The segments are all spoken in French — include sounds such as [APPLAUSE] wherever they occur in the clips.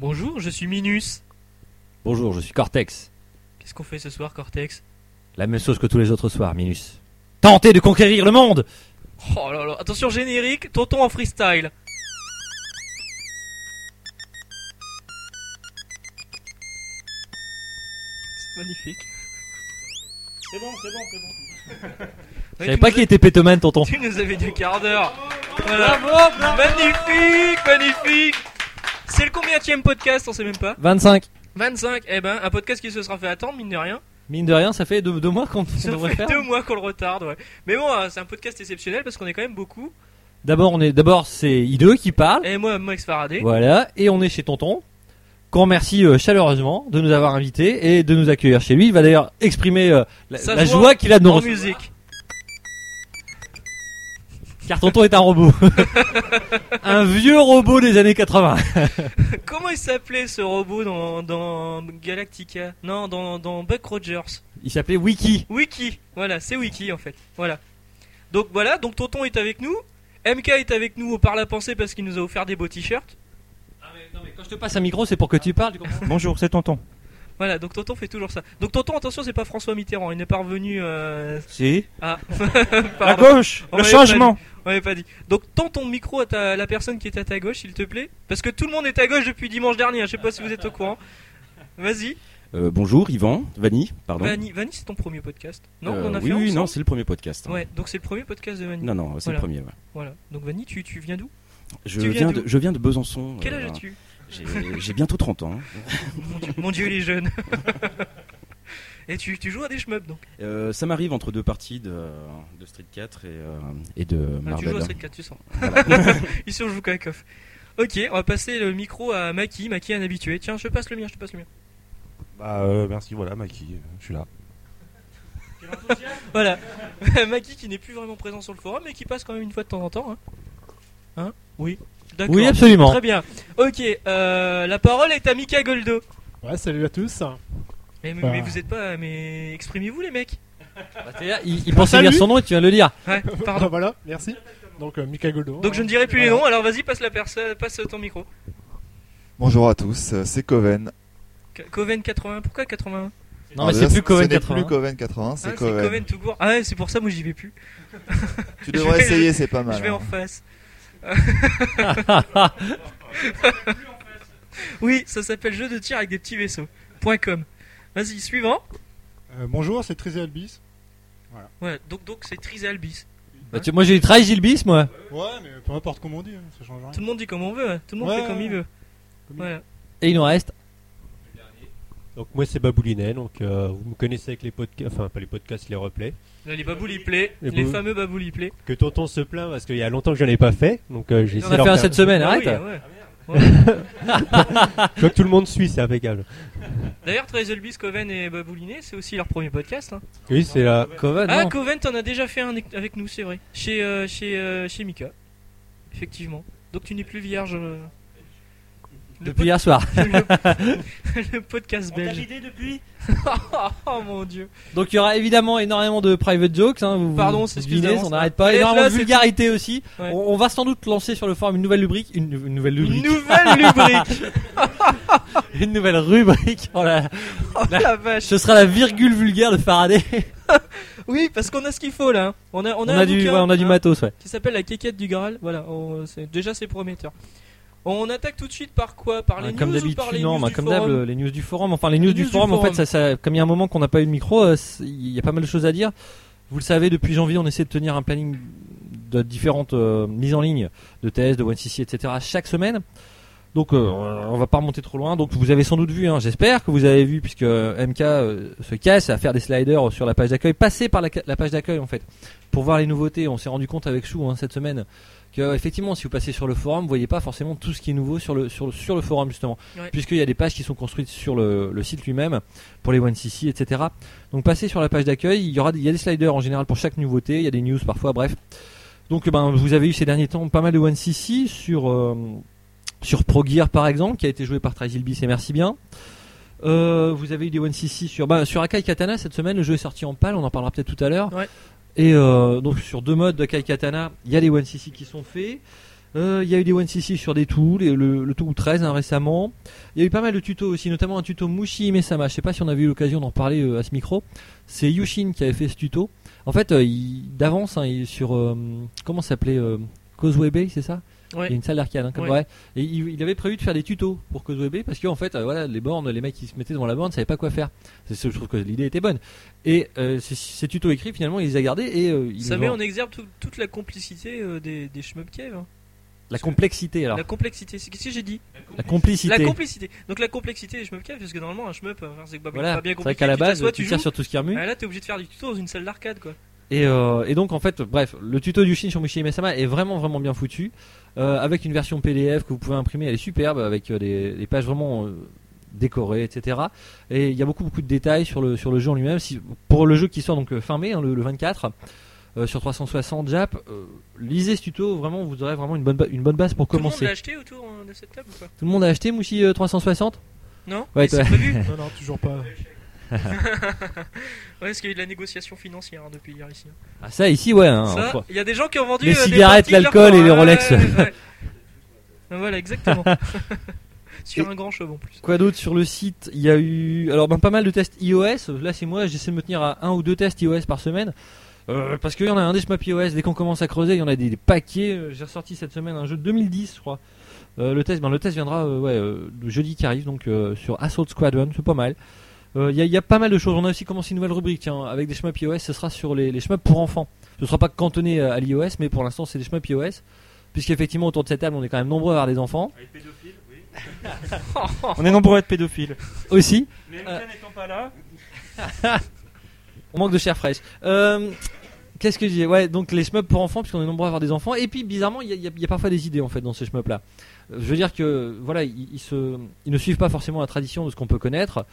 Bonjour, je suis Minus. Bonjour, je suis Cortex. Qu'est-ce qu'on fait ce soir, Cortex? La même chose que tous les autres soirs, Minus. Tentez de conquérir le monde Oh là là, attention générique, tonton en freestyle. C'est magnifique. C'est bon, c'est bon, c'est bon. [LAUGHS] Je savais pas qui était pétomane, tonton. Tu nous avais du quart d'heure. Voilà. Magnifique, magnifique. C'est le combienième podcast, on sait même pas. 25. 25, eh ben, un podcast qui se sera fait attendre, mine de rien. Mine de rien, ça fait deux, deux mois qu'on Ça devrait fait faire. deux mois qu'on le retarde, ouais. Mais bon, euh, c'est un podcast exceptionnel parce qu'on est quand même beaucoup. D'abord, on est, d'abord, c'est I2 qui parle. Et moi, Max Faraday. Voilà. Et on est chez tonton. Qu'on remercie euh, chaleureusement de nous avoir invités et de nous accueillir chez lui. Il va d'ailleurs exprimer euh, la, joie joie qu'il a de nous en recevoir. musique. Car tonton est un robot. [LAUGHS] un vieux robot des années 80. [LAUGHS] Comment il s'appelait ce robot dans, dans Galactica? Non, dans, dans Buck Rogers. Il s'appelait Wiki. Wiki. Voilà, c'est Wiki en fait. Voilà. Donc voilà, donc Tonton est avec nous. MK est avec nous au par la pensée parce qu'il nous a offert des beaux t-shirts. Quand je te passe un micro, c'est pour que tu parles. tu [LAUGHS] Bonjour, c'est tonton. Voilà, donc Tonton fait toujours ça. Donc Tonton, attention, c'est pas François Mitterrand. Il n'est pas revenu. Euh... Si. Ah, La gauche, On le pas changement. On m'avait pas dit. Donc tends ton micro à ta, la personne qui est à ta gauche, s'il te plaît. Parce que tout le monde est à gauche depuis dimanche dernier. hein. Je sais pas si vous êtes au courant. Vas-y. Euh, bonjour Yvan, Vanny, pardon. Vanny, Vanny, c'est ton premier podcast. Non, Euh, on en a oui, fait oui, non, c'est le premier podcast. hein. Ouais, donc c'est le premier podcast de Vanny. Non, non, c'est Voilà. le premier. ouais. Voilà. Donc Vanny, tu, tu viens d'où? Je viens de, je viens de Besançon. Quel euh, âge as-tu? J'ai j'ai bientôt 30 ans. mon, Dieu, mon Dieu, les jeunes. [LAUGHS] Et tu, tu joues à des shmups donc Euh, ça m'arrive entre deux parties de, de Street 4 et, euh, et de Ah, Tu Marvel. joues à Street 4, tu sens. Ici on joue qu'à. Ok, on va passer le micro à Maki. Maki, un habitué. Tiens, je te passe le mien, je te passe le mien. Bah, euh, merci, voilà, Maki, je suis là. [LAUGHS] Voilà. [LAUGHS] Maki qui n'est plus vraiment présent sur le forum, mais qui passe quand même une fois de temps en temps. Hein, Hein? Oui. D'accord. Oui, absolument. Très bien. Ok, euh, la parole est à Mika Goldo. Ouais, salut à tous. Mais, mais- Bah. mais vous êtes pas. Mais exprimez-vous, les mecs. Bah, il, il pensait Salut. lire son nom et tu viens de le dire. Ouais, [LAUGHS] pardon. voilà, merci. Donc, euh, Mika Goldo. Donc je ne dirai plus les noms, alors vas-y, passe, la personne, passe ton micro. Bonjour à tous, euh, c'est Coven. Coven 81, pourquoi 81 Non, Alors mais déjà, c'est plus Coven ce n'est 80. plus Coven 80, Ah, c'est C'est Coven. Coven tout court. Ah ouais, c'est pour ça, moi j'y vais plus. Tu [LAUGHS] Je devrais vais- essayer, c'est pas mal. je vais en hein. face. [LAUGHS] oui, ça s'appelle jeu de tir avec des petits vaisseaux. Point .com. Vas-y, suivant. Euh, bonjour, c'est Trizé Albis. Ouais, donc donc c'est Tris et Albis. Bah, tu- moi j'ai trahi Gilbis, moi. Ouais, mais peu importe comment on dit, hein, ça change rien. Tout le monde dit comme on veut, hein. tout le monde Ouais, fait comme il veut. Comme il Voilà. Et il nous reste. Donc moi c'est Baboulinet, donc euh, vous me connaissez avec les podcasts, enfin pas les podcasts, les replays. Là, les baboulis play, Les fameux baboulis play. Que tonton se plaint parce qu'il y a longtemps que j'en ai pas fait, donc euh, j'ai On essayé a de fait un cette semaine, Ah arrête. oui, ouais. [LAUGHS] Je vois que tout le monde suit, c'est impeccable. D'ailleurs, Albis, Coven et Baboulinet, c'est aussi leur premier podcast. hein. Oui, c'est la... Coven, Ah, non. Coven, t'en as déjà fait un avec nous, c'est vrai. Chez, euh, chez, euh, chez Mika. Effectivement. Donc tu n'es plus vierge. euh, Depuis hier soir. [LAUGHS] le, [LAUGHS] le podcast belge. depuis [LAUGHS] oh mon dieu. Donc il y aura évidemment énormément de private jokes. Hein, vous, Pardon, c'est excusez-moi, on n'arrête pas. Énormément là, de vulgarité aussi. Ouais. On, on va sans doute lancer sur le forum une nouvelle rubrique. Une, une nouvelle Une rubrique. nouvelle rubrique. Une nouvelle rubrique. Oh. Oh la vache. Ce sera la virgule vulgaire de Faraday. Oui, parce qu'on a ce qu'il faut là. On a, on On a, du, bouquin, ouais, on a du hein, matos, ouais. qui s'appelle La quéquette du Graal. Voilà, on- déjà c'est prometteur. On attaque tout de suite par quoi Par les Ouais, news comme ou par les non, news bah, du comme forum les news du forum. Enfin, les news, Les du, news du forum, en fait, ça, ça- comme il y a un moment qu'on n'a pas eu de micro, euh, il y a pas mal de choses à dire. Vous le savez, depuis janvier, on essaie de tenir un planning de différentes euh, mises en ligne de TS, de OneCC, etc. chaque semaine. Donc, euh, on va pas remonter trop loin. Donc, vous avez sans doute vu, hein, j'espère que vous avez vu, puisque MK euh, se casse à faire des sliders sur la page d'accueil. Passez par la, la page d'accueil, en fait, pour voir les nouveautés. On s'est rendu compte avec Chou hein, cette semaine que effectivement si vous passez sur le forum vous voyez pas forcément tout ce qui est nouveau sur le sur le, sur le forum justement. Ouais. puisqu'il y a des pages qui sont construites sur le, le site lui-même pour les 1cc etc donc passez sur la page d'accueil. Il y aura des- il y a des sliders en général pour chaque nouveauté. Il y a des news parfois bref. Donc ben vous avez eu ces derniers temps pas mal de 1cc sur euh, sur Pro Gear par exemple qui a été joué par Trazilbis et merci bien. Euh, vous avez eu des 1cc sur bah, sur Akai Katana cette semaine. Le jeu est sorti en pâle. On en parlera peut-être tout à l'heure. Ouais. Et euh, donc sur deux modes d'Akai Katana il y a des 1cc qui sont faits Euh, Il y a eu des 1cc sur des tools, le, tool 13 hein, récemment. Il y a eu pas mal de tutos aussi, notamment un tuto Mushi Imesama. Je sais pas si on a eu l'occasion d'en parler euh, à ce micro. C'est Yushin qui avait fait ce tuto. En fait, d'avance, hein, sur comment s'appelait Causeway Bay, c'est ça? Ouais. Il y a une salle d'arcade, hein, Ouais. Et il, il avait prévu de faire des tutos pour Causeway parce qu'en fait, euh, voilà, les bornes, les mecs qui se mettaient devant la borne, savaient pas quoi faire. C'est ce- je trouve que l'idée était bonne. Et euh, ces, ces tutos écrits, finalement, il les a gardés et euh, il Ça met en- exergue tout- toute la complicité euh, des, des shmup cave. hein. la complexité alors. La complexité, c'est qu'est-ce que j'ai dit? La complicité. La complicité. Donc la complicité des shmup cave, parce que normalement un shmup, enfin, c'est pas, Voilà, pas bien c'est vrai compliqué. qu'à la base, tu tu tires joues. sur tout ce qui remue. Ah, là, t'es obligé de faire du tuto dans une salle d'arcade, quoi. Et, euh, et donc en fait, bref, le tuto du Shin sur Mushi Mesama est vraiment vraiment bien foutu, euh, avec une version PDF que vous pouvez imprimer, elle est superbe, avec euh, des, des pages vraiment euh, décorées, etc. Et il y a beaucoup beaucoup de détails sur le sur le jeu en lui-même. Si, pour le jeu qui sort donc fin mai, hein, le, le 24. euh, sur 360 Jap, euh, lisez ce tuto, vraiment vous aurez vraiment une bonne, une bonne base pour Tout le monde commencer. l'a acheté autour de cette table ou pas? Tout le monde a acheté Mushi euh, 360 Non? Ouais, c'est prévu [LAUGHS] Non, non, toujours pas. Ouais, parce qu'il y a eu de la négociation financière hein, depuis hier ici. Ah ça ici ouais. Hein, Ça, il y a des gens qui ont vendu Les euh, des cigarettes, l'alcool et les Rolex. ouais, ouais. voilà, exactement. [LAUGHS] Sur un grand cheveu en plus. Quoi d'autre sur le site? Il y a eu alors ben, pas mal de tests iOS. Là c'est moi, j'essaie de me tenir à un ou deux tests iOS par semaine. Euh, parce qu'il y en a un des shmup iOS, dès qu'on commence à creuser, il y en a des, des paquets. Euh, J'ai ressorti cette semaine un jeu de 2010, je crois. Euh, le test, ben, le test viendra euh, ouais, jeudi qui arrive, donc sur Assault Squadron, c'est pas mal. Euh, Il y, a- il y a pas mal de choses. On a aussi commencé une nouvelle rubrique, tiens, avec des shmup iOS. Ce sera sur les, les pour enfants. Ce sera pas cantonné euh, à l'iOS, mais pour l'instant c'est des shmup iOS. Puisqu'effectivement autour de cette table, on est quand même nombreux à avoir des enfants [LAUGHS] On est nombreux à être pédophiles. aussi. Mais Euh. n'étant pas là, [LAUGHS] On manque de chair fraîche. Euh, Qu'est-ce que je disais? Ouais, donc les shmups pour enfants, puisqu'on est nombreux à avoir des enfants. Et puis, bizarrement, il y, a- y y parfois des idées en fait dans ces shmups là. Je veux dire que, voilà, ils, ils se, ils ne suivent pas forcément la tradition de ce qu'on peut connaître.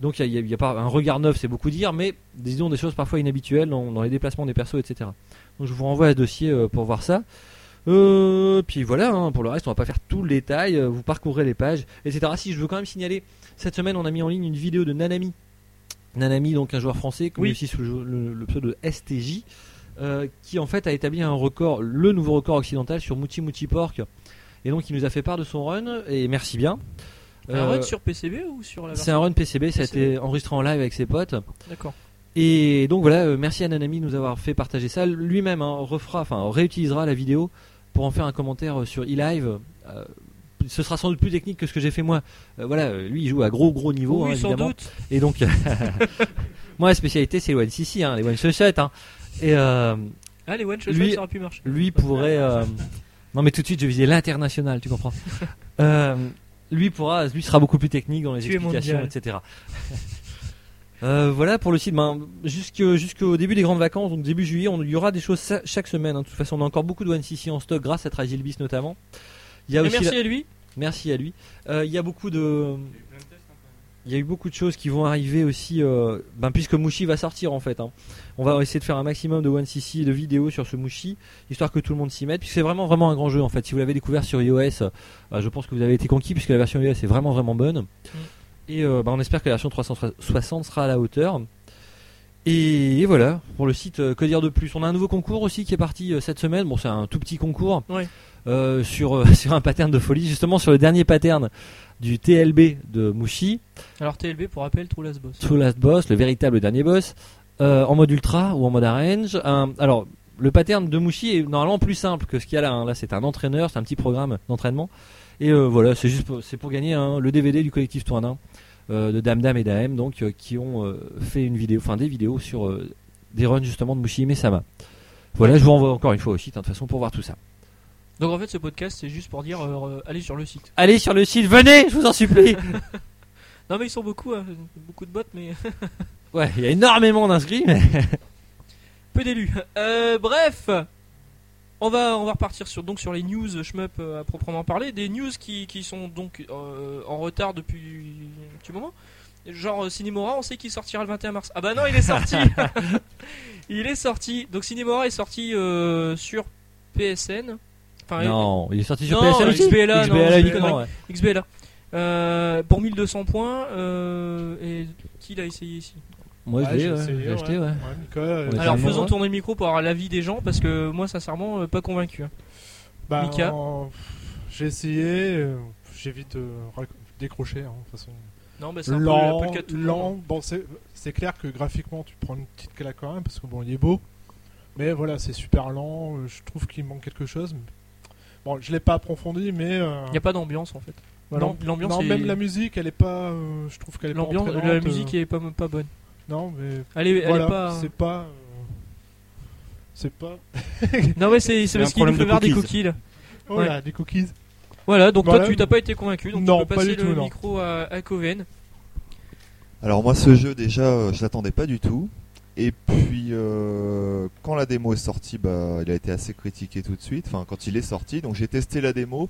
Donc, il y a, y a- pas un regard neuf, c'est beaucoup dire, mais disons des choses parfois inhabituelles dans, dans les déplacements des persos, etc. Donc, je vous renvoie à ce dossier euh, pour voir ça. Euh, puis voilà, hein, pour le reste, on va pas faire tout le détail. euh, Vous parcourrez les pages, etc. Si je veux quand même signaler, cette semaine, on a mis en ligne une vidéo de Nanami. Nanami, donc un joueur français, connu Oui. aussi sous le, le- le pseudo de STJ, euh, qui en fait a établi un record, le nouveau record occidental sur Mouti Mouti Pork. Et donc il nous a fait part de son run, et merci bien. Un Euh, run sur PCB ou sur la c'est un run PCB, ça a été enregistré en live avec ses potes. D'accord. Et donc voilà, euh, merci à Nanami de nous avoir fait partager ça. Lui-même hein, refera, enfin réutilisera la vidéo pour en faire un commentaire euh, sur eLive. Euh, ce sera sans doute plus technique que ce que j'ai fait moi. Euh, voilà, lui il joue à gros gros niveau oui, hein, sans évidemment. doute. Et donc, [LAUGHS] [LAUGHS] moi la spécialité c'est les one CC, hein, les one hein. Et Ah, les one Lui- ça aurait pu marcher. lui pourrait. Non mais tout de suite je visais l'international, tu comprends. [LAUGHS] Lui pourra, lui sera beaucoup plus technique dans les Tu explications, etc. [LAUGHS] Euh, voilà pour le site. Ben, jusqu'au début des grandes vacances, donc début juillet, on, il y aura des choses sa- chaque semaine. hein. De toute façon, on a encore beaucoup de 1cc en stock grâce à Tragilbis notamment. Il y a Et aussi merci la- à lui. Merci à lui. Euh, il y a beaucoup de. Il y a eu beaucoup de choses qui vont arriver aussi, euh, ben, puisque Mushi va sortir en fait. hein. On va essayer de faire un maximum de 1cc de vidéos sur ce Mushi, histoire que tout le monde s'y mette, puisque c'est vraiment vraiment un grand jeu en fait. Si vous l'avez découvert sur iOS, euh, je pense que vous avez été conquis, puisque la version iOS est vraiment vraiment bonne. Et euh, ben, on espère que la version 360 sera à la hauteur. Et, et voilà, pour le site, que dire de plus On a un nouveau concours aussi qui est parti cette semaine. Bon, c'est un tout petit concours Ouais. Euh, sur, euh, [LAUGHS] sur un pattern de folie, justement sur le dernier pattern du TLB de Mushi, Alors TLB pour rappel, True Last Boss. True Last Boss, le véritable dernier boss, euh, en mode ultra ou en mode arrange. Un- alors, le pattern de Mushi est normalement plus simple que ce qu'il y a là. hein. Là, c'est un entraîneur, c'est un petit programme d'entraînement. Et euh, voilà, c'est juste pour, c'est pour gagner hein, le DVD du collectif euh, de Dame Dame et Daem, donc qui ont fait une vidéo, enfin des vidéos sur des runs justement de Mushi Mesama. Voilà, je vous renvoie encore une fois au site, hein, de toute façon, pour voir tout ça. Donc en fait, ce podcast, c'est juste pour dire euh, allez sur le site. Allez sur le site, venez, je vous en supplie. [LAUGHS] Non, mais ils sont beaucoup, hein, beaucoup de bots, mais [LAUGHS] ouais, il y a énormément d'inscrits, mais [LAUGHS] peu d'élus. Euh, bref, on va, on va repartir sur, donc sur les news shmup euh, à proprement parler. Des news qui, qui sont donc euh, en retard depuis un petit moment. Genre Cinemora, on sait qu'il sortira le 21 mars. Ah bah non, il est sorti Il est sorti. Donc Cinemora est sorti euh, sur PSN. Enfin, non, il est sorti sur Non, PSN aussi. XBLA, non, XBLA XBLA, uniquement, ouais. XBLA. Euh, pour 1200 points. euh, et qui l'a essayé ici? Moi, je Ouais, l'ai, j'ai ouais, essayé, j'ai acheté, ouais. Mika, euh, Alors faisons tourner le micro pour avoir l'avis des gens parce que moi sincèrement euh, pas convaincu. hein. Bah, Mika? en- J'ai essayé, euh, j'ai vite euh, décroché. hein, de toute façon. Non, bah c'est un peu, lent, un peu le cas de tout le monde. lent. Bon, c'est clair que graphiquement, tu prends une petite claque quand même parce que bon, il est beau. Mais voilà, c'est super lent. Je trouve qu'il manque quelque chose. Bon, je l'ai pas approfondi, mais euh, Il n'y a pas d'ambiance en fait. voilà. non, l'ambiance non, est- même la musique, elle est pas. euh, je trouve qu'elle est pas L'ambiance, entraînante, la euh, musique est pas, pas bonne. Non, mais Elle est, elle voilà, est pas. c'est pas. euh, C'est pas. [LAUGHS] Non, ouais, c'est parce qu'il nous fait de voir des cookies. coquilles là. Oh là, des cookies. Voilà, donc Voilà. toi tu t'as pas été convaincu, donc Non, tu peux pas passer le tout, micro à, à Coven. Alors moi ce jeu déjà euh, je l'attendais pas du tout et puis euh, quand la démo est sortie bah il a été assez critiqué tout de suite enfin quand il est sorti donc j'ai testé la démo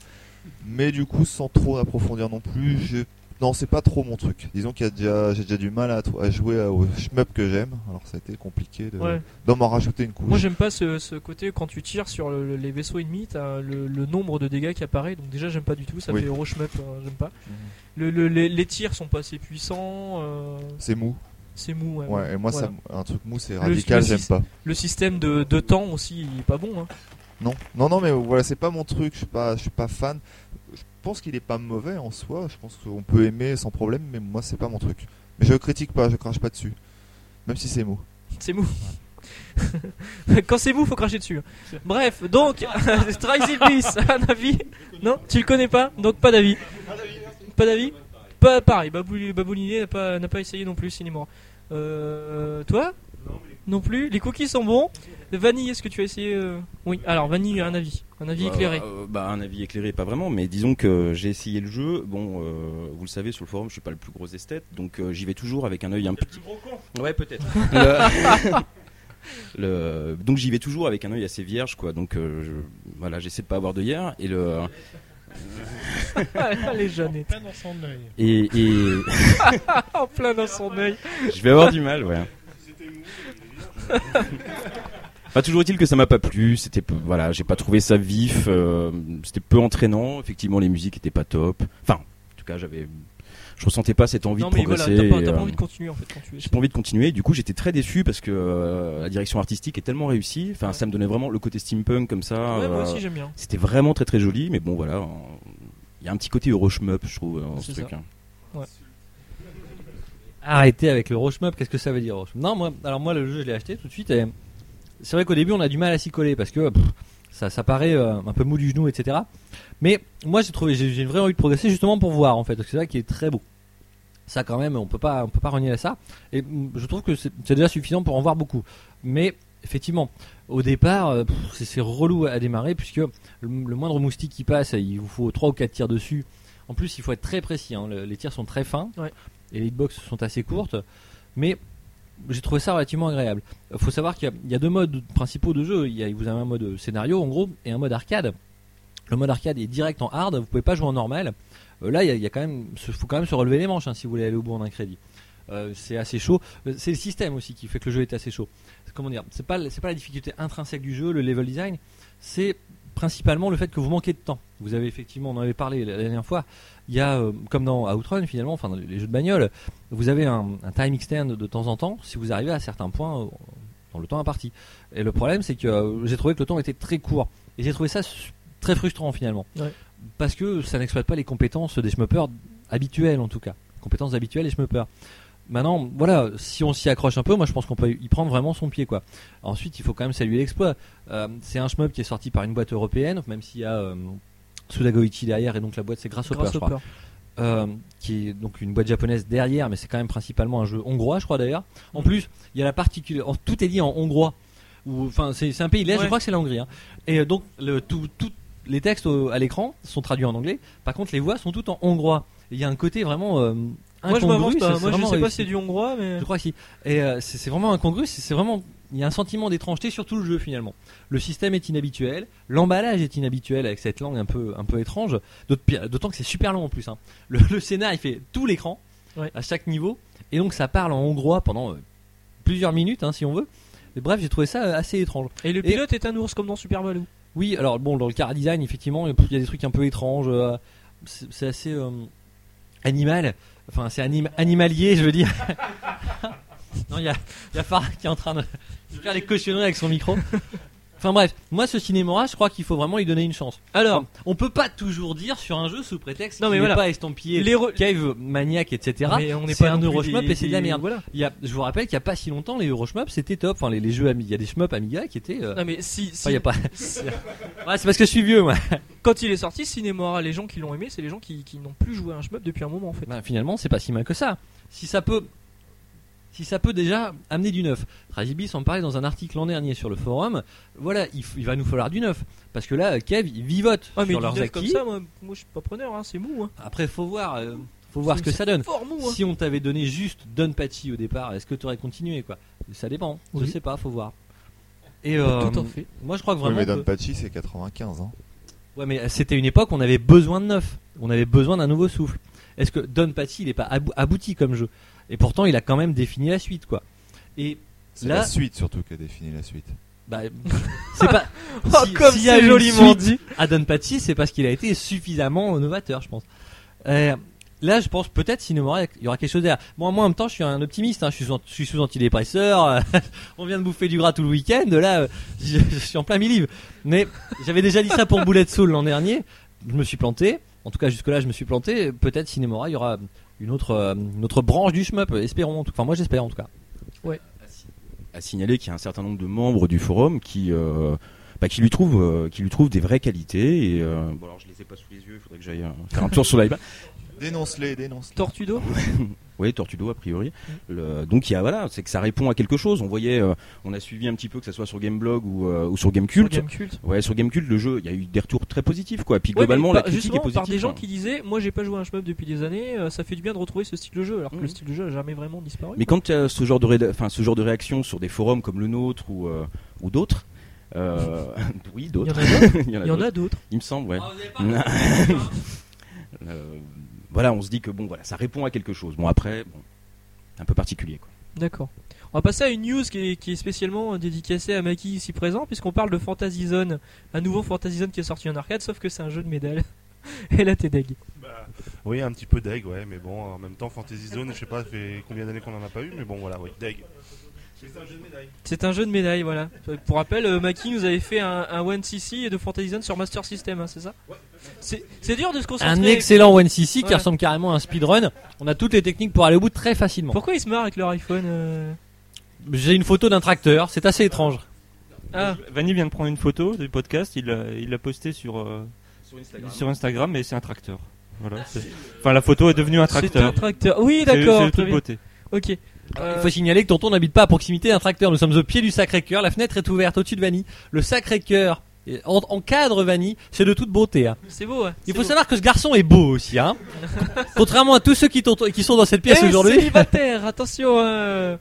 mais du coup sans trop approfondir non plus je non c'est pas trop mon truc disons qu'il y a déjà j'ai déjà du mal à, à jouer au shmup que j'aime alors ça a été compliqué de Ouais. d'en m'en rajouter une couche Moi j'aime pas ce, ce côté quand tu tires sur le- le- les vaisseaux ennemis, t'as le, le nombre de dégâts qui apparaît, donc déjà j'aime pas du tout, ça Oui. fait Euroshmup, euh, j'aime pas. Mhm. Le, le- les, les tirs sont pas assez puissants, euh, c'est mou c'est mou. Ouais, ouais et moi Voilà. ça un truc mou c'est radical j'aime pas Le système de, de temps aussi il est pas bon. Hein. Non, non, non, mais voilà, c'est pas mon truc. Je suis pas, je suis pas fan. Je pense qu'il est pas mauvais en soi. Je pense qu'on peut aimer sans problème, mais moi, c'est pas mon truc. Mais je critique pas, je crache pas dessus, même si c'est mou. C'est mou. [LAUGHS] Quand c'est mou, faut cracher dessus. Bref, donc, [LAUGHS] Bliss, un avis Non Tu le connais pas Donc pas d'avis. Pas d'avis? Pas pareil, Babou- Babouliné n'a pas, n'a pas essayé non plus, Cinémora. Euh, toi? Non plus. Les cookies sont bons. Vanille, est-ce que tu as essayé euh? Oui, alors Vanille, un avis. Un avis Bah, éclairé. euh, bah, un avis éclairé, pas vraiment, mais disons que j'ai essayé le jeu. Bon, euh, vous le savez, sur le forum, je suis pas le plus gros esthète, donc euh, j'y vais toujours avec un œil un petit. Ouais, peut-être. [LAUGHS] Le- [LAUGHS] le- Donc j'y vais toujours avec un œil assez vierge, quoi. Donc euh, je- voilà, j'essaie de pas avoir de hier et le Les jeunes. Plein dans son œil. et, et [LAUGHS] En plein dans son œil. je vais avoir du mal, ouais. Pas toujours est-il que ça m'a pas plu. C'était peu- voilà, j'ai pas trouvé ça vif. euh, c'était peu entraînant. Effectivement, les musiques étaient pas top. Enfin, en tout cas, j'avais, je ressentais pas cette envie Non, de mais voilà, progresser. t'as pas, euh, envie de continuer en fait quand tu j'ai pas envie de continuer. Du coup, j'étais très déçu parce que euh, la direction artistique est tellement réussie. Enfin, Ouais. ça me donnait vraiment le côté steampunk comme ça. Ouais, moi euh, aussi j'aime bien. C'était vraiment très très joli, mais bon, voilà. Il y a un petit côté Euroshmup, je trouve, dans ce C'est truc. ça. hein. Arrêtez avec le Rochemup, qu'est-ce que ça veut dire Rochemup Non, moi, alors moi le jeu je l'ai acheté tout de suite et c'est vrai qu'au début on a du mal à s'y coller parce que pff, ça, ça paraît euh, un peu mou du genou, etc. Mais moi j'ai trouvé, j'ai vraie envie de progresser justement pour voir en fait, parce que c'est ça qui est très beau. Ça quand même, on peut pas, on peut pas renier à ça. Et je trouve que c'est déjà suffisant pour en voir beaucoup. Mais effectivement, au départ, euh, c'est- relou à démarrer puisque le, le moindre moustique qui passe, il vous faut 3 ou 4 tirs dessus. En plus, il faut être très précis. hein. Le- les tirs sont très fins Ouais. et les hitbox sont assez courtes. Mais j'ai trouvé ça relativement agréable. Il faut savoir qu'il y a- il y, a deux modes principaux de jeu. Il y a, vous avez un mode scénario en gros et un mode arcade. Le mode arcade est direct en hard. Vous pouvez pas jouer en normal. Euh, là, il y a, quand même, faut quand même se relever les manches hein, si vous voulez aller au bout en un crédit. Euh, c'est assez chaud. Euh, C'est le système aussi qui fait que le jeu est assez chaud. Comment dire C'est pas c'est pas la difficulté intrinsèque du jeu, le level design. C'est principalement le fait que vous manquez de temps. Vous avez effectivement, on en avait parlé la dernière fois. Il y a, comme dans Outrun finalement, enfin dans les jeux de bagnole, vous avez un, time extend de temps en temps si vous arrivez à certains points dans le temps imparti. Et le problème, c'est que j'ai trouvé que le temps était très court. Et j'ai trouvé ça très frustrant finalement. Ouais. Parce que ça n'exploite pas les compétences des schmuppers habituelles en tout cas. Compétences habituelles des schmuppers. Maintenant, voilà, si on s'y accroche un peu, moi je pense qu'on peut y prendre vraiment son pied quoi. Ensuite, il faut quand même saluer l'exploit. Euh, c'est un shmup qui est sorti par une boîte européenne, même s'il y a euh, Sudagoichi derrière, et donc la boîte c'est Grasshopper, Grâce je crois euh, qui est donc une boîte japonaise derrière, mais c'est quand même principalement un jeu hongrois, je crois d'ailleurs. En plus, il y a la particularité, tout est dit en hongrois. Enfin, c'est un pays de l'Est, Ouais. je crois que c'est la Hongrie. hein. Et euh, donc, le, tout, tout- les textes au- à l'écran sont traduits en anglais. Par contre, les voix sont toutes en hongrois. Il y a un côté vraiment euh, Moi je incongru, m'avance pas, moi je sais pas si c'est du hongrois, mais. Je crois que si. Et euh, c'est vraiment incongru, c'est vraiment. Il y a un sentiment d'étrangeté sur tout le jeu finalement. Le système est inhabituel, l'emballage est inhabituel avec cette langue un peu, un peu étrange. D'autant que c'est super long en plus. hein. Le, le scénar il fait tout l'écran Ouais. à chaque niveau, et donc ça parle en hongrois pendant euh, plusieurs minutes hein, si on veut. Bref, j'ai trouvé ça euh, assez étrange. Et le Et- pilote est un ours comme dans Super Baloo. Oui, alors bon, dans le car design, effectivement, il y a des trucs un peu étranges. euh, c'est assez euh, animal. Enfin, c'est anim- animalier, je veux dire. [LAUGHS] non, il y a, qui est en train de faire des cochonneries avec son micro. Enfin bref, moi ce Cinémora, je crois qu'il faut vraiment lui donner une chance. Alors, on peut pas toujours dire sur un jeu sous prétexte Non, qu'il mais n'est voilà. pas estampillé Les re- cave maniaque etc. mais on n'est c'est pas un Euroshmup des- et c'est de la merde. Voilà. Il y a, je vous rappelle qu'il y a pas si longtemps les Euroshmup c'était top. Enfin les, les jeux Ami- il y a des shmup Amiga qui étaient. euh, Non mais si, si- enfin, il y a pas. [LAUGHS] [LAUGHS] ouais, c'est parce que je suis vieux moi. [LAUGHS] quand il est sorti, Cinémora, les gens qui l'ont aimé, c'est les gens qui, qui n'ont plus joué à un shmup depuis un moment en fait. Bah, finalement, c'est pas si mal que ça. Si ça peut, si ça peut déjà amener du neuf. Razibis en parlait dans un article l'an dernier sur le forum. Voilà, il, f- il va nous falloir du neuf parce que là, Kev, ils vivotent Ah mais sur leurs comme ça, moi, moi je suis pas preneur, hein, c'est mou. Hein. Après, faut voir, euh, faut voir ce que ça donne. Fort mou. Hein. Si on t'avait donné juste Don Patchy au départ, est-ce que tu aurais continué quoi? Ça dépend. Je Oui. sais pas, faut voir. Et euh, Tout en fait. moi, je crois que vraiment. mais que- Don Pachi, c'est 95. Hein. Ouais, mais c'était une époque où on avait besoin de neuf. On avait besoin d'un nouveau souffle. Est-ce que Don Patchy, il est pas abou- abouti comme jeu? Et pourtant, il a quand même défini la suite, quoi. Et C'est Là- la suite surtout qui a défini la suite. bah, [LAUGHS] c'est pas. [LAUGHS] Oh, si- comme s'il a c'est joliment dit. À Don Patchy, c'est parce qu'il a été suffisamment novateur, je pense. Euh, là, je pense peut-être Cinémora, il y aura quelque chose derrière. Moi, moi, en même temps, je suis un optimiste. hein. Je suis sous, je suis sous antidépresseur. [LAUGHS] on vient de bouffer du gras tout le week-end. Là, euh, je, je suis en plein milieu. Mais j'avais déjà dit ça pour Bullet Soul l'an dernier. Je me suis planté. En tout cas, jusque-là, je me suis planté. Peut-être Cinémora, il y aura une autre, euh, une autre branche du shmup. Espérons. en tout- Enfin, moi, j'espère en tout cas. à signaler qu'il y a un certain nombre de membres du forum qui, euh, bah, qui lui trouvent, euh, qui lui trouvent des vraies qualités. Et euh, bon, alors je les ai pas sous les yeux. Il faudrait que j'aille faire un tour sur l'iPad. [LAUGHS] Dénonce-les, dénonce-les. Tortudo [LAUGHS] Oui, Tortudo a priori. Le- donc il y a voilà, c'est que ça répond à quelque chose. On voyait, euh, on a suivi un petit peu que ça soit sur Gameblog ou, euh, ou sur Gamecult. Sur Gamecult. Ouais, sur Gamecult, le jeu, il y a eu des retours très positifs quoi. Puis Ouais, globalement, par- la critique justement, est positive. par des gens qui disaient moi j'ai pas joué à un shmup depuis des années euh, ça fait du bien de retrouver ce style de jeu alors que Mhm. le style de jeu a jamais vraiment disparu Mais quand tu as ce genre de, réda- enfin, ce genre de réaction sur des forums comme le nôtre ou, euh, ou d'autres, euh, [LAUGHS] oui, il y d'autres. en a d'autres [LAUGHS] Il y en a il y d'autres. a Il me semble, ouais. Euh, voilà, on se dit que bon, voilà, ça répond à quelque chose. Bon, après, bon, un peu particulier, quoi. d'accord on va passer à une news qui est, qui est spécialement dédicacée à Maki ici présent puisqu'on parle de Fantasy Zone un nouveau Fantasy Zone qui est sorti en arcade sauf que c'est un jeu de médailles [LAUGHS] et là t'es deg Bah, oui, un petit peu deg, ouais, mais bon, en même temps, Fantasy Zone, je sais pas, fait combien d'années qu'on en a pas eu, mais bon, voilà, oui, deg. C'est un jeu de médaille. c'est un jeu de médailles voilà pour rappel euh, Maki nous avait fait un, un 1cc de Fantasy Zone sur Master System hein, c'est ça c'est c'est dur de se concentrer Un excellent One CC qui Ouais. ressemble carrément à un speedrun. On a toutes les techniques pour aller au bout très facilement. pourquoi ils se marrent avec leur iPhone euh J'ai une photo d'un tracteur, c'est assez étrange. ah Vanny vient de prendre une photo du podcast, il l'a il l'a posté sur, euh, sur Instagram, et c'est un tracteur. Voilà, enfin, la photo est devenue un c'est un tracteur. tracteur oui d'accord C'est beauté. ok Euh, Il faut signaler que tonton n'habite pas à proximité d'un tracteur. Nous sommes au pied du Sacré-Cœur. La fenêtre est ouverte au-dessus de Vanny. Le Sacré-Cœur est- en, en cadre Vanny. C'est de toute beauté. hein. c'est beau. Il faut beau. savoir que ce garçon est beau aussi. Hein. [LAUGHS] Contrairement à tous ceux qui sont dans cette pièce Eh, aujourd'hui. célibataire, attention. euh.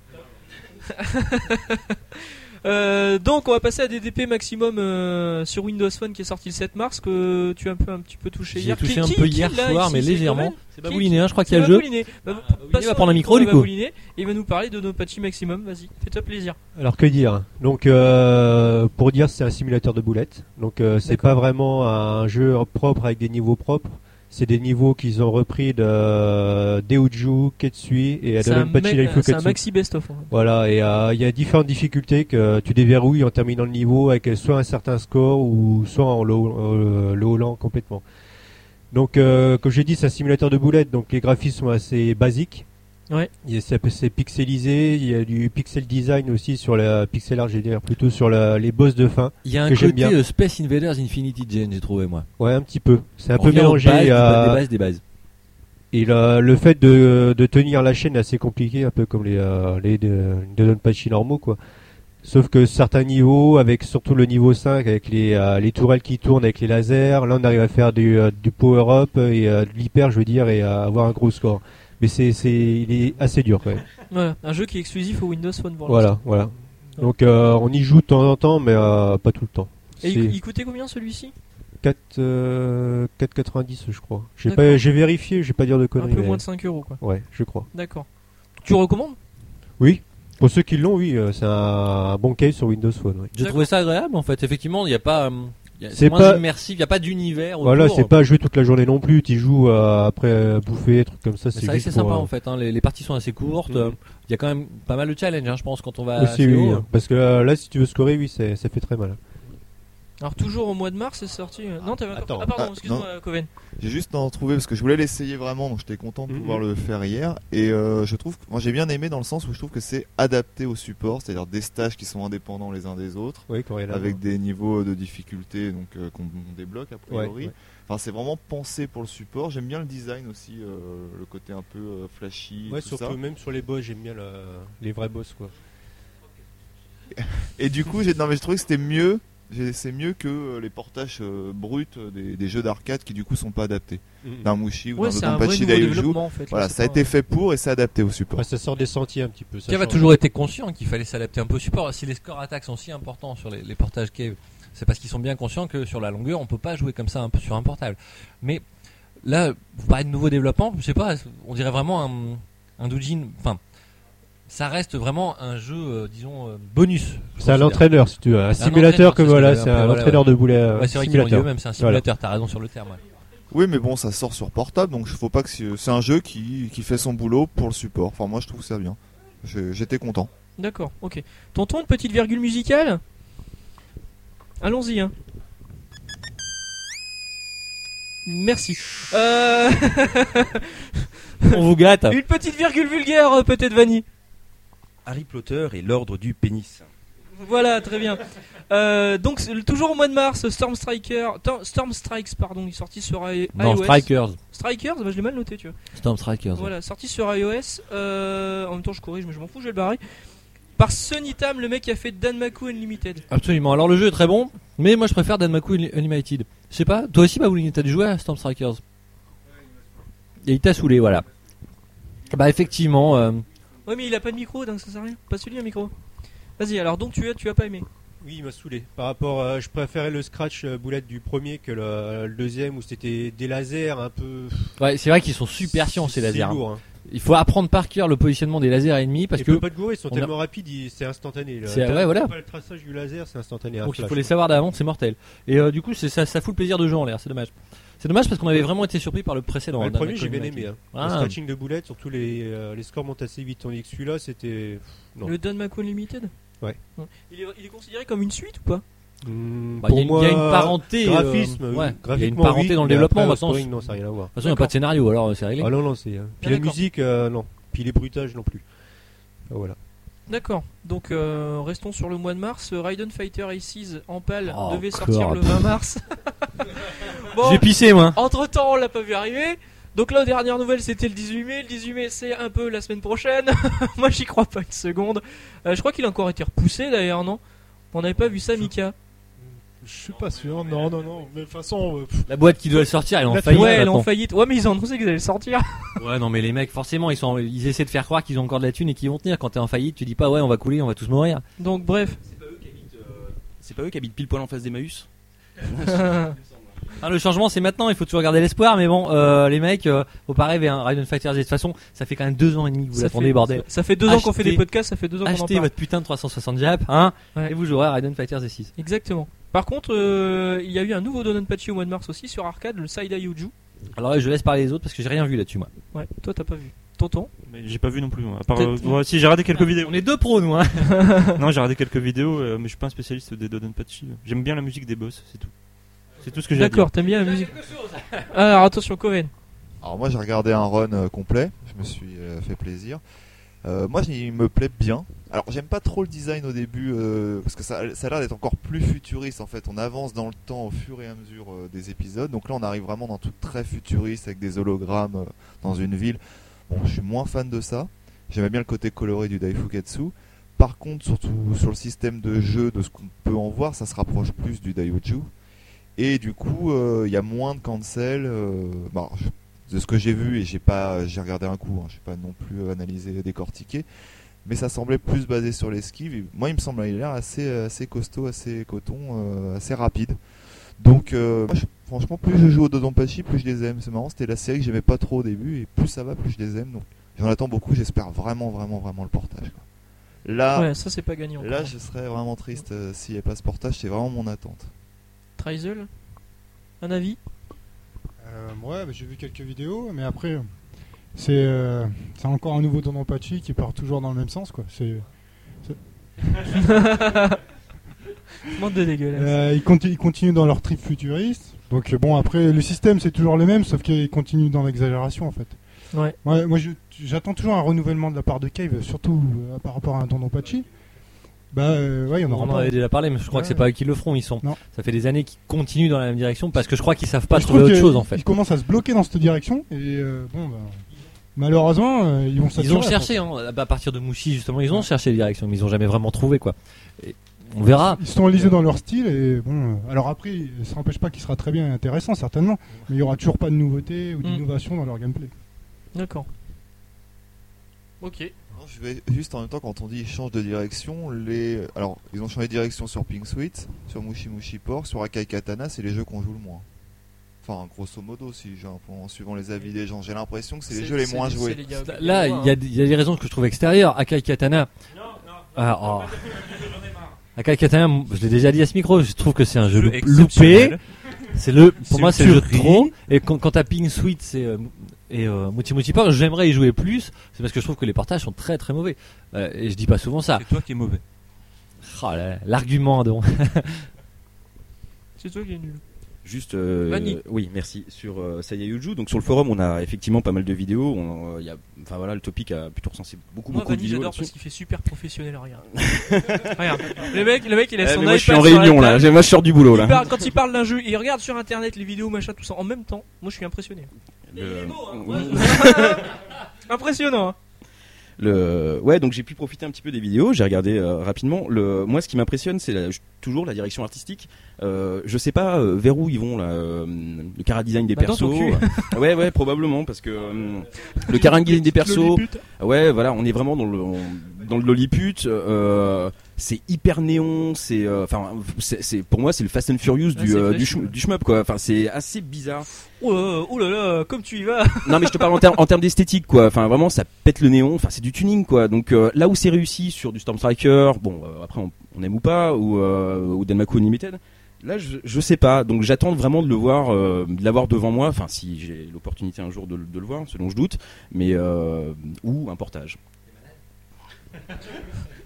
[LAUGHS] Euh, donc on va passer à DDP maximum euh, sur Windows Phone qui est sorti le 7 mars que tu as un peu un petit peu touché J'ai hier. touché Qui- un qui- peu qui, hier soir, ici, mais légèrement. C'est Qui- Babouliné, hein, je crois qu'il y C'est a le jeu. Bah, passons va prendre le micro, du coup. Babouliné, et il va nous parler de nos patchs maximum. Vas-y, fais-toi plaisir. Alors que dire? Donc euh, pour dire c'est un simulateur de boulettes. Donc euh, c'est pas vraiment un jeu propre avec des niveaux propres. C'est des niveaux qu'ils ont repris de Deuju, Ketsui et me- Laifu c'est un maxi best-of. hein. Voilà, et euh, il y a différentes difficultés que tu déverrouilles en terminant le niveau avec soit un certain score ou soit en le, euh, le haulant complètement. Donc, euh, comme j'ai dit, c'est un simulateur de boulettes, donc les graphismes sont assez basiques. Ouais. C'est pixelisé, il y a du pixel design aussi sur la pixel art, dire plutôt sur la- les boss de fin. Il y a un que côté bien. euh, Space Invaders Infinity Gen, j'ai trouvé moi. Ouais, un petit peu. C'est un On peu mélangé. à- des bases, des bases. Et le, le fait de, de tenir la chaîne est assez compliqué, un peu comme les, euh, les de, normaux, quoi. Sauf que certains niveaux, avec surtout le niveau 5, avec les, euh, les tourelles qui tournent avec les lasers, là on arrive à faire du, euh, du power-up et euh, de l'hyper, je veux dire, et à avoir un gros score. Mais c'est, c'est, il est assez dur quand même. Voilà, un jeu qui est exclusif au Windows Phone. pour Voilà, voilà. Donc euh, on y joue de temps en temps, mais euh, pas tout le temps. Et il, il coûtait combien celui-ci? 4, euh, 4,90 je crois. J'ai D'accord. pas, j'ai vérifié, je vais pas dire de Un conneries. peu mais- moins de 5 euros quoi. Ouais, je crois. D'accord. Tu recommandes? Oui. Pour ceux qui l'ont, oui, euh, c'est un bon case sur Windows Phone. oui. J'ai D'accord. trouvé ça agréable en fait. Effectivement, il n'y a pas. C'est pas- immersif, il n'y a pas d'univers. Voilà, c'est pas jouer toute la journée non plus. Tu joues euh, après euh, bouffer, trucs comme ça. C'est vrai que c'est sympa euh, en fait. hein. Les, les parties sont assez courtes. Euh, Il y a quand même pas mal de challenge, hein, je pense, quand on va. Aussi, oui, haut. hein. Parce que là, si tu veux scorer, oui, c'est- ça fait très mal. Alors toujours au mois de mars c'est sorti. Non, t'avais Attends. Ah pardon, Ah, excuse-moi Coven. J'ai juste en trouvé parce que je voulais l'essayer vraiment, donc j'étais content de Mhm. pouvoir le faire hier. Et euh, je trouve, moi j'ai bien aimé dans le sens où je trouve que c'est adapté au support, c'est-à-dire des stages qui sont indépendants les uns des autres, Oui, avec des niveaux de difficulté donc euh, qu'on débloque a priori. Ouais, ouais. Enfin, c'est vraiment pensé pour le support. J'aime bien le design aussi, euh, le côté un peu euh, flashy, Ouais, tout surtout ça. même sur les boss, j'aime bien la- les vrais boss quoi. Et du coup, j'ai non mais je trouvais que c'était mieux. C'est mieux que euh, les portages euh, bruts euh, des, des jeux d'arcade qui du coup sont pas adaptés. D'un Mushi ou Ouais, d'un Daioju. développement en fait. là, Voilà, ça a pas- été fait pour et c'est adapté au support. Ça sort des sentiers un petit peu. ça Cave a toujours été conscient qu'il fallait s'adapter un peu au support. Si les scores attaques sont si importants sur les, les portages Cave, c'est parce qu'ils sont bien conscients que sur la longueur, on peut pas jouer comme ça un peu sur un portable. Mais là, vous parlez de nouveau développement, je sais pas, on dirait vraiment un, un doujin. Enfin, ça reste vraiment un jeu, euh, disons, euh, bonus. C'est un considère. entraîneur si tu veux. Un simulateur que voilà, c'est un entraîneur de boulet. euh, Ouais, c'est vrai simulateur. eux-mêmes, c'est un simulateur, t'as raison sur le terme. ouais. Oui, mais bon, ça sort sur portable, donc faut pas que c'est c'est un jeu qui, qui fait son boulot pour le support. Enfin, moi, je trouve ça bien. J'étais content. D'accord, ok. Tonton, une petite virgule musicale? Allons-y, hein. Merci. Euh... [LAUGHS] On vous gâte. une petite virgule vulgaire, euh, peut-être, Vanny. Harry Potter et l'ordre du pénis. Voilà, très bien. Euh, donc, toujours au mois de mars, Storm Striker, Tor- Storm Strikes, pardon, il est sorti sur I- Non, iOS. Strikers. Strikers, bah, je l'ai mal noté, tu vois. Storm Strikers. Voilà, sorti sur iOS. Euh, en même temps, je corrige, mais je m'en fous, je vais le barrer. Par Sonny Tam, le mec qui a fait Danmaku Unlimited. Absolument. Alors le jeu est très bon, mais moi je préfère Danmaku Unlimited. Je sais pas, toi aussi Baboulini, t'as jouer à Storm Strikers? Et il t'a saoulé, voilà. Bah effectivement, euh, Ouais, mais il a pas de micro, donc ça sert à rien. Pas celui, un micro. Vas-y, alors donc tu as, tu as pas aimé. Oui, il m'a saoulé. Par rapport, à- je préférais le scratch euh, boulette du premier que le, le deuxième où c'était des lasers un peu. ouais, c'est vrai qu'ils sont super chiants ces lasers. lourd, hein. Il faut apprendre par cœur le positionnement des lasers ennemis parce Et que peut pas de gourer, ils sont a- tellement rapides, c'est instantané. là. Ouais, voilà. pas le traçage du laser, c'est instantané. donc il faut les savoir d'avant, c'est mortel. Et euh, du coup, c'est ça, ça fout le plaisir de jouer en l'air, c'est dommage. C'est dommage parce qu'on avait vraiment été surpris par le précédent. Ouais, le premier, j'ai bien aimé. hein. Ah. Le scratching de boulettes, surtout les, euh, les scores montent assez vite. Tandis que celui-là, c'était. Le Danmaku Unlimited Ouais. Il est, il est considéré comme une suite ou pas? Hmm, Bah, il y, a pour une- moi, il y a une parenté. euh, Graphisme, oui. ouais, il y a une parenté oui, dans le développement après, maintenant. au De scoring, non, ça n'a rien à voir. toute façon, il n'y a pas de scénario alors euh, c'est réglé. Ah non, non, c'est. euh, Puis la d'accord. musique, euh, non. Puis les bruitages non plus. Ah, voilà. D'accord. Donc euh, restons sur le mois de mars. Raiden Fighter Aces en pâle Oh, devait sortir le 20 mars. [LAUGHS] bon, J'ai pissé moi. entre temps, on l'a pas vu arriver. Donc là, dernière nouvelle, c'était le 18 mai. Le 18 mai, c'est un peu la semaine prochaine. [LAUGHS] Moi, j'y crois pas une seconde. Euh, je crois qu'il a encore été repoussé d'ailleurs, non? On n'avait pas vu ça, Mika Je suis pas sûr. Non, non, non. Mais de toute façon, euh, pff, La boîte qui doit le sortir, elle est en La- faillite. Ouais, elle est maintenant. en faillite. Ouais, mais ils ont annoncé qu'ils allaient le sortir. [LAUGHS] Ouais, non, mais les mecs, forcément, ils sont, ils essaient de faire croire qu'ils ont encore de la thune et qu'ils vont tenir. Quand t'es en faillite, tu dis pas, ouais, on va couler, on va tous mourir. Donc, bref. C'est pas eux qui habitent pile poil en face d'Emmaüs Hein, [LAUGHS] le changement, c'est maintenant. Il faut toujours garder l'espoir. Mais bon, euh, les mecs, euh, faut pas rêver. Hein. Raiden Fighters, de toute façon, ça fait quand même deux ans et demi que vous ça, l'attendez, fait, bordel. ça fait deux ans qu'on fait Achetez- des podcasts, ça fait deux ans qu'on en Achetez parle. votre putain de 360 Jap, hein, Ouais. et vous jouerez à Raiden Fighters 6. Exactement. Par contre, euh, il y a eu un nouveau Dononpachi au mois de mars aussi sur arcade, le Saida Yuju. Alors là, je laisse parler les autres parce que j'ai rien vu là-dessus, moi. Ouais, toi t'as pas vu. Tonton Mais j'ai pas vu non plus. moi. À part, Peut-être- euh, ouais, si j'ai regardé quelques vidéos. On est deux pros, nous, hein. [LAUGHS] non, j'ai regardé quelques vidéos, euh, mais je suis pas un spécialiste des Dodonpachi. J'aime bien la musique des boss, c'est tout. C'est tout ce que j'ai à dire. D'accord, t'aimes bien la musique. [LAUGHS] Alors attention, Coven. Alors moi j'ai regardé un run euh, complet, je me suis euh, fait plaisir. Euh, moi il me plaît bien. Alors j'aime pas trop le design au début euh, parce que ça, ça a l'air d'être encore plus futuriste en fait. On avance dans le temps au fur et à mesure euh, des épisodes. Donc là on arrive vraiment dans tout très futuriste avec des hologrammes euh, dans une ville. Bon je suis moins fan de ça. J'aimais bien le côté coloré du Daifukatsu. Par contre surtout sur le système de jeu de ce qu'on peut en voir, ça se rapproche plus du Daioju. Et du coup, euh, il y a moins de cancel. bah, de ce que j'ai vu et j'ai pas, j'ai regardé un coup. Hein, je pas non plus analysé, décortiqué. Mais ça semblait plus basé sur l'esquive. Et Moi, il me semble, il a l'air assez, assez costaud, assez coton, euh, assez rapide. Donc, euh, moi, je- franchement, plus je joue au Dodonpachi, plus je les aime. C'est marrant, c'était la série que j'aimais pas trop au début et plus ça va, plus je les aime. Donc, j'en attends beaucoup. J'espère vraiment, vraiment, vraiment le portage. quoi. Là, Ouais, ça c'est pas encore. là, je serais vraiment triste euh, s'il n'y avait pas ce portage. C'est vraiment mon attente. Trizel Un avis? Euh, ouais, bah, j'ai vu quelques vidéos, mais après, euh, c'est euh, c'est encore un nouveau Dononpachi qui part toujours dans le même sens, quoi. C'est Monde [LAUGHS] de dégueulasse. Euh, ils, conti- ils continuent dans leur trip futuriste. Donc bon, après, le système c'est toujours le même, sauf qu'ils continuent dans l'exagération en fait. Ouais. moi, j'attends toujours un renouvellement de la part de Cave, surtout euh, par rapport à un Tonton Pachi. Bah euh, ouais, il y en On en avait déjà parlé, mais je crois que c'est Ouais. pas eux qui le feront. Ils sont. Non. Ça fait des années qu'ils continuent dans la même direction parce que je crois qu'ils savent pas Je trouver trouve autre chose en fait. Ils commencent à se bloquer dans cette direction et euh, bon, bah, malheureusement, euh, ils vont Ils ont cherché, hein, bah, à partir de Mouchi justement, ils ont cherché les directions, mais ils ont jamais vraiment trouvé quoi. Et on verra. Ils sont enlisés dans leur style et bon. euh, alors après, ça n'empêche pas qu'il sera très bien et intéressant certainement, mais il y aura toujours pas de nouveauté ou Mm. d'innovation dans leur gameplay. D'accord. Ok. Non, je vais juste en même temps quand on dit change de direction, les alors ils ont changé de direction sur Pink Sweet, sur Mushi Mushi Port, sur Akai Katana, c'est les jeux qu'on joue le moins. Enfin, grosso modo, si peu- en suivant les avis des gens, j'ai l'impression que c'est les jeux les moins joués. Là, il y, a des- il y a des raisons que je trouve extérieures. Akai Katana. Ah, oh. Akai Katana, je l'ai déjà dit à ce micro, je trouve que c'est un jeu, loupé. C'est le, pour moi, c'est le jeu de tuerie. trop. Et quand, quand t'as Pink Sweet c'est, euh, et euh, Muti Muti Port, j'aimerais y jouer plus. C'est parce que je trouve que les portages sont très très mauvais. Euh, et je dis pas souvent ça. C'est toi qui es mauvais. Oh L'argument, donc. C'est toi qui es nul. Juste, euh, oui, merci. Sur euh, Sayayuju, donc sur le forum, on a effectivement pas mal de vidéos. On, euh, il y a, enfin voilà, le topic a plutôt recensé beaucoup, Moi, beaucoup de vidéos j'adore parce qu'il fait super professionnel. Regarde. [LAUGHS] regarde. Le mec, le mec, il a Eh, son moi, je suis en sur réunion là. Moi, je sors du boulot Il là. parle- quand il parle d'un jeu, il regarde sur internet les vidéos, machin, tout ça en même temps. Moi, je suis impressionné. Le- [LAUGHS] Impressionnant. hein. Le... Ouais, donc j'ai pu profiter un petit peu des vidéos, j'ai regardé euh, rapidement. Le... Moi, ce qui m'impressionne, c'est la- toujours la direction artistique. Euh, je sais pas euh, vers où ils vont, là, euh, le cara design des Bah, persos. [LAUGHS] ouais, ouais, probablement, parce que euh, [LAUGHS] le cara design des persos, ouais, voilà, on est vraiment dans le dans le lolliput. Euh, c'est hyper néon, c'est, euh, enfin, c'est, pour moi, c'est le Fast and Furious du euh, du, shmup, quoi. Enfin, c'est assez bizarre. Oh là, oh là là, comme tu y vas. [LAUGHS] Non mais je te parle en termes en termes d'esthétique quoi. Enfin vraiment ça pète le néon. Enfin c'est du tuning quoi. Donc euh, là où c'est réussi sur du Storm Striker, bon euh, après on, aime ou pas ou euh, ou Denmaku Unlimited. Là je, je sais pas. Donc j'attends vraiment de le voir, euh, de l'avoir devant moi. Enfin si j'ai l'opportunité un jour de, le- de le voir, selon je doute. Mais euh, ou un portage.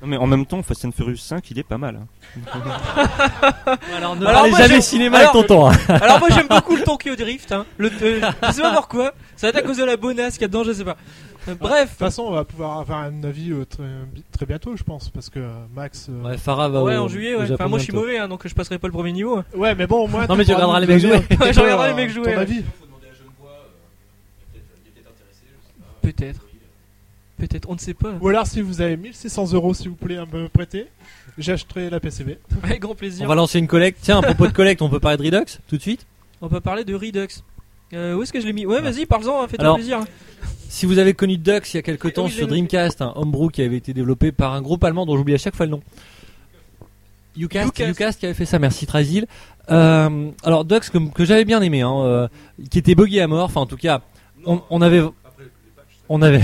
Non, mais en même temps, Fast and Furious 5, il est pas mal. hein. [LAUGHS] Alors ne parlez moi, jamais cinéma alors- avec tonton. hein. [LAUGHS] Alors moi j'aime beaucoup le Tokyo Drift. Hein. Le, euh, je sais pas pourquoi. Ça va être à cause de la bonasse qu'il y a dedans, je sais pas. Euh, De bref. toute façon, on va pouvoir avoir un avis euh, très, très bientôt, je pense, parce que euh, Max. euh, Ouais, Farah va Ouais, au- en juillet. au Ouais. Japon Enfin, moi je suis bientôt. mauvais, hein, donc je passerai pas le premier niveau. Ouais, mais bon, au moins. Non, mais tu pourras regarderas nous les mecs donner jouer. un petit Ouais, je peu, regarderai euh, les mecs jouer, Ton ouais. avis? Peut-être. Peut-être, on ne sait pas. Ou alors, si vous avez 1600 euros, s'il vous plaît, à me prêter, j'achèterai la PCB. Avec [LAUGHS] grand plaisir. On va lancer une collecte. Tiens, à propos de collecte, on peut parler de Redux tout de suite? On va parler de Redux. Euh, où est-ce que je l'ai mis? Ouais, vas-y, parle-en, hein, fais-toi plaisir. Si vous avez connu Dux il y a quelques temps oui, sur. Dreamcast, un homebrew qui avait été développé par un groupe allemand dont j'oublie à chaque fois le nom. Ucast, Ucast. Ucast qui avait fait ça, merci Trazil. Euh, alors Dux que, que j'avais bien aimé, hein, euh, qui était buggy à mort, enfin en tout cas, on, on avait, on avait,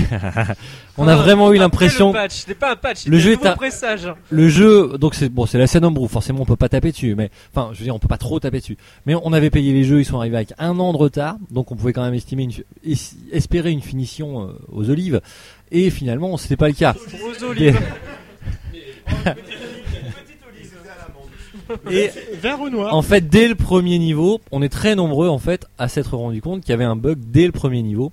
[LAUGHS] on a vraiment eu l'impression, Le patch, pas un patch, Le c'était jeu un est un- pressage. le jeu, donc c'est bon, c'est la scène homebrew, forcément on peut pas taper dessus, mais enfin je veux dire on peut pas trop taper dessus. Mais on avait payé les jeux, ils sont arrivés avec un an de retard, donc on pouvait quand même estimer une, espérer une finition euh, aux olives, et finalement c'était pas le cas. Aux olives. Et Vert ou noir En fait, dès le premier niveau, on est très nombreux en fait à s'être rendu compte qu'il y avait un bug dès le premier niveau.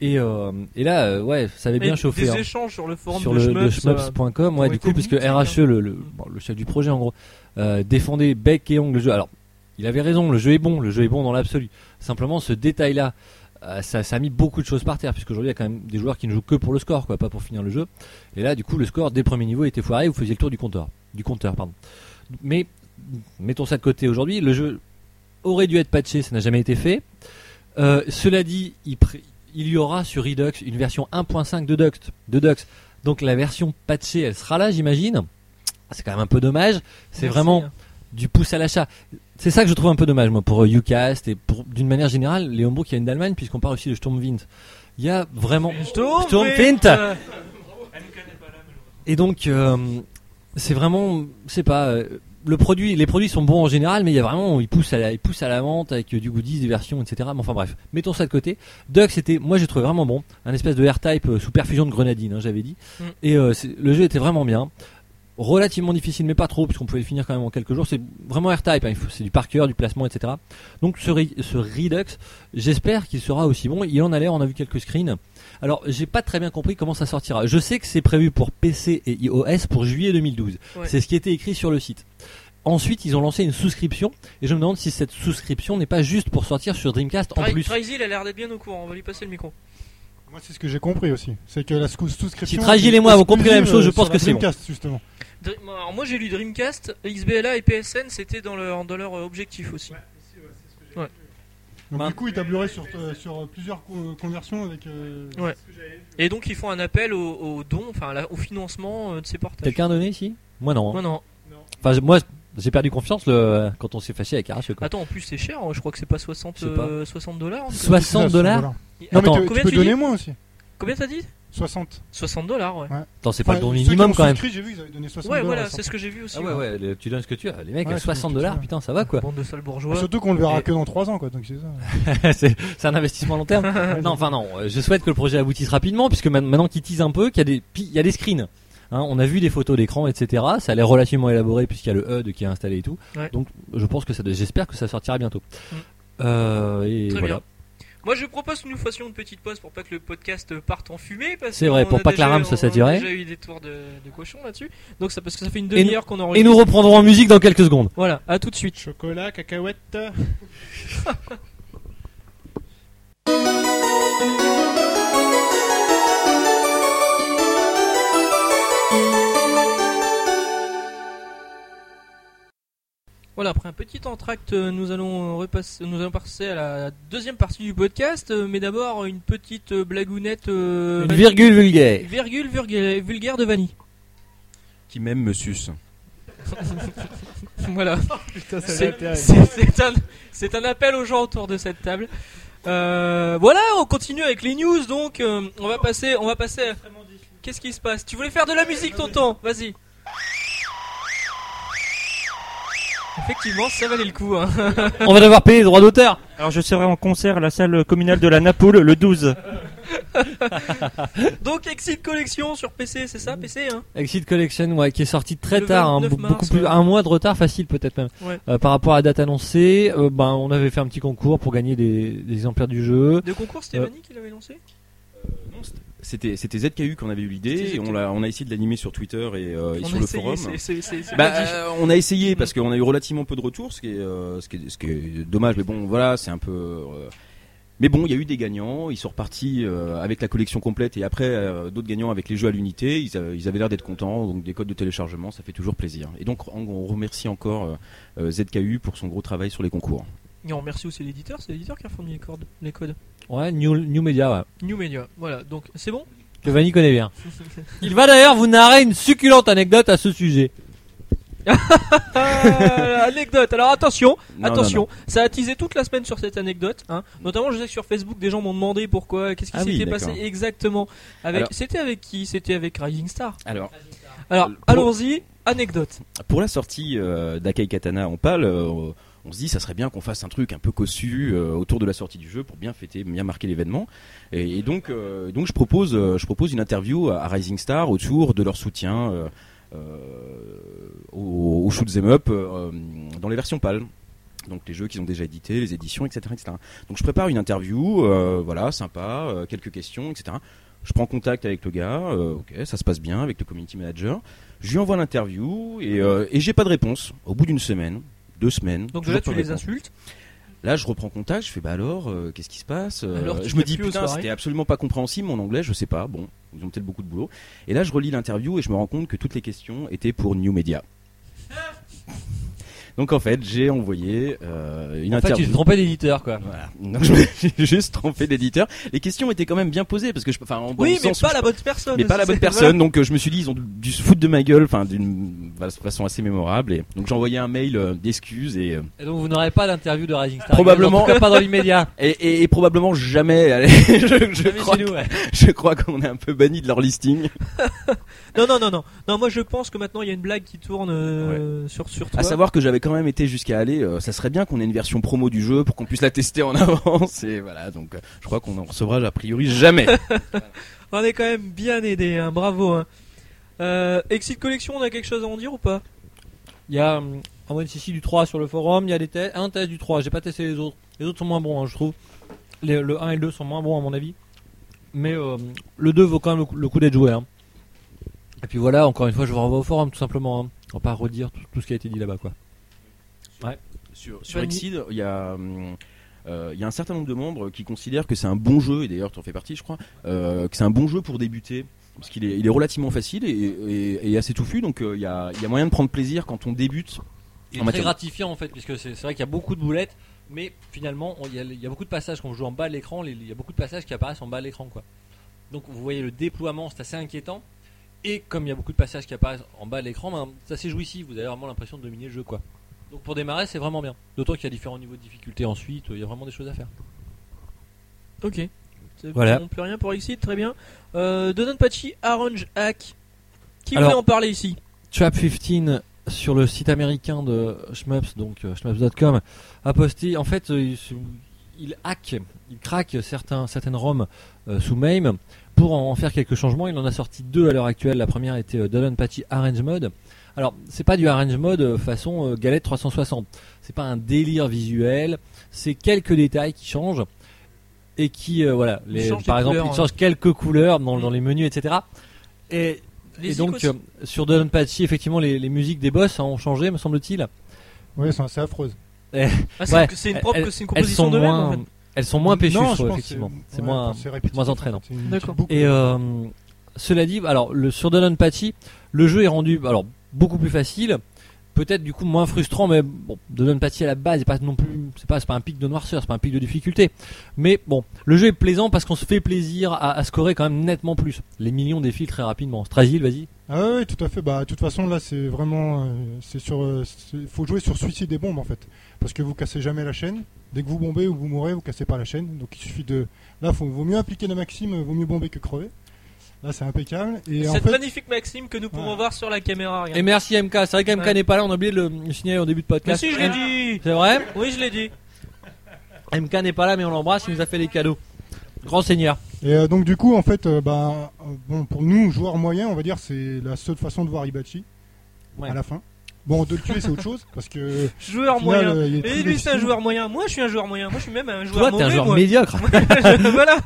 Et, euh, et là, euh, ouais, ça avait bien chauffé. Des hein. échanges sur le forum Sur de le, le Shmups, euh, shmups.com, ouais, du coup, puisque RHE, le, le, bon, le chef du projet en gros, euh, défendait bec et ongle le jeu. Alors, il avait raison, le jeu est bon, le jeu est bon dans l'absolu. Simplement, ce détail-là, euh, ça, ça a mis beaucoup de choses par terre, puisqu'aujourd'hui, il y a quand même des joueurs qui ne jouent que pour le score, quoi, pas pour finir le jeu. Et là, du coup, le score dès le premier niveau était foiré, vous faisiez le tour du compteur. Du compteur, pardon. Mais, mettons ça de côté aujourd'hui, le jeu aurait dû être patché, ça n'a jamais été fait. Euh, cela dit, il, il y aura sur Redux une version 1.5 de Dux, de Dux. Donc la version patchée, elle sera là, j'imagine. C'est quand même un peu dommage. C'est vraiment hein. du pouce à l'achat. C'est ça que je trouve un peu dommage, moi, pour euh, Ucast et pour, d'une manière générale, les homebrew qui viennent d'Allemagne, puisqu'on parle aussi de Sturmwind. Il y a vraiment. Sturmwind. Sturmwind. Et donc, euh, c'est vraiment, c'est pas, euh, le produit, les produits sont bons en général, mais il y a vraiment, ils poussent à la, ils poussent à la vente avec du goodies, des versions, etc. Mais enfin bref, mettons ça de côté. Dux c'était, moi j'ai trouvé vraiment bon, un espèce de R-Type euh, sous perfusion de grenadine, hein, j'avais dit. Mm. Et euh, le jeu était vraiment bien. relativement difficile, mais pas trop, puisqu'on pouvait le finir quand même en quelques jours. C'est vraiment R-Type, hein, c'est du par cœur, du placement, etc. Donc ce, ce Redux, j'espère qu'il sera aussi bon. Il en a l'air, on a vu quelques screens. Alors, j'ai pas très bien compris comment ça sortira. Je sais que c'est prévu pour PC et iOS pour juillet 2012. Ouais. C'est ce qui était écrit sur le site. Ensuite, ils ont lancé une souscription, et je me demande si cette souscription n'est pas juste pour sortir sur Dreamcast en plus. Trizy, il a l'air d'être bien au courant. On va lui passer le micro. Moi, c'est ce que j'ai compris aussi. C'est que la sous- souscription. Si Tragil et moi avons compris la même chose, je pense que c'est bon. Dreamcast, justement. Alors moi j'ai lu Dreamcast, XBLA et PSN c'était dans leur, dans leur euh, objectif aussi. Donc, Ben- du coup, il tablerait sur, euh, sur plusieurs co- conversions avec. euh, Ouais. Et donc ils font un appel au, au don, enfin au financement euh, de ces portages. Quelqu'un a donné ici? Moi non. hein. Non non. Enfin, moi, j'ai perdu confiance le, quand on s'est fâché avec Arrache. Quoi. Attends en plus c'est cher, hein, je crois que c'est pas 60 Je sais pas. euh, 60 dollars. en tout cas. 60 dollars? Non, Attends, mais tu, peux tu donner dis? moins aussi. Combien t'as dit? 60. 60 dollars ouais. Attends, c'est pas le don minimum quand même. souscrit, J'ai vu qu'ils avaient donné 60 Ouais dollars, voilà, ça. c'est ce que j'ai vu aussi. Ah ouais, ouais, le- tu donnes ce que tu as. Les mecs, Ouais, à c'est 60 tout dollars, putain, ça va quoi. Bande de sales bourgeois. Surtout qu'on le verra Et- que dans 3 ans, quoi. Donc c'est ça. [LAUGHS] c'est c'est un investissement long terme. [LAUGHS] non, enfin non, euh, je souhaite que le projet aboutisse rapidement, puisque ma- maintenant qu'ils teasent un peu, qu'il y a des, il y a des screens. Hein, on a vu des photos d'écran, etc. Ça a l'air relativement élaboré puisqu'il y a le HUD qui est installé et tout. Ouais. Donc, je pense que ça, j'espère que ça sortira bientôt. Mm. Euh, et Très voilà. bien. Moi je propose que nous fassions une petite pause pour pas que le podcast parte en fumée. parce C'est vrai, pour pas que la rame se on a saturait. déjà eu des tours de, de cochon là-dessus. Donc ça parce que ça fait une Et nous- demi-heure qu'on Et enregistre. nous reprendrons en musique dans quelques secondes. Voilà, à tout de suite. Chocolat, cacahuète. [LAUGHS] Voilà, après un petit entracte, euh, nous allons repasser, nous allons passer à la deuxième partie du podcast, euh, mais d'abord une petite euh, blagounette, euh, Une virgule vulgaire. virgule vulgaire, vulgaire de Vanny. Qui même me suce. [LAUGHS] Voilà, va c'est un, appel aux gens autour de cette table. Euh, voilà, on continue avec les news, donc euh, on va passer, on va passer. à- Qu'est-ce qui se passe? Tu voulais faire de la musique, tonton? Vas-y. Effectivement, ça valait le coup. Hein. [LAUGHS] On va devoir payer les droits d'auteur. Alors je serai en concert à la salle communale de la Napoule le 12. [LAUGHS] Donc Exit Collection sur PC, c'est ça PC hein? Exit Collection, ouais, qui est sorti très Le tard, hein, 29 be- beaucoup plus, ouais. un mois de retard facile peut-être même. Ouais. Euh, par rapport à la date annoncée, euh, ben on avait fait un petit concours pour gagner des, des exemplaires du jeu. De concours, c'était Euh. Vanny qui l'avait lancé? C'était c'était ZKU qu'on avait eu l'idée C'était on, a essayé de l'animer sur Twitter et, euh, et sur le essayé, forum. Bah, euh, on a essayé parce qu'on a eu relativement peu de retours, ce qui est, euh, ce qui est, ce qui est dommage, mais bon, voilà, c'est un peu. mais bon, il y a eu des gagnants, ils sont repartis euh, avec la collection complète et après euh, d'autres gagnants avec les jeux à l'unité. Ils, avaient l'air d'être contents, donc des codes de téléchargement, ça fait toujours plaisir. Et donc, on, remercie encore ZKU pour son gros travail sur les concours. Et on remercie aussi l'éditeur, c'est l'éditeur qui a fourni les, cordes, les codes. Ouais, New, New Media, ouais. New Media, voilà, donc c'est bon? Que Vanny connaît bien. [LAUGHS] Il va d'ailleurs vous narrer une succulente anecdote à ce sujet. Ah, Anecdote, alors attention, Non, attention, non, ça a teasé toute la semaine sur cette anecdote. Hein. Notamment, je sais que sur Facebook, des gens m'ont demandé pourquoi, qu'est-ce qui Ah oui, s'était passé exactement. Avec, Alors- C'était avec qui? C'était avec Rising Star. Alors, Alors, Pour- allons-y, anecdote. pour la sortie euh, d'Akai Katana en pâle, euh, on se dit ça serait bien qu'on fasse un truc un peu cossu euh, autour de la sortie du jeu pour bien fêter, bien marquer l'événement. Et, donc, euh, donc je propose, euh, je propose une interview à, Rising Star autour de leur soutien euh, euh, au, au shoot 'em up dans les versions pâles. Donc les jeux qu'ils ont déjà édités, les éditions, etc., etc. Donc je prépare une interview, voilà, sympa, quelques questions, etc. Je prends contact avec le gars, ok, ça se passe bien avec le community manager. Je lui envoie l'interview et, et j'ai pas de réponse. Au bout d'une semaine, deux semaines. Donc déjà, tu les insultes. Là, je reprends contact, je fais bah alors, euh, qu'est-ce qui se passe Euh, Alors, Je me dis putain, c'était absolument pas compréhensible mon anglais, je sais pas. Bon, ils ont peut-être beaucoup de boulot. Et là, je relis l'interview et je me rends compte que toutes les questions étaient pour New Media. [LAUGHS] Donc en fait, j'ai envoyé euh, une En fait, tu interview. te trompais d'éditeur, quoi. Voilà. Donc je me suis [LAUGHS] juste trompé d'éditeur. Les questions étaient quand même bien posées parce que je, enfin, en, Oui, mais sens pas je- la bonne personne. mais pas la bonne personne. Donc euh, je me suis dit ils ont dû se foutre de ma gueule, enfin d'une voilà, façon assez mémorable. Et donc j'ai envoyé un mail euh, d'excuses et, euh, Et donc vous n'aurez pas d'interview de Rising Star. Probablement. En tout cas, pas dans l'immédiat. [LAUGHS] et, et- et probablement jamais. allez, [LAUGHS] je, je Jamais crois, chez nous, ouais. je crois qu'on est un peu banni de leur listing. Non, non, non, non. Non, moi je pense que maintenant il y a une blague qui tourne sur, sur toi. À savoir que j'avais quand même été jusqu'à aller. euh, ça serait bien qu'on ait une version promo du jeu pour qu'on puisse la tester en [LAUGHS] avance. Et voilà. Donc euh, je crois qu'on en recevra a priori jamais. [LAUGHS] On est quand même bien aidé, hein, bravo. hein. Euh, Exit Collection, on a quelque chose à en dire ou pas? Il y a hum, un ONCC du 3 sur le forum, il y a des tests, un test du 3, j'ai pas testé les autres. Les autres sont moins bons, hein, je trouve. Les- le 1 et le 2 sont moins bons à mon avis. Mais euh, le 2 vaut quand même le coup, d'être joué. hein. Et puis voilà, encore une fois, je vous renvoie au forum tout simplement. Hein. On va pas redire tout, tout ce qui a été dit là-bas quoi. Sur, sur. Exceed, il y a. hum, euh, il y a un certain nombre de membres qui considèrent que c'est un bon jeu, et d'ailleurs tu en fais partie je crois, euh, que c'est un bon jeu pour débuter, parce qu'il est, il est relativement facile et, et- et assez touffu, donc euh, il y, a, il y a moyen de prendre plaisir quand on débute. Il est En très matière- gratifiant en fait, puisque c'est c'est vrai qu'il y a beaucoup de boulettes, mais finalement il y, a- il y a beaucoup de passages quand on joue en bas de l'écran, il y a beaucoup de passages qui apparaissent en bas de l'écran quoi. Donc vous voyez le déploiement, c'est assez inquiétant. Et comme il y a beaucoup de passages qui apparaissent en bas de l'écran, ben, c'est assez jouissif, vous avez vraiment l'impression de dominer le jeu quoi. Donc pour démarrer c'est vraiment bien. D'autant qu'il y a différents niveaux de difficulté ensuite, il y a vraiment des choses à faire. Ok. C'est Voilà. bon, plus rien pour Exit, très bien. Euh, Dononpachi Orange Hack. Qui Alors- voulait en parler ici? Trap 15 sur le site américain de Shmups, donc euh, shmups.com, a posté. En fait, euh, il, hack, il craque certains, certaines ROM euh, sous MAME pour en, en faire quelques changements. Il en a sorti deux à l'heure actuelle. La première était euh, Patchy Arrange Mode. Alors, c'est pas du arrange mode euh, façon euh, galette 360. C'est pas un délire visuel. C'est quelques détails qui changent et qui, euh, voilà, Il les, change par exemple, couleurs, il hein. change quelques couleurs dans, dans les menus, etc. Et Les et donc euh, sur Don Patchy, effectivement, les, les musiques des boss hein, ont changé, me semble-t-il. Ouais, elles sont assez affreuses. Ah, c'est ouais, c'est une, propre- elles- c'est une elles composition sont de même moins, en fait. elles sont moins péchues, effectivement. C'est ouais, moins, moins en entraînant. D'accord. Et euh, cela dit, alors le sur Don Patchy, le jeu est rendu alors beaucoup plus facile, peut-être du coup moins frustrant, mais bon, Don Patchy à la base, c'est pas non plus, c'est pas, pas un pic de noirceur, c'est pas un pic de difficulté. Mais bon, le jeu est plaisant parce qu'on se fait plaisir à, scorer quand même nettement plus. Les millions défilent très rapidement. Strasil, vas-y. Ah ouais, tout à fait. Bah, de toute façon, là, c'est vraiment, euh, euh, faut jouer sur suicide des bombes en fait, parce que vous cassez jamais la chaîne. Dès que vous bombez ou vous mourrez, vous cassez pas la chaîne. Donc il suffit de, là, faut, vaut mieux appliquer la maxime, vaut mieux bomber que crever. Là, c'est impeccable. Et en Cette fait, magnifique Maxime que nous pouvons Ouais. voir sur la caméra. regarde. Et merci MK. C'est vrai que MK Ouais. n'est pas là, on a oublié de le, le signaler au début de Mais podcast. si, je l'ai dit C'est vrai Oui, je l'ai dit. MK n'est pas là, mais on l'embrasse, il nous a fait des cadeaux. Grand seigneur. et euh, donc du coup, en fait, euh, bah, euh, bon, pour nous, joueurs moyens, on va dire, c'est la seule façon de voir Ibachi Ouais. à la fin. Bon, de le tuer, c'est autre chose, parce que [LAUGHS] Joueur final, moyen. euh, il est Et très lui, c'est un joueur moyen. Moi, je suis un joueur moyen. Moi, je suis même un joueur Toi, t'es mauvais. un joueur moi. médiocre. [LAUGHS] voilà.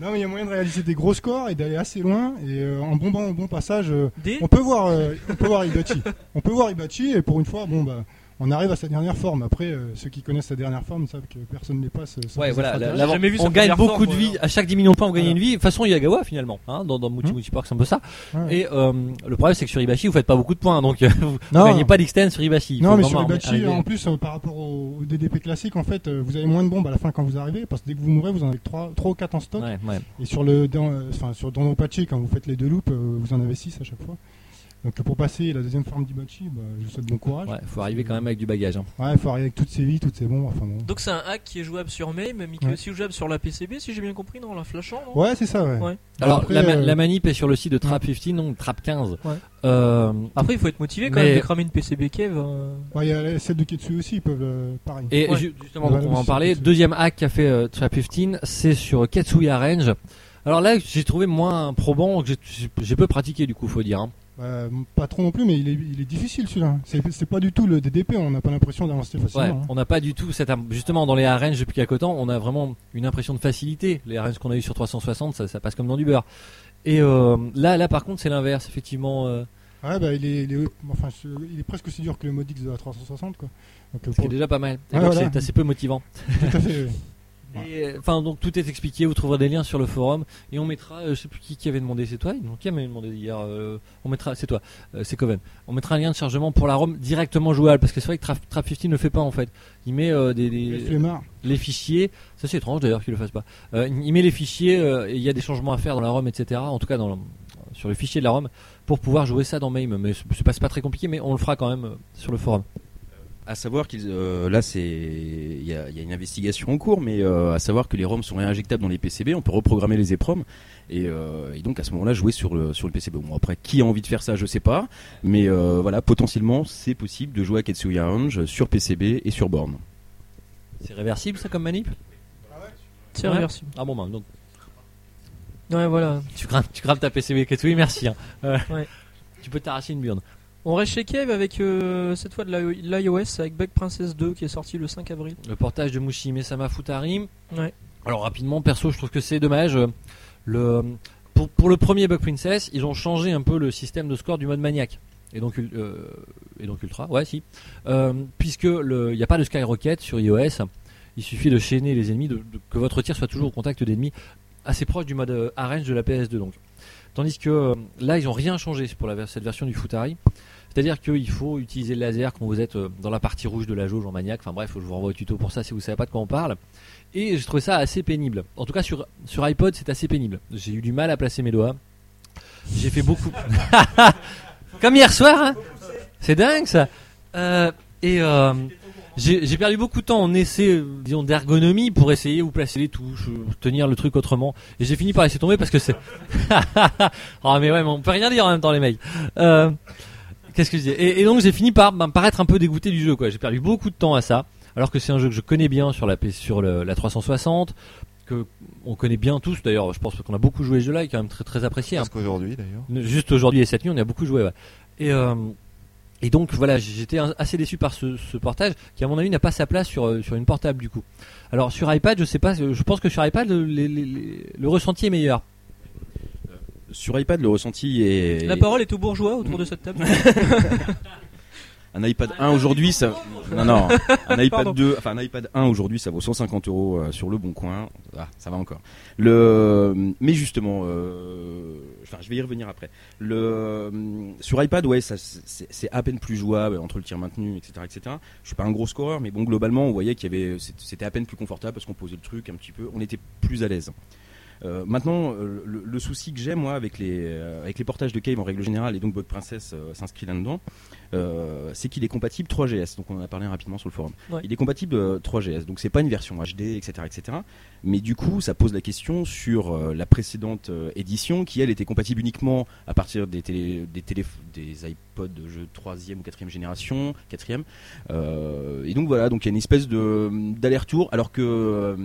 Non, mais il y a moyen de réaliser des gros scores et d'aller assez loin. Et euh, en bombant au bon passage, euh, Des... on peut voir, euh, on peut voir Ibachi. on peut voir Ibachi et pour une fois, bon bah, on arrive à sa dernière forme. Après, euh, ceux qui connaissent sa dernière forme savent que personne ne les passe. euh, Ouais, voilà. la- la- jamais vu on gagne beaucoup forme, de moi, vie. À chaque 10 millions de points, on gagne Voilà. une vie. De toute façon, Yagawa finalement. Hein, dans dans Hmm. Muchi Park, c'est un peu ça. Ouais. Et euh, le problème, c'est que sur Ibashi, vous faites pas beaucoup de points. Donc, euh, [LAUGHS] vous Non. gagnez pas d'extend sur Ibashi. Non, mais sur arriver- en plus, euh, par rapport au, au DDP classique, en fait, euh, vous avez moins de bombes à la fin quand vous arrivez, parce que dès que vous mourrez, vous en avez 3, ou 4 en stock. Ouais, ouais. Et sur le, dans, euh, enfin, sur Dono Pachi, quand vous faites les deux loops, euh, vous en avez 6 à chaque fois. Donc pour passer la deuxième forme d'Ibachi, bah, je vous souhaite bon courage. Ouais, faut arriver quand même avec du bagage. hein. Ouais, il faut arriver avec toutes ses vies, toutes ses bombes, enfin bon. Donc, c'est un hack qui est jouable sur MAME, mais qui est aussi jouable sur la PCB, si j'ai bien compris, non La flashant, non? Ouais, c'est ça, ouais. Ouais. Alors, Après, la, ma- euh, la manip est sur le site de Trap 15, donc Trap 15. Ouais. Euh, Après, il faut être motivé quand Mais- même de cramer une PCB Kev. euh. Ouais, il y a celle de Ketsu aussi, ils peuvent, euh, pareil. Et Ouais. ju- justement, Ouais, donc, on va en parler. Deuxième hack qu'a fait euh, Trap 15, c'est sur Katsuya Range. Alors là, j'ai trouvé moins probant, j'ai peu pratiqué du coup, faut dire. hein. Euh, pas trop non plus, mais il est, il est difficile celui-là. C'est c'est pas du tout le DDP, on n'a pas l'impression d'avancer Ouais, facilement. hein. on n'a pas du tout cette justement dans les arranges depuis quelque temps, on a vraiment une impression de facilité. Les arranges qu'on a eu sur 360, ça, ça passe comme dans du beurre. Et euh, là, là par contre, c'est l'inverse, effectivement. euh, Ouais, bah, il, est, il, est, enfin, je- il est presque aussi dur que le Modix de la 360. Quoi. Donc, ce qui est pour- déjà pas mal. Ouais, voilà. c'est assez peu motivant. Tout à fait, [LAUGHS] euh, Enfin, donc tout est expliqué. Vous trouverez des liens sur le forum et on mettra. euh, je sais plus qui, qui avait demandé. C'est toi qui avait demandé hier euh, On mettra. C'est toi. c'est Coven. On mettra un lien de chargement pour la ROM directement jouable parce que c'est vrai que Trap, Trap 15 ne le fait pas en fait. Il met des, des- Les fichiers. Ça c'est étrange d'ailleurs qu'il le fasse pas. Il met les fichiers et il y a des changements à faire dans la ROM, etc. En tout cas dans le- sur le fichier de la ROM pour pouvoir jouer ça dans MAME. Mais c'est pas, pas très compliqué, mais on le fera quand même sur le forum. À savoir qu'ils, euh, là, c'est, il y a, il y a une investigation en cours, mais euh, à savoir que les ROM sont réinjectables dans les PCB, on peut reprogrammer les EPROM et, euh, et donc à ce moment-là jouer sur le sur le PCB. Bon, après, qui a envie de faire ça, je sais pas, mais euh, voilà, potentiellement, c'est possible de jouer à Ketsuya Range sur PCB et sur borne. C'est réversible ça comme manip? C'est Ouais. réversible. Ah bon, ben, donc Ouais, voilà. tu crames, tu crames ta PCB oui, merci. hein. Euh, Ouais. tu peux t'arracher une burne. On reste chez Kev avec euh, cette fois de l'i- l'iOS avec Bug Princess 2 qui est sorti le 5 avril. Le portage de Mushihime Sama Futari. Ouais. Alors rapidement, perso, je trouve que c'est dommage. Le, pour, pour le premier Bug Princess, ils ont changé un peu le système de score du mode maniaque. Et donc, euh, et donc ultra, ouais, si. Euh, puisque il n'y a pas de skyrocket sur iOS, il suffit de chaîner les ennemis, de, de- que votre tir soit toujours au contact d'ennemis, assez proche du mode euh, arrange de la PS2 donc. Tandis que euh, là, ils n'ont rien changé pour la, cette version du Futari. C'est-à-dire qu'il faut utiliser le laser quand vous êtes euh, dans la partie rouge de la jauge en maniaque. Enfin bref, je vous renvoie au tuto pour ça si vous savez pas de quoi on parle. Et j'ai trouvé ça assez pénible. En tout cas sur, sur iPod c'est assez pénible. J'ai eu du mal à placer mes doigts. J'ai fait beaucoup. [LAUGHS] Comme hier soir, hein C'est dingue ça. Euh, et j'ai perdu beaucoup de temps en essai, euh, disons, d'ergonomie pour essayer où placer les touches, euh, tenir le truc autrement. Et j'ai fini par laisser tomber parce que c'est. oh [LAUGHS] mais ouais, mais on peut rien dire en même temps les mecs. Euh, Qu'est-ce que je disais et, et donc j'ai fini par bah, me paraître un peu dégoûté du jeu quoi. J'ai perdu beaucoup de temps à ça, alors que c'est un jeu que je connais bien sur la P- sur le- la 360, que on connaît bien tous. D'ailleurs, je pense qu'on a beaucoup joué ce jeu-là, et quand même très très apprécié. hein. Parce qu'aujourd'hui, d'ailleurs. Juste aujourd'hui et cette nuit, on y a beaucoup joué. Ouais. Et euh, et donc voilà, j'étais assez déçu par ce, ce portage qui à mon avis n'a pas sa place sur euh, sur une portable du coup. Alors sur iPad, je sais pas, je pense que sur iPad le, les- les- les- le ressenti est meilleur. Sur iPad, le ressenti est. La parole est aux bourgeois autour de cette table. [LAUGHS] [LAUGHS] Un iPad 1 aujourd'hui, ça. Non, non. Un iPad Pardon. 2, enfin un iPad 1 aujourd'hui, ça vaut 150 euros euh, sur le bon coin. Ah, ça va encore. Le, mais justement, euh... enfin, je vais y revenir après. Le, sur iPad, ouais, ça, c'est c'est à peine plus jouable entre le tir maintenu, etc., etc. Je suis pas un gros scoreur, mais bon, globalement, on voyait qu'il y avait, c'était à peine plus confortable parce qu'on posait le truc un petit peu, on était plus à l'aise. Euh, maintenant, euh, le, le souci que j'ai moi avec les euh, avec les portages de Cave en règle générale et donc Bug Princess s'inscrit là-dedans, c'est qu'il est compatible 3GS. Donc on en a parlé rapidement sur le forum. Ouais. Il est compatible euh, 3GS. Donc c'est pas une version HD, etc., etc. Mais du coup, ça pose la question sur la précédente édition qui elle était compatible uniquement à partir des télé, des télé, des iPods de jeu troisième ou quatrième génération, quatrième. Euh, et donc voilà, donc il y a une espèce de d'aller-retour alors que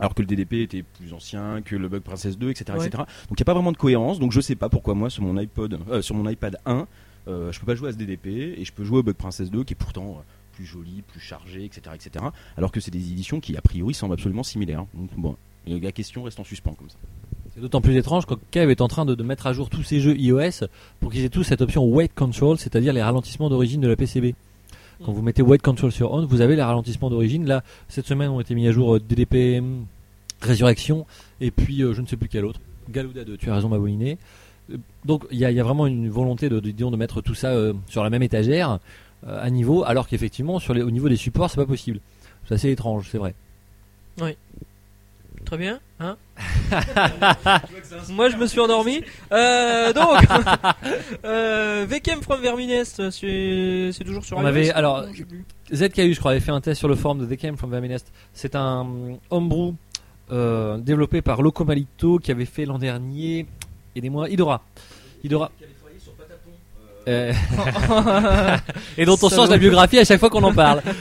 alors que le DDP était plus ancien que le Bug Princess 2, etc., Ouais. etc. Donc il n'y a pas vraiment de cohérence. Donc je sais pas pourquoi moi sur mon iPod, euh, sur mon iPad 1, euh, je peux pas jouer à ce DDP et je peux jouer au Bug Princess 2 qui est pourtant euh, plus joli, plus chargé, etc., etc. Alors que c'est des éditions qui a priori semblent absolument similaires. Donc bon, la question reste en suspens comme ça. C'est d'autant plus étrange quand Kev est en train de, de mettre à jour tous ses jeux iOS pour qu'ils aient tous cette option Weight Control, c'est-à-dire les ralentissements d'origine de la PCB. Quand vous mettez Weight Control sur On, vous avez les ralentissements d'origine. Là, cette semaine, ont été mis à jour euh, DDP hum, Résurrection et puis euh, je ne sais plus quel autre. Galouda 2, tu as raison, Mabouliné. Euh, Donc il y a, vraiment une volonté de, de, de mettre tout ça sur la même étagère à niveau, alors qu'effectivement, au niveau des supports, c'est pas possible. C'est assez étrange, c'est vrai. Très bien, hein Moi je me suis endormi. Euh, donc, [LAUGHS] euh, Vecem from Verminest, c'est c'est toujours sur On iOS, avait- alors, Je sais plus. ZKU, je crois, avait fait un test sur le forum de The Came from Verminest. C'est un homebrew euh, développé par Locomalito qui avait fait l'an dernier, aidez-moi, Idora. Idora. Euh, [LAUGHS] et dont on Ça change la biographie à chaque fois qu'on en parle. [LAUGHS]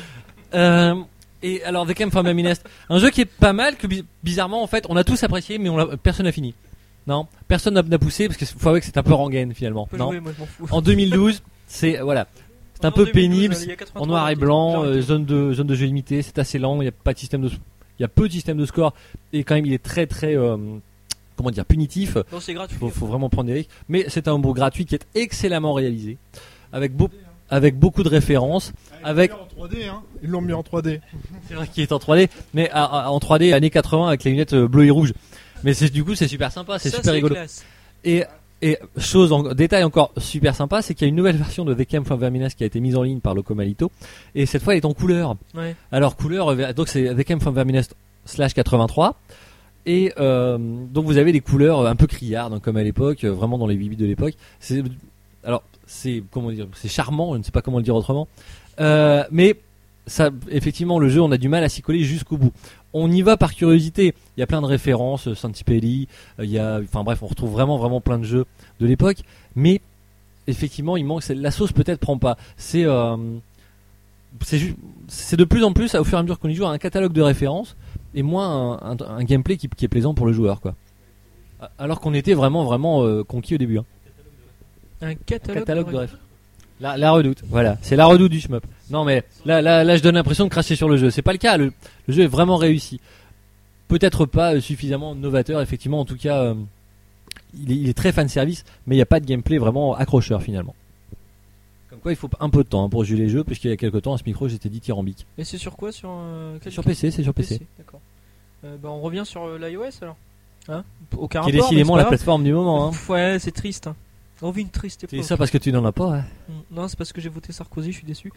Euh, et alors, The Came from Verminest, un jeu qui est pas mal, que bi- bizarrement, en fait, on a tous apprécié, mais on l'a- personne n'a fini. Non, personne n'a n'a poussé parce qu'il faut avouer que c'est un peu rengaine finalement. Non, jouer, moi je m'en fous. en 2012, c'est voilà, c'est un peu 2012, pénible. 83 En noir et blanc, euh, zone de zone de jeu limitée, c'est assez lent. Il y a pas de système de, il y a peu de système de score et quand même il est très très euh, comment dire punitif. Non, c'est gratuit. Faut, faut vraiment prendre des risques. Mais c'est un homebrew gratuit qui est excellemment réalisé, avec beau- avec beaucoup de références, avec en 3D, hein. Ils l'ont mis en 3D. c'est vrai qu'il est en 3D, mais à- à- en 3D années 80 avec les lunettes euh, bleues et rouges. Mais c'est du coup c'est super sympa, c'est Ça, super rigolo. classe. Et, et chose en, détail encore super sympa, c'est qu'il y a une nouvelle version de The Camp from Verminas qui a été mise en ligne par Locomalito. Et cette fois, elle est en couleur. Ouais. Alors, couleur, euh, donc c'est The Camp from Verminas slash 83. Et euh, donc, vous avez des couleurs un peu criardes, hein, comme à l'époque, vraiment dans les 8 bits de l'époque. C'est, alors, c'est, comment dire, c'est charmant, je ne sais pas comment le dire autrement. Euh, mais, ça, effectivement, le jeu, on a du mal à s'y coller jusqu'au bout. On y va par curiosité. Il y a plein de références, Santipelli, euh, il y a, enfin bref, on retrouve vraiment vraiment plein de jeux de l'époque, mais effectivement, il manque. La sauce peut-être prend pas. C'est euh, c'est de plus en plus au fur et à mesure qu'on y joue un catalogue de références et moins un, gameplay qui, est plaisant pour le joueur, quoi. Alors qu'on était vraiment vraiment conquis au début. hein. Un catalogue, catalogue de. La, la redoute, voilà, c'est la redoute du shmup. Non mais là, là, là, je donne l'impression de cracher sur le jeu. C'est pas le cas. Le, le jeu est vraiment réussi. Peut-être pas euh, suffisamment novateur, effectivement. En tout cas, euh, il, est, il est très fan service, mais il n'y a pas de gameplay vraiment accrocheur finalement. Comme quoi, il faut un peu de temps hein, pour juger les jeux, puisqu'il y a quelques temps, à ce micro, j'étais dit tyrambique. Et c'est sur quoi Sur, euh, Sur PC, c'est sur PC. D'accord. Bah, on revient sur l'iOS alors. Hein? Aucun Qui est rapport, décidément la grave. plateforme du moment. Hein. Ouais, c'est triste. Hein. On vit une triste C'est époque. ça parce que tu n'en as pas. hein. Mm. Non, c'est parce que j'ai voté Sarkozy, je suis déçu.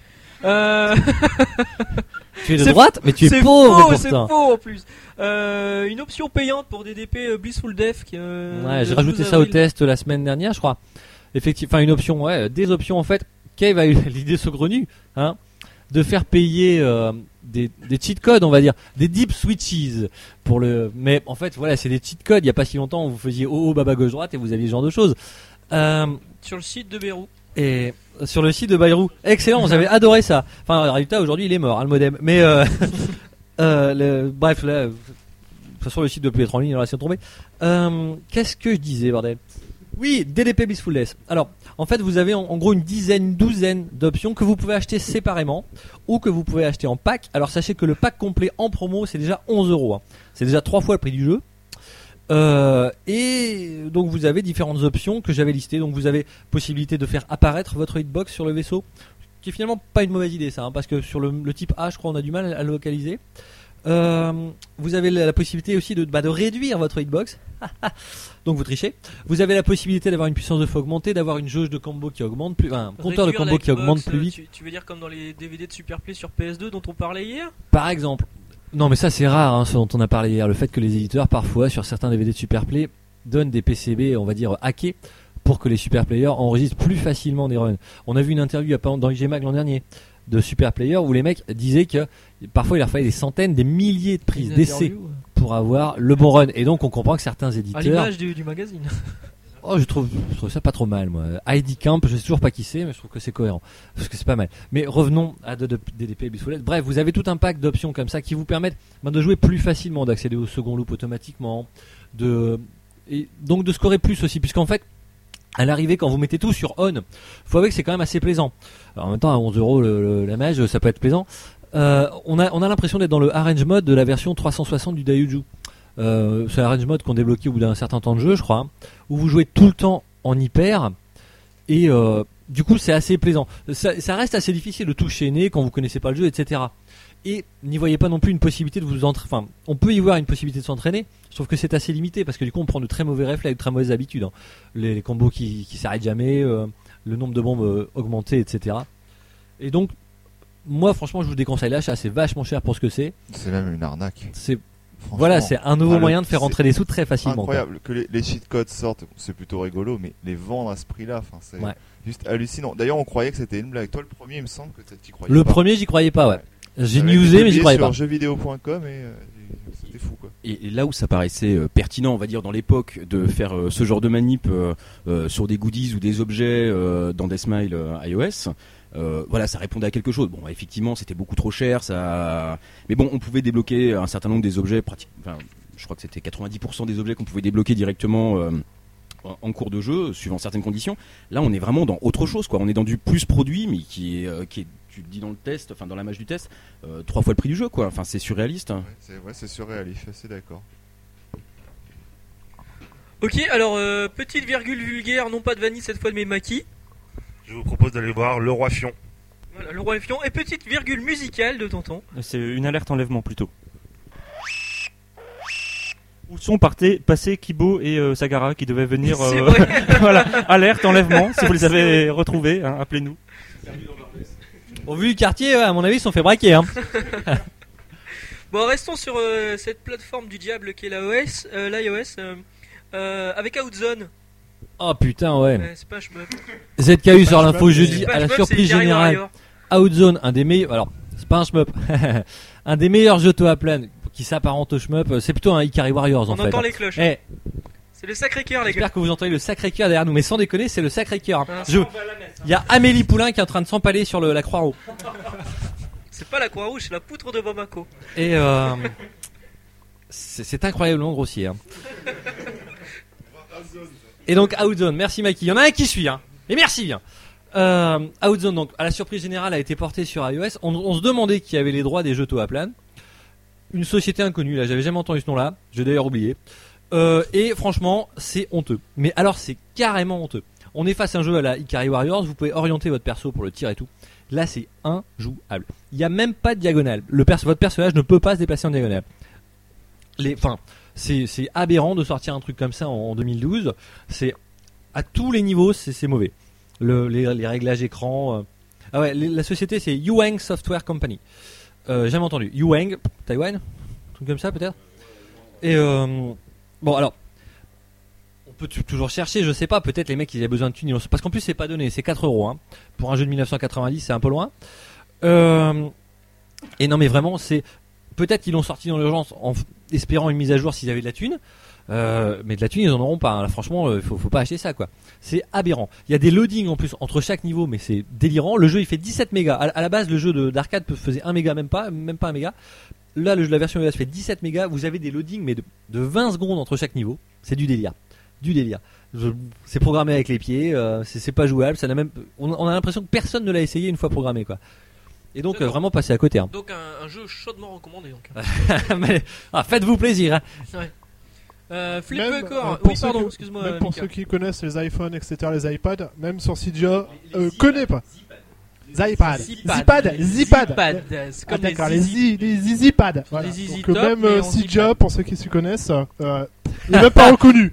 Euh... [LAUGHS] Tu es de [LAUGHS] C'est- droite, mais tu es c'est pauvre faux, c'est faux en plus. Euh, une option payante pour DDP euh, Blissful Death. Qui, euh, Ouais, j'ai rajouté 12 ça au test la semaine dernière, je crois. Effectivement, enfin une option, ouais, des options en fait. Cave a eu [LAUGHS] l'idée saugrenue, hein, de faire payer euh, des, des cheat codes, on va dire, des deep switches pour le. Mais en fait, voilà, c'est des cheat codes. Il y a pas si longtemps, vous faisiez oh oh baba gauche droite et vous aviez ce genre de choses. Euh, Sur le site de Beyrouth. et sur le site de Bayrou, excellent, j'avais [LAUGHS] adoré ça. Enfin, en résultat, aujourd'hui, il est mort, hein, le modem. Mais euh, [LAUGHS] euh, le- bref, là, de toute façon, le site de plus être en ligne, alors laissez tomber. Euh, Qu'est-ce que je disais, bordel? Oui, DDP Blissfulness. Alors, en fait, vous avez en, en gros une dizaine, douzaine d'options que vous pouvez acheter séparément ou que vous pouvez acheter en pack. Alors, sachez que le pack complet en promo, c'est déjà 11 euros. hein. C'est déjà trois fois le prix du jeu. Euh, et donc vous avez différentes options que j'avais listées. Donc vous avez possibilité de faire apparaître votre hitbox sur le vaisseau, qui est finalement pas une mauvaise idée ça, hein, parce que sur le, le type A, je crois, on a du mal à le localiser. Euh, vous avez la, la possibilité aussi de, bah, de réduire votre hitbox, [LAUGHS] donc vous trichez. Vous avez la possibilité d'avoir une puissance de feu augmentée, d'avoir une jauge de combo qui augmente plus, un compteur de combo qui augmente plus euh, vite, Tu, tu veux dire comme dans les DVD de Superplay sur PS2 dont on parlait hier? Par exemple. Non, mais ça c'est rare, hein, ce dont on a parlé hier, le fait que les éditeurs parfois sur certains DVD de Superplay donnent des PCB, on va dire hackés, pour que les superplayers enregistrent plus facilement des runs. On a vu une interview dans IGMAG l'an dernier de superplayers où les mecs disaient que parfois il leur fallait des centaines, des milliers de prises Une d'essai interview, euh, pour avoir le bon run. Et donc on comprend que certains À éditeurs, l'image du, du magazine. Oh je trouve, ça pas trop mal moi. ID Camp, je sais toujours pas qui c'est, mais je trouve que c'est cohérent parce que c'est pas mal. Mais revenons à DDP et Bisoulet. Bref, vous avez tout un pack d'options comme ça qui vous permettent ben, de jouer plus facilement, d'accéder au second loop automatiquement, de et donc de scorer plus aussi, puisqu'en fait à l'arrivée, quand vous mettez tout sur on, faut avouer que c'est quand même assez plaisant. Alors, en même temps, à 11 euros la mage, ça peut être plaisant. Euh, on a, on a l'impression d'être dans le arrange mode de la version 360 du Dayuju. Euh, c'est l'arrange mode qu'on débloquait au bout d'un certain temps de jeu, je crois, hein, où vous jouez tout le temps en hyper et euh, du coup c'est assez plaisant. Ça, ça reste assez difficile de tout chaîner quand vous connaissez pas le jeu, etc. Et n'y voyez pas non plus une possibilité de vous entraîner. Enfin, on peut y voir une possibilité de s'entraîner, sauf que c'est assez limité parce que du coup on prend de très mauvais réflexes, de très mauvaises habitudes. hein. Les, les combos qui, qui s'arrêtent jamais, euh, le nombre de bombes euh, augmenté, etc. Et donc, moi franchement, je vous déconseille l'achat, c'est vachement cher pour ce que c'est. C'est même une arnaque. C'est. Voilà, c'est un nouveau Ah, le- moyen de faire rentrer des sous très facilement. quoi. incroyable que les, les cheat codes sortent, c'est plutôt rigolo, mais les vendre à ce prix-là, enfin, c'est Ouais. juste hallucinant. D'ailleurs, on croyait que c'était une blague. Toi, le premier, il me semble que tu croyais Le pas. premier, j'y croyais pas, ouais. Ouais. J'ai newsé, mais j'y croyais sur pas. jeuxvideo.com et euh, c'était fou, quoi. Et, et là où ça paraissait euh, pertinent, on va dire, dans l'époque, de faire euh, ce genre de manip euh, euh, sur des goodies ou des objets euh, dans des smiles euh, iOS, euh, voilà, ça répondait à quelque chose. Bon, effectivement, c'était beaucoup trop cher, ça. Mais bon, on pouvait débloquer un certain nombre des objets, pratiques. Enfin, je crois que c'était 90% des objets qu'on pouvait débloquer directement. euh, en- cours de jeu, suivant certaines conditions. Là, on est vraiment dans autre chose, quoi. On est dans du plus produit, mais qui est, euh, qui est tu le dis dans le test, enfin dans la mage du test, euh, trois fois le prix du jeu, quoi. Enfin, c'est surréaliste. hein. Ouais, c'est ouais, c'est surréaliste, assez d'accord. Ok, alors euh, petite virgule vulgaire, non pas de vanille cette fois de mes maquis. Je vous propose d'aller voir Le Roi Fion. Voilà, le roi Fion. Et petite virgule musicale de tonton. C'est une alerte enlèvement plutôt. Où sont partés, passés Kibo et euh, Sagara qui devaient venir. [LAUGHS] Euh, [LAUGHS] voilà, alerte enlèvement. Si vous les avez retrouvés, hein, appelez-nous. Au vu du quartier, à mon avis, ils se sont fait braquer. Hein. [LAUGHS] Bon, restons sur euh, cette plateforme du diable qui est l'OS, euh, l'iOS, euh, euh, avec Outzone. Oh putain, ouais. Ouais, c'est pas shmup. ZKU sur l'info jeudi à la shmup, surprise générale. Outzone, un des meilleurs. Alors, c'est pas un shmup. [LAUGHS] un des meilleurs jeux à plan qui s'apparente au shmup. euh, C'est plutôt un Ikari Warriors en On fait. entend hein. les cloches. Eh, C'est le sacré cœur, les gars. j'espère que vous entendez le sacré cœur derrière nous, mais sans déconner, c'est le sacré cœur. hein. Ah, Je- Il y a Amélie Poulain qui est en train de s'empaler sur le, la Croix-Rouge. [LAUGHS] C'est pas la croix rouge, c'est la poutre de Bamako. Et euh, c'est c'est incroyablement grossier. hein. [LAUGHS] Et donc Outzone, merci Mikey. Il y en a un qui suit. Hein. Et merci bien. Euh, Outzone, donc, à la surprise générale, a été porté sur iOS. On, se demandait qui avait les droits des jeux Toaplan. Une société inconnue, là, j'avais jamais entendu ce nom-là. J'ai d'ailleurs oublié. Euh, et franchement, c'est honteux. Mais alors, c'est carrément honteux. On est face à un jeu à la Ikari Warriors. Vous pouvez orienter votre perso pour le tir et tout. Là, c'est injouable. Il n'y a même pas de diagonale. Votre personnage ne peut pas se déplacer en diagonale. Les, enfin, c'est, aberrant de sortir un truc comme ça en, en 2012. C'est à tous les niveaux, c'est, mauvais. Le, les, réglages écran. euh. Ah ouais, la société c'est Yuang Software Company. Euh, jamais entendu. Yuang, Taïwan, truc comme ça peut-être? Et euh, bon alors, on peut toujours chercher, je sais pas, peut-être les mecs ils avaient besoin de thunes, parce qu'en plus c'est pas donné, c'est 4 euros hein. pour un jeu de 1990, c'est un peu loin. Euh, et non mais vraiment c'est peut-être qu'ils l'ont sorti dans l'urgence espérant une mise à jour s'ils avaient de la thune. Euh, mais de la thune ils en auront pas. hein. Franchement, euh, faut, faut pas acheter ça quoi. C'est aberrant. Il y a des loadings en plus entre chaque niveau, mais c'est délirant. Le jeu il fait 17 mégas. À, la base, le jeu de- d'arcade faisait 1 méga, même pas, même pas 1 méga. Là, le, la version iOS fait 17 mégas. Vous avez des loadings, mais de, de 20 secondes entre chaque niveau. C'est du délire. Du délire. C'est programmé avec les pieds. euh, c'est pas jouable. Ça même. On, on a l'impression que personne ne l'a essayé une fois programmé quoi. Et donc euh, D'accord. vraiment passer à côté. hein. Donc un, un jeu chaudement recommandé donc. [LAUGHS] Mais- ah, faites-vous plaisir. hein. Euh, Flip Même, euh, pour oui ceux pardon, qui- excuse-moi. Même pour Mika. ceux qui connaissent les iPhones, etc., les iPads, même sur Cydia, euh, connaît pas. Zipad. Zipad. Zipad. Zipad. C'est Ah, comme les d'accord, les, zizi. zi- les. Voilà. Les Zizi Donc, euh, Top, même mais euh, en Cydia, Zipad. pour ceux qui s'y connaissent, euh, il n'est même pas [LAUGHS] reconnu.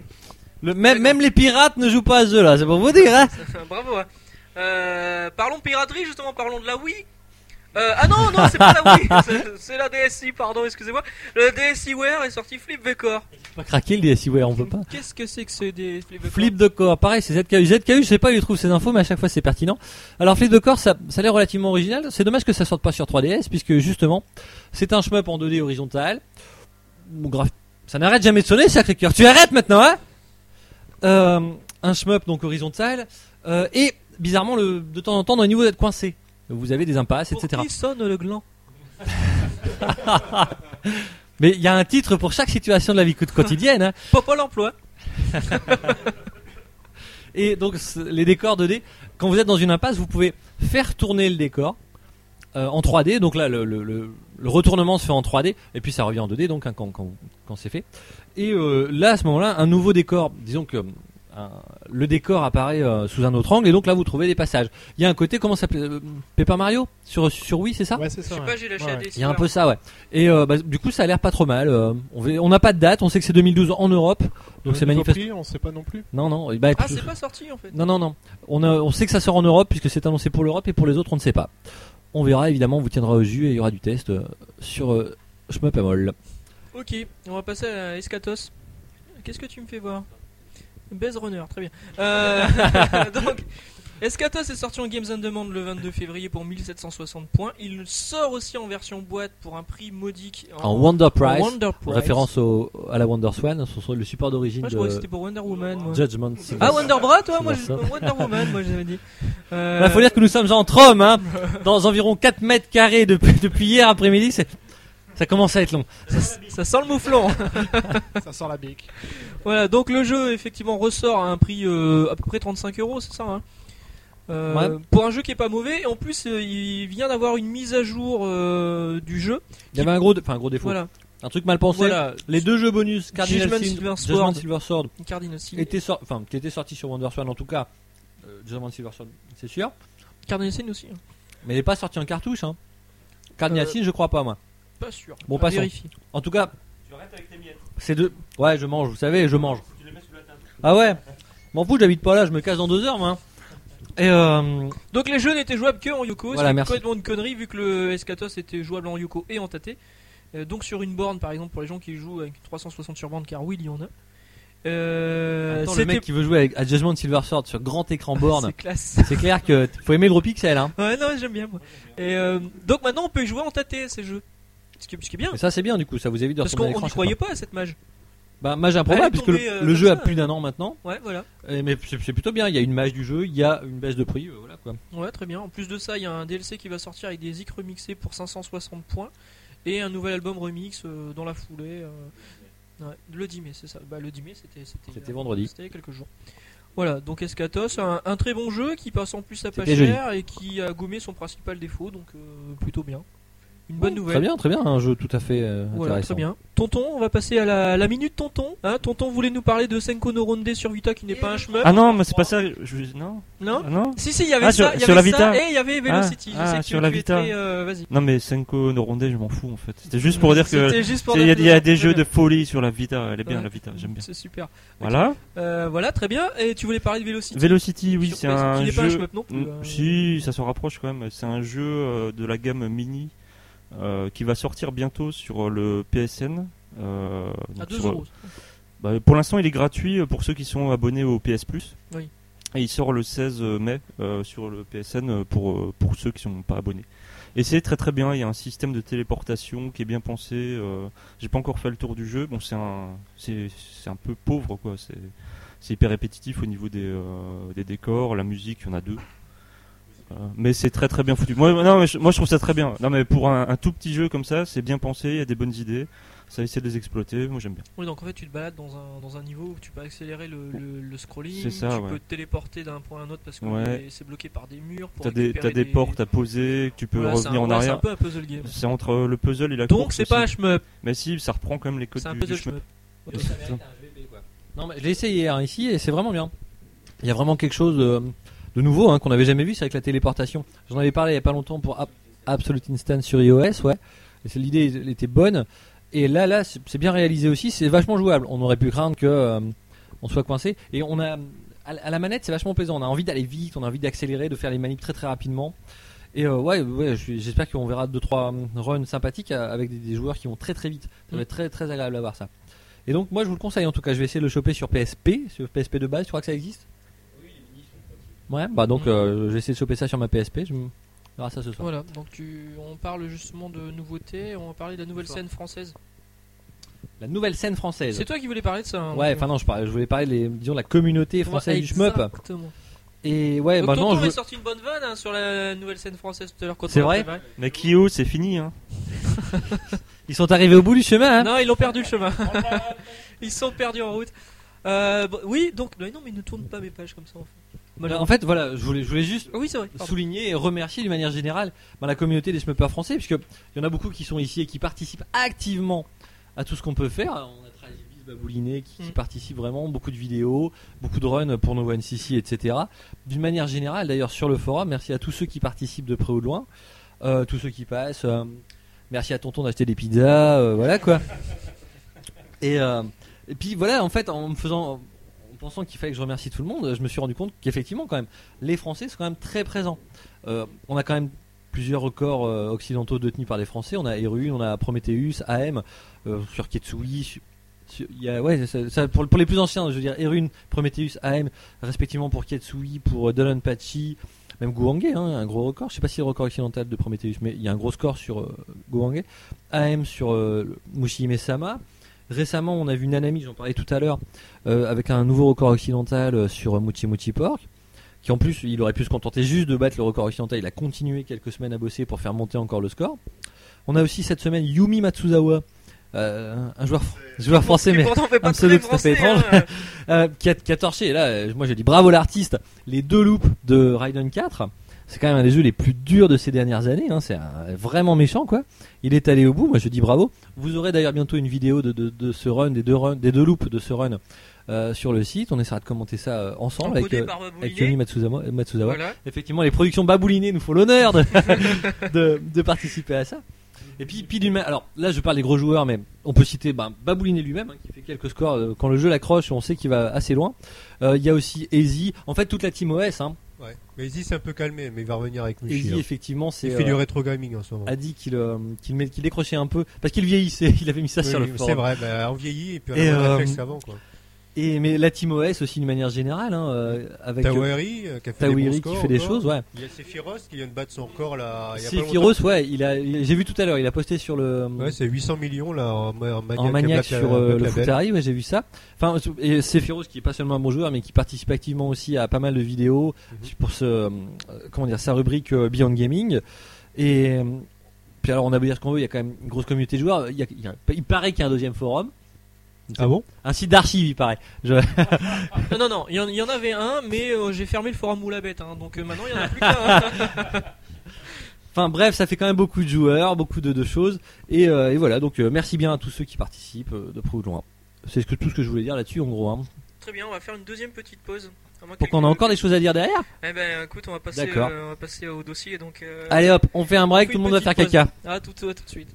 Le, même, même les pirates ne jouent pas à ce jeu-là. C'est pour vous dire. Hein. Bravo. hein. Euh, parlons piraterie justement, parlons de la Wii. Euh, ah non, non, c'est pas la Wii, [LAUGHS] c'est- c'est la DSi, pardon, excusez-moi. Le DSiWare est sorti Flip Vecor. Pas craquer le DSiWare, on peut pas. Qu'est-ce que c'est que ce des Flip Vecor Flip de corps, pareil, c'est ZKU. ZKU, je sais pas où il trouve ces infos, mais à chaque fois c'est pertinent. Alors Flip de corps, ça, ça a l'air relativement original. C'est dommage que ça sorte pas sur 3DS, puisque justement, c'est un shmup en 2D horizontal. Ça n'arrête jamais de sonner, sacré cœur. Tu arrêtes maintenant, hein? Euh, Un shmup donc horizontal, euh, et bizarrement, le, de temps en temps, dans les niveaux d'être coincé. Vous avez des impasses, Pour etc. qui sonne le gland [LAUGHS] Mais il y a un titre pour chaque situation de la vie quotidienne. Hein. [LAUGHS] Papa l'emploi. [LAUGHS] Et donc les décors 2D, quand vous êtes dans une impasse, vous pouvez faire tourner le décor euh, en 3D. Donc là, le, le- le- le retournement se fait en 3D et puis ça revient en 2D donc hein, quand, quand, quand c'est fait. Et euh, là, à ce moment-là, un nouveau décor, disons que un- le décor apparaît euh, sous un autre angle et donc là vous trouvez des passages. Il y a un côté comment ça s'appelle euh, Paper Mario? Sur sur Wii, c'est ça? Ouais, c'est Je ça. sais ouais. pas, j'ai lâché Ouais, ouais. Il y a un peu ça, ouais. Et euh, bah, du coup, ça a l'air pas trop mal. euh, on n'a pas de date, on sait que c'est 2012 en Europe, donc c'est manifeste. prix, on sait pas non plus. Non, non. bah, Ah, c'est pas sorti en fait. non, non, non. On, a- on sait que ça sort en Europe puisque c'est annoncé pour l'Europe et pour les autres, on ne sait pas. On verra évidemment, on vous tiendra au jus et il y aura du test euh, sur euh, Shmup Ok, on va passer à Escatos. Qu'est-ce que tu me fais voir? Base Runner, très bien. Euh, [LAUGHS] donc, Escatos est sorti en Games on Demand le 22 février pour 1760 points? Il sort aussi en version boîte pour un prix modique en Wonder Price, en Wonder Price. référence au, à la Wonder Swan, son- son- le support d'origine Moi, je croyais que de c'était pour Wonder Woman. Moi. Judgment. Ah, Wonder Bra, toi Moi, je-. Wonder Woman, moi, j'avais dit. Euh, Il faut dire que nous sommes entre hommes, hein, [LAUGHS] dans environ 4 mètres carrés depuis, depuis hier après-midi. c'est- Ça commence à être long. ça sent le mouflon. [LAUGHS] Ça sort la bique. Voilà, donc le jeu effectivement ressort à un prix euh, à peu près 35 euros, c'est ça hein Euh, Ouais. Pour un jeu qui est pas mauvais, et en plus euh, il vient d'avoir une mise à jour euh, du jeu. Il y avait un gros, enfin un gros défaut, Voilà, un truc mal pensé. voilà. Les deux jeux bonus, Cardinal Judgment Sin, Silver Judgment Sword. Silver Sword, Cardinal Sin. sor- enfin, qui étaient sortis sur Wonder Swan en tout cas. Euh, Judgment Silver Sword, c'est sûr. Cardinal Sin aussi. hein. Mais il n'est pas sorti en cartouche. Hein. Cardinal Euh, Sin, je crois pas moi. Pas sûr. Bon, À passons. vérifier. En tout cas, c'est deux. Ouais, je mange, vous savez, je mange. Ah ouais M'en fous, j'habite pas là, je me casse dans deux heures, moi. Et euh, Donc les jeux n'étaient jouables que en Yoko, Voilà, c'est merci. complètement une connerie vu que le Escatos était jouable en Yoko et en Tate. Euh, donc sur une borne par exemple pour les gens qui jouent avec 360 sur borne car oui il y en a. Euh, attends, le c'était- mec qui veut jouer avec, à Judgment Silver Sword sur grand écran [LAUGHS] borne, c'est classe. c'est clair que faut aimer le gros pixel. Hein. Ouais, non, j'aime bien moi. Et euh, donc maintenant on peut y jouer en tâté ces jeux. Ce qui, ce qui est bien. Et ça, c'est bien du coup, ça vous évite de Parce qu'on n'y croyait pas à cette mage. Bah, mage improbable, puisque le, euh, le jeu a plus d'un an maintenant. Ouais, voilà. Et- mais c'est plutôt bien, il y a une mage du jeu, il y a une baisse de prix, euh, voilà quoi. Ouais, très bien. En plus de ça, il y a un DLC qui va sortir avec des zik remixés pour 560 points et un nouvel album remix euh, dans la foulée. ouais, le 10 mai, c'est ça. Bah, le 10 mai, c'était c'était vendredi. C'était quelques jours. Voilà, donc Escatos, un, un très bon jeu qui passe en plus à pas cher et qui a gommé son principal défaut, donc plutôt bien. Une bonne nouvelle. Très bien, très bien, un jeu tout à fait euh, Voilà, intéressant. très bien. Tonton, on va passer à la, la minute Tonton. Hein, tonton voulait nous parler de Senko no Ronde sur Vita qui n'est pas un shmup. Ah non, mais c'est pas ça. Je... Non. Non Ah non. Si, si, il y avait Ah, ça, sur- il y sur avait la ça Vita. et il y avait Velocity. Ah, je sais ah, que sur tu la Vita. très, euh, Vas-y. Non, mais Senko no Ronde, je m'en fous en fait. C'était juste pour dire que. C'était juste pour c'est- Il y a, dire il y a que- des jeux de folie sur la Vita. Elle est bien Ouais. la Vita, j'aime bien. C'est super. Voilà. Euh, voilà, très bien. Et tu voulais parler de Velocity Velocity, oui, c'est un qui n'est pas un jeu. shmup non plus, Mm, hein. Si, ça s'en rapproche quand même. C'est un jeu euh, de la gamme mini euh, qui va sortir bientôt sur le PSN. euh, À donc 2 sur- euros. bah, pour l'instant, il est gratuit pour ceux qui sont abonnés au PS Plus. Oui. Et il sort le 16 mai euh, sur le PSN pour, euh, pour ceux qui sont pas abonnés. Et c'est très très bien, il y a un système de téléportation qui est bien pensé. euh, J'ai pas encore fait le tour du jeu, bon c'est un, c'est un peu pauvre quoi, c'est c'est hyper répétitif au niveau des, euh, des décors, la musique, il y en a deux. Voilà. Mais c'est très très bien foutu. Moi, non, mais je, moi je trouve ça très bien. Non mais pour un, un tout petit jeu comme ça, c'est bien pensé, il y a des bonnes idées, ça essaie de les exploiter, moi j'aime bien. Oui, donc en fait, tu te balades dans un, dans un niveau où tu peux accélérer le, le, le scrolling. C'est ça, tu ouais. peux te téléporter d'un point à un autre parce que Ouais. c'est bloqué par des murs. T'as des, t'as des portes à poser, que tu peux Voilà, revenir un- en ouais, arrière. C'est un peu un puzzle game. C'est entre le puzzle et la Donc course c'est pas un shmup, Mais si, ça reprend quand même les codes un du, du shmup. Non, mais je l'ai essayé hier ici et c'est vraiment bien. Il y a vraiment quelque chose de, de nouveau hein, qu'on n'avait jamais vu, c'est avec la téléportation. J'en avais parlé il y a pas longtemps pour Ab- Absolute Instant sur iOS, ouais. L'idée était bonne. Et là, là, c'est bien réalisé aussi. C'est vachement jouable. On aurait pu craindre que euh, soit coincé. Et on a à la- manette, c'est vachement plaisant. On a envie d'aller vite, on a envie d'accélérer, de faire les manips très très rapidement. Et euh, ouais, ouais, j'espère qu'on verra deux trois euh, runs sympathiques euh, avec des, des joueurs qui vont très très vite. Ça va être très très agréable à voir ça. Et donc moi je vous le conseille en tout cas, je vais essayer de le choper sur PSP, sur PSP de base, tu crois que ça existe? Ouais, bah donc euh, je vais essayer de choper ça sur ma PSP, je me on verra ça ce soir. Voilà, donc tu, on parle justement de nouveautés, on va parler de la nouvelle scène française. La nouvelle scène française. C'est toi qui voulais parler de ça. hein, Ouais, donc, enfin non, je, parlais, je voulais parler les, disons la communauté française du shmup. Exactement. Et ouais, Donc bah Tonton non, je veux- sorti une bonne vanne hein, sur la nouvelle scène française tout à l'heure. quand C'est on l'a vrai préparé. Mais Kyo, c'est fini. Hein. [LAUGHS] ils sont arrivés au bout du chemin. Hein Non, ils ont perdu le chemin. [LAUGHS] ils sont perdus en route. Euh, bon, oui, donc mais non, mais ne tourne pas mes pages comme ça. En fait. Bah, en fait, voilà, je voulais, je voulais juste oui, vrai. souligner et remercier d'une manière générale bah, la communauté des shmuppers français, puisque il y en a beaucoup qui sont ici et qui participent activement à tout ce qu'on peut faire. On a Tragivis, Babouliné qui, qui Mm. participent vraiment, beaucoup de vidéos, beaucoup de runs pour Nova NCC, etc. D'une manière générale, d'ailleurs, sur le forum, merci à tous ceux qui participent de près ou de loin, euh, tous ceux qui passent. euh, merci à Tonton d'acheter des pizzas, euh, voilà quoi. Et, euh, et puis voilà, en fait, en me faisant, pensant qu'il fallait que je remercie tout le monde, je me suis rendu compte qu'effectivement, quand même, les Français sont quand même très présents. Euh, on a quand même plusieurs records euh, occidentaux détenus par des Français. On a Eru, on a Prometheus, AM, euh, sur Ketsui. pour, les plus anciens, je veux dire Erun, Prometheus, AM, respectivement pour Ketsui, pour Dolan Pachi, même Guangé, hein, un gros record. Je sais pas si le record occidental de Prometheus, mais il y a un gros score sur euh, Guangé. AM sur euh, Mushihime Sama. Récemment, on a vu Nanami, j'en parlais tout à l'heure, euh, avec un nouveau record occidental euh, sur euh, Muchi Muchi Pork. Qui en plus, il aurait pu se contenter juste de battre le record occidental. Il a continué quelques semaines à bosser pour faire monter encore le score. On a aussi cette semaine Yumi Matsuzawa, euh, un joueur, joueur français, mais un pseudo tout à fait français, étrange. hein. [LAUGHS] euh, qui, a, qui a torché. Et là, moi, j'ai dit bravo l'artiste. Les deux loops de Raiden 4, c'est quand même un des jeux les plus durs de ces dernières années. hein. C'est vraiment méchant, quoi. Il est allé au bout. Moi, je dis bravo. Vous aurez d'ailleurs bientôt une vidéo de, de, de ce run, des deux runs, des deux loops de ce run euh, sur le site. On essaiera de commenter ça euh, ensemble avec, euh, avec. Yoni Matsuzawa. Matsuzawa. Voilà. Effectivement, les productions Babouliné nous font l'honneur de, [LAUGHS] de, de participer à ça. Et puis, puis d'une alors là, je parle des gros joueurs, mais on peut citer ben, Babouliné lui-même, hein, qui fait quelques scores. euh, quand le jeu l'accroche, on sait qu'il va assez loin. Euh, Il y a aussi Easy. En fait, toute la team OS. Hein. Mais Izzy c'est un peu calmé, mais il va revenir avec Mushi. Easy, hein. effectivement, c'est Il fait du euh, rétro gaming en ce moment. a dit qu'il euh, qu'il met- qu'il décrochait un peu parce qu'il vieillissait. [LAUGHS] Il avait mis ça Oui, sur le oui, forum. c'est vrai, bah, on vieillit et puis on Et, a moins de euh, qu'avant. quoi. Et mais la team OS aussi d'une manière générale, hein, euh, avec Tawari euh, qui a fait des Tawiri qui fait choses, ouais. Il y a Sephiroth qui vient de battre son record là. il y a pas longtemps. Sephiroth, ouais, il a, il- j'ai vu tout à l'heure, il a posté sur le, Ouais, c'est 800 millions là en, en maniac, en Black- sur euh, le. Futari, ouais, j'ai vu ça. Enfin, et Sephiroth qui est pas seulement un bon joueur, mais qui participe activement aussi à pas mal de vidéos Mhm. pour ce, comment dire, sa rubrique Beyond Gaming. Et puis alors, on a beau dire ce qu'on veut, il y a quand même une grosse communauté de joueurs. Il, y a- il y a- il paraît qu'il y a un deuxième forum. Ah bon? Un site d'archives, il paraît. Je- [LAUGHS] Non, non, non, il y, en- il y en avait un, mais euh, j'ai fermé le forum Moulabette, hein, donc euh, maintenant il y en a plus qu'un. [LAUGHS] Enfin bref, ça fait quand même beaucoup de joueurs, beaucoup de, de choses. Et, euh, et voilà, donc euh, merci bien à tous ceux qui participent euh, de près ou de loin. C'est ce que, tout ce que je voulais dire là-dessus en gros. Hein. Très bien, on va faire une deuxième petite pause. Pour qu'on a encore des choses à dire derrière? Eh ben écoute, on va passer, euh, on va passer au dossier, donc... euh, Allez hop, on fait un break, tout le monde va faire caca. Ah, tout, tout, tout de suite.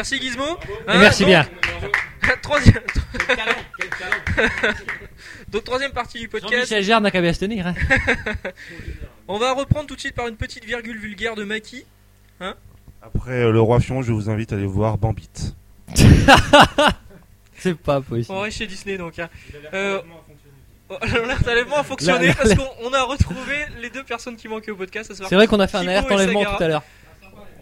Merci Gizmo. Et merci bien. [LAUGHS] troisième... [LAUGHS] donc troisième partie du podcast. Jean-Michel Jarre n'a qu'à bien se tenir. hein. [LAUGHS] On va reprendre tout de suite par une petite virgule vulgaire de Maki. Après euh, le roi Fion, je vous invite à aller voir Bambit. C'est pas possible. On reste chez Disney donc. hein. Euh, L'alerte enlèvement a fonctionné parce qu'on on a retrouvé les deux personnes qui manquaient au podcast. C'est vrai qu'on a fait un alerte enlèvement tout à l'heure.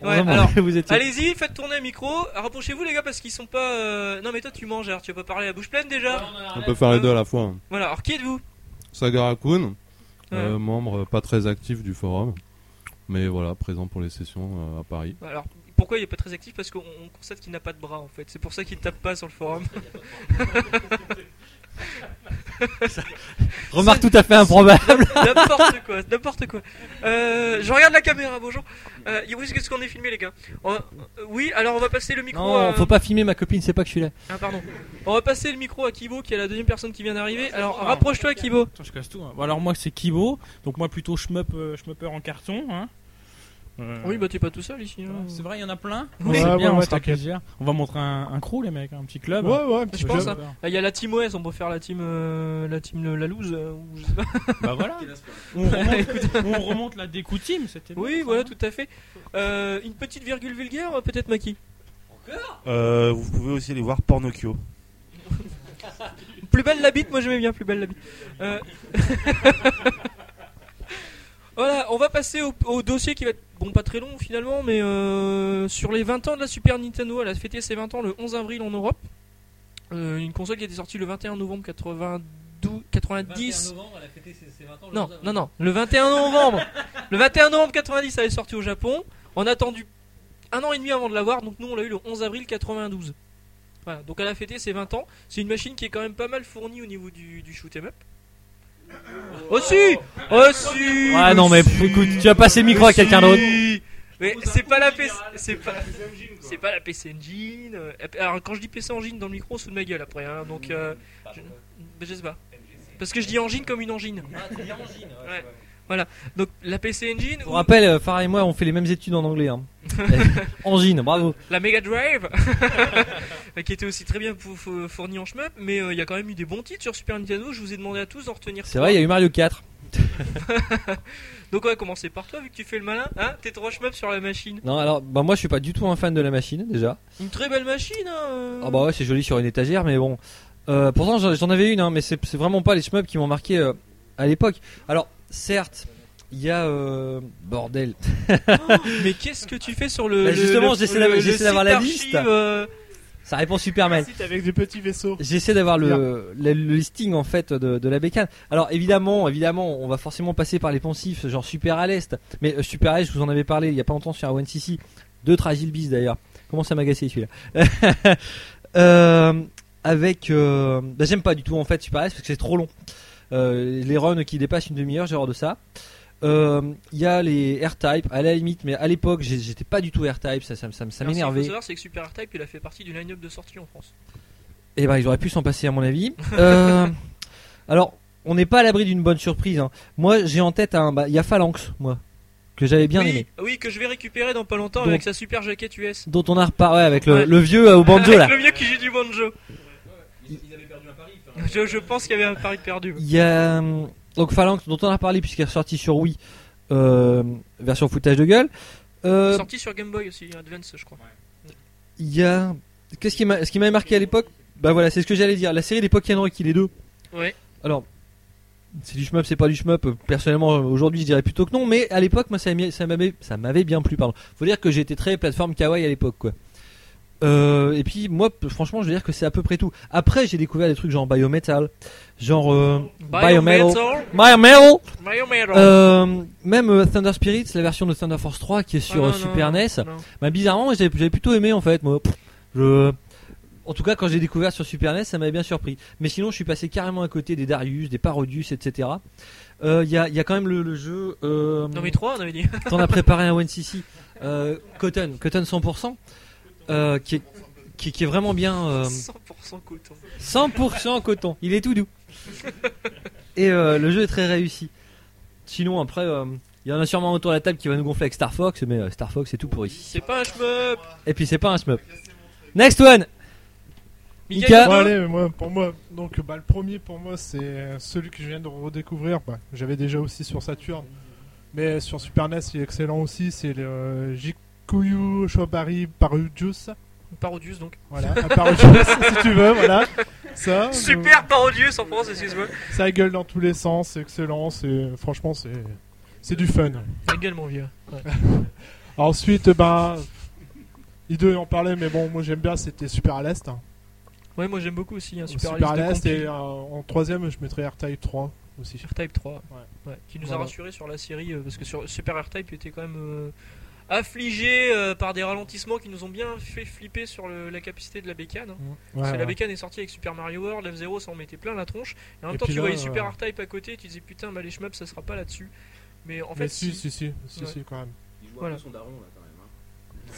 Ouais, alors, [LAUGHS] étiez. Allez-y, faites tourner le micro. Rapprochez-vous les gars parce qu'ils sont pas. euh, Non mais toi tu manges alors tu vas pas parler à la bouche pleine déjà. On peut faire les deux à la fois. hein. Voilà. Alors qui êtes-vous? Sagara Kun, euh, membre pas très actif du forum, mais voilà, présent pour les sessions euh, à Paris. Alors pourquoi il est pas très actif? Parce qu'on on constate qu'il n'a pas de bras en fait. C'est pour ça qu'il tape pas sur le forum. [LAUGHS] [LAUGHS] Remarque tout à fait improbable. [LAUGHS] n'importe quoi, n'importe quoi. Euh, je regarde la caméra, bonjour. Euh, où est-ce qu'on est filmé, les gars On euh, Oui, alors on va passer le micro. Non, à... faut pas filmer ma copine, c'est pas que je suis là. Ah, pardon. On va passer le micro à Kibo, qui est la deuxième personne qui vient d'arriver. Alors, rapproche-toi, Kibo. Attends, je casse tout. hein. Bon, alors moi c'est Kibo, donc moi plutôt shmup, euh, shmupper en carton. Hein. Euh, Oui, bah t'es pas tout seul ici. hein. c'est vrai, il y en a plein. Oui. C'est Ouais, bien, ouais, on ouais, t'inquiète. On va montrer un, un crew les mecs, un petit club. Ouais, ouais, un petit Je pense, hein. Ah, Il y a la team OS, on peut faire la team, euh, la team la loose. euh, ou je sais pas. [LAUGHS] Bah voilà. on, remonte, [LAUGHS] on remonte la découp team, c'était bien, Oui, ça, voilà, hein. tout à fait. Euh, une petite virgule vulgaire, euh, peut-être Maki. Euh, vous pouvez aussi aller voir Pornocchio. [LAUGHS] Plus belle la bite, moi j'aimais bien plus belle la bite. Euh, voilà, on va passer au, au dossier qui va être, bon, pas très long finalement, mais euh, sur les 20 ans de la Super Nintendo, elle a fêté ses 20 ans le 11 avril en Europe. Euh, une console qui a été sortie le 21 novembre 92, 90. Non, non, non, le 21 novembre. le 21 novembre 90, elle est sortie au Japon. On a attendu un an et demi avant de l'avoir, donc nous on l'a eu le 11 avril 92. Voilà, donc elle a fêté ses 20 ans. C'est une machine qui est quand même pas mal fournie au niveau du, du shoot 'em up. Aussi Aussi Ouais, non, mais pff, écoute, tu vas passer le micro à quelqu'un d'autre. Mais c'est pas la PC, c'est pas, c'est pas la PC Engine. euh, Alors quand je dis PC Engine dans le micro, on se fout de ma gueule après, hein, donc euh, je, sais pas. Parce que je dis engine comme une engine. Ouais. Voilà. Donc la PC Engine vous ou rappelle, euh, Farah et moi, on fait les mêmes études en anglais. Hein. [LAUGHS] Angine, bravo. la Mega Drive, [LAUGHS] qui était aussi très bien fou- fou- fournie en shmup, mais euh, il y a quand même eu des bons titres sur Super Nintendo. Je vous ai demandé à tous d'en retenir. C'est vrai, il y a eu Mario 4. [LAUGHS] Donc on va commencer par toi, vu que tu fais le malin. Hein T'es trop shmup sur la machine. Non, alors, bah moi, je suis pas du tout un fan de la machine, déjà. Une très belle machine. Hein, euh. Ah bah ouais, c'est joli sur une étagère, mais bon. Euh, pourtant, j'en avais une, hein, mais c'est c'est vraiment pas les shmups qui m'ont marqué euh, à l'époque. Alors, certes, il y a euh, bordel. [LAUGHS] Mais qu'est-ce que tu fais sur le. Bah, justement, j'essaie d'avoir- la liste. euh, Ça répond super mal. Site avec des petits vaisseaux. J'essaie d'avoir le, le, le listing en fait de, de la bécane. Alors évidemment, évidemment, on va forcément passer par les poncifs, genre Super à l'Est. Mais euh, Super à l'Est, je vous en avais parlé il y a pas longtemps sur One CC. Deux Tragilbis d'ailleurs. Comment ça m'a celui-là [LAUGHS] euh, Avec, euh, bah, j'aime pas du tout en fait Super à l'Est parce que c'est trop long. Euh, les runs qui dépassent une demi-heure, j'ai horreur de ça. Euh, Il y a les R-Type à la limite, mais à l'époque j'étais pas du tout R-Type, ça, ça, ça, ce m'énervait. savoir, c'est que Super R-Type, il a fait partie du line-up de sortie en France. Eh ben, ils auraient pu s'en passer à mon avis. [LAUGHS] Euh, alors, on n'est pas à l'abri d'une bonne surprise. hein. Moi, j'ai en tête un. bah, Il y a Phalanx, moi, que j'avais bien oui, aimé. oui, que je vais récupérer dans pas longtemps avec sa super jaquette US. Dont on a reparlé avec le, Ouais. le vieux euh, au banjo avec là. le vieux qui joue du banjo. [LAUGHS] Je, je pense qu'il y avait un pari perdu. Il y a euh, donc Phalanx dont on a parlé puisqu'il est ressorti sur Wii, euh, version foutage de gueule. Euh, Sorti sur Game Boy aussi, Advance, je crois. Il y a qu'est-ce qui m'a ce qui m'a marqué à l'époque? Bah voilà, c'est ce que j'allais dire. La série des Pokémon Rocky les deux. Ouais. Alors, c'est du shmup, c'est pas du shmup. Personnellement, aujourd'hui, je dirais plutôt que non. Mais à l'époque, moi, ça m'avait- ça m'avait, ça m'avait bien plu. Pardon. Faut dire que j'étais très plateforme kawaii à l'époque, quoi. Euh, et puis moi, franchement, je veux dire que c'est à peu près tout. Après, j'ai découvert des trucs genre biometal, genre euh, biometal, biometal, Biometal. euh, même euh, Thunder Spirits, la version de Thunder Force 3 qui est sur Ah, euh, non, Super non, NES. non. Bah bizarrement, j'avais plutôt aimé en fait. Moi, Pff, je, en tout cas, quand j'ai découvert sur Super NES, ça m'avait bien surpris. Mais sinon, je suis passé carrément à côté des Darius, des Parodius, etc. Euh, Il y, a, il y a quand même le, le jeu. Euh, Non mais 3 on avait dit. T'en as préparé un One CC. Euh, Cotton, Cotton 100%, euh, qui, est, qui, qui est vraiment bien. euh, 100% coton. 100% coton. Il est tout doux. Et euh, le jeu est très réussi. Sinon, après, euh, il y en a sûrement autour de la table qui va nous gonfler avec Star Fox, mais euh, Star Fox c'est tout pourri. C'est pas un shmup. Et puis c'est pas un shmup. Next one Mika, allez, moi, pour moi, donc bah, le premier pour moi c'est euh, celui que je viens de redécouvrir. Bah, J'avais déjà aussi sur Saturn, mais sur Super NES il est excellent aussi. C'est le euh, Jikuyu Shobari Parodius. Parodius donc. Voilà, un Parodius [LAUGHS] si tu veux, voilà. Ça, [LAUGHS] Super Parodius en France, excuse-moi. ça gueule dans tous les sens, c'est excellent. C'est franchement c'est c'est du fun. Ta gueule mon vieux. Ouais. [LAUGHS] Ensuite, bah, I2 en parlait, mais bon, moi j'aime bien, c'était Super à l'Est. hein. Ouais, moi j'aime beaucoup aussi. un Super, Super à l'Est, et euh, en troisième, je mettrais R-Type 3 aussi. R-Type 3. Ouais. Qui nous a rassuré sur la série euh, parce que sur Super R-Type était quand même euh, affligé euh, par des ralentissements qui nous ont bien fait flipper sur le- la capacité de la bécane. hein. Ouais, Parce que ouais. la bécane est sortie avec Super Mario World, F0 ça en mettait plein la tronche. Et en même Et temps puis tu là, voyais Super euh, R-Type à côté et tu disais putain bah les shmups ça sera pas là-dessus. Mais en Mais fait si, si, si, si, Ouais. si, quand même. Voilà.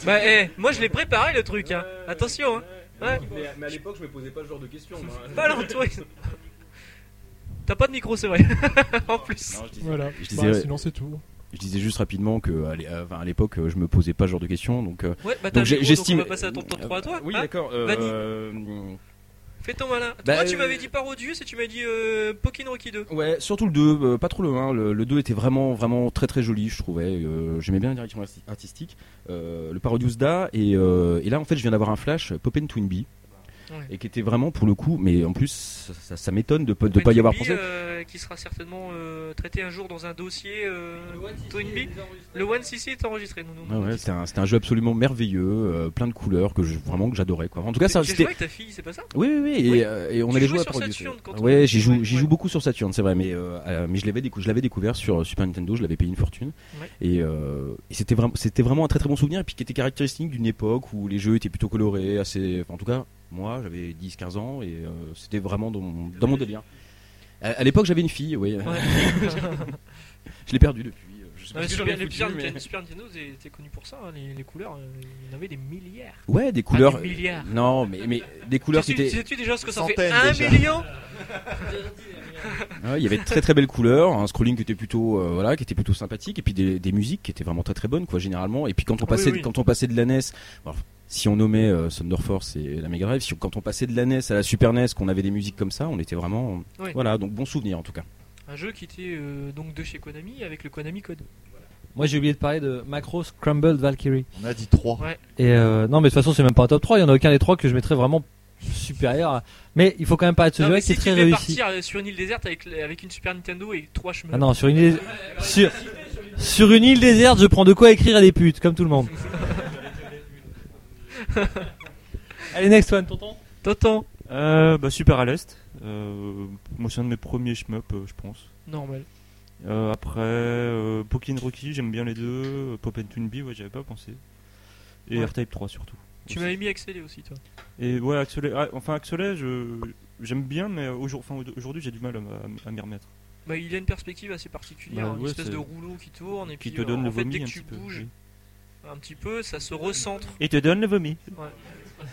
Bah eh, moi je l'ai préparé le truc hein. Attention hein. Ouais. Mais, à l'époque, je me posais pas ce genre de questions. [LAUGHS] T'as pas de micro c'est vrai. [LAUGHS] en plus. Non, je disais, Voilà, je Bah, disais- sinon c'est tout. Je disais juste rapidement que à euh, l'époque, euh, je me posais pas ce genre de questions. Donc, euh, Ouais, bah donc j'estime. on va passer à ton top 3 à toi. Oui, hein. d'accord. euh, Fais ton malin. Bah, Toi tu euh, m'avais dit Parodius et tu m'as dit euh, Pokin Rocky 2. Ouais, surtout le 2, euh, pas trop le 1. Le, le 2 était vraiment, vraiment très très joli, je trouvais. Euh, J'aimais bien la direction arti- artistique. Euh, le Parodius Da, et, euh, et là en fait, je viens d'avoir un flash Poppen Twinbee. Ouais. Et qui était vraiment pour le coup, mais en plus, ça, m'étonne de, ne pas y avoir pensé. euh, qui sera certainement euh, traité un jour dans un dossier euh. Le One CC est enregistré. Ah ouais, c'était un, c'était un jeu absolument merveilleux, euh, plein de couleurs que je, vraiment que j'adorais quoi. En tout cas, ça as joué c'était. avec ta fille, c'est pas ça? Oui, oui, oui, et, Oui. euh, et on allait jouer à. Saturn Ouais, j'y joue, ouais. joue beaucoup sur Saturn, c'est vrai, mais, mais je l'avais décou- je l'avais découvert sur Super Nintendo, je l'avais payé une fortune, Ouais. et, et c'était vraiment, c'était vraiment un très très bon souvenir, et puis qui était caractéristique d'une époque où les jeux étaient plutôt colorés, assez, enfin, en tout cas, moi j'avais 10-15 ans, et euh, c'était vraiment mon, dans mon délire. À, à l'époque, j'avais une fille, oui. Ouais. [LAUGHS] je l'ai perdue depuis. euh, Je sais Non, pas mais ce que Super, foutu, mais- Nintendo, Super Nintendo était connu pour ça, hein, les, les couleurs, euh, il y en avait des milliards. Ouais, des couleurs. des milliards. Non, mais, mais des couleurs qui étaient. sais-tu déjà ce que ça fait Un déjà. million? [LAUGHS] Ouais, il y avait de très très belles couleurs, un scrolling qui était plutôt euh, voilà, qui était plutôt sympathique et puis des, des musiques qui étaient vraiment très très bonnes quoi généralement et puis quand on Ah oui, passait oui. quand on passait de la NES alors, si on nommait euh, Thunder Force et la Mega Drive, si, quand on passait de la NES à la Super NES, qu'on avait des musiques comme ça, on était vraiment Oui. voilà, donc bon souvenir en tout cas. Un jeu qui était euh, donc de chez Konami avec le Konami Code. Moi j'ai oublié de parler de Macros Crumbled Valkyrie. On a dit 3. Ouais. Et euh, non mais de toute façon c'est même pas un top 3, il y en a aucun des trois que je mettrais vraiment supérieur. à- Mais il faut quand même parler de ce Non, jeu qui est si très tu devais réussi. partir euh, sur une île déserte avec, avec une Super Nintendo et trois chemins. Ah non, sur une île sur, sur une île déserte, je prends de quoi écrire à des putes comme tout le monde. [LAUGHS] [LAUGHS] Allez next one tonton. Tonton. Euh, bah, Super à l'Est. Euh, moi, c'est un de mes premiers shmup, euh, je pense. Normal. Euh, après, euh, Pokin Rocky, j'aime bien les deux. Pop and Toonbee, ouais, j'avais pas pensé. Et Ouais. R-Type 3 surtout. Tu m'avais mis accélé aussi, toi. Et ouais, Axelet, ah, enfin Axelet, je j'aime bien, mais enfin, aujourd'hui j'ai du mal à, m- à m'y remettre. Bah, il a une perspective assez particulière, Bah, une espèce de rouleau qui tourne et Qui puis te euh, donne en le fait vomi dès que un tu petit peu. bouges oui. Un petit peu, ça se recentre. Et te donne le vomi.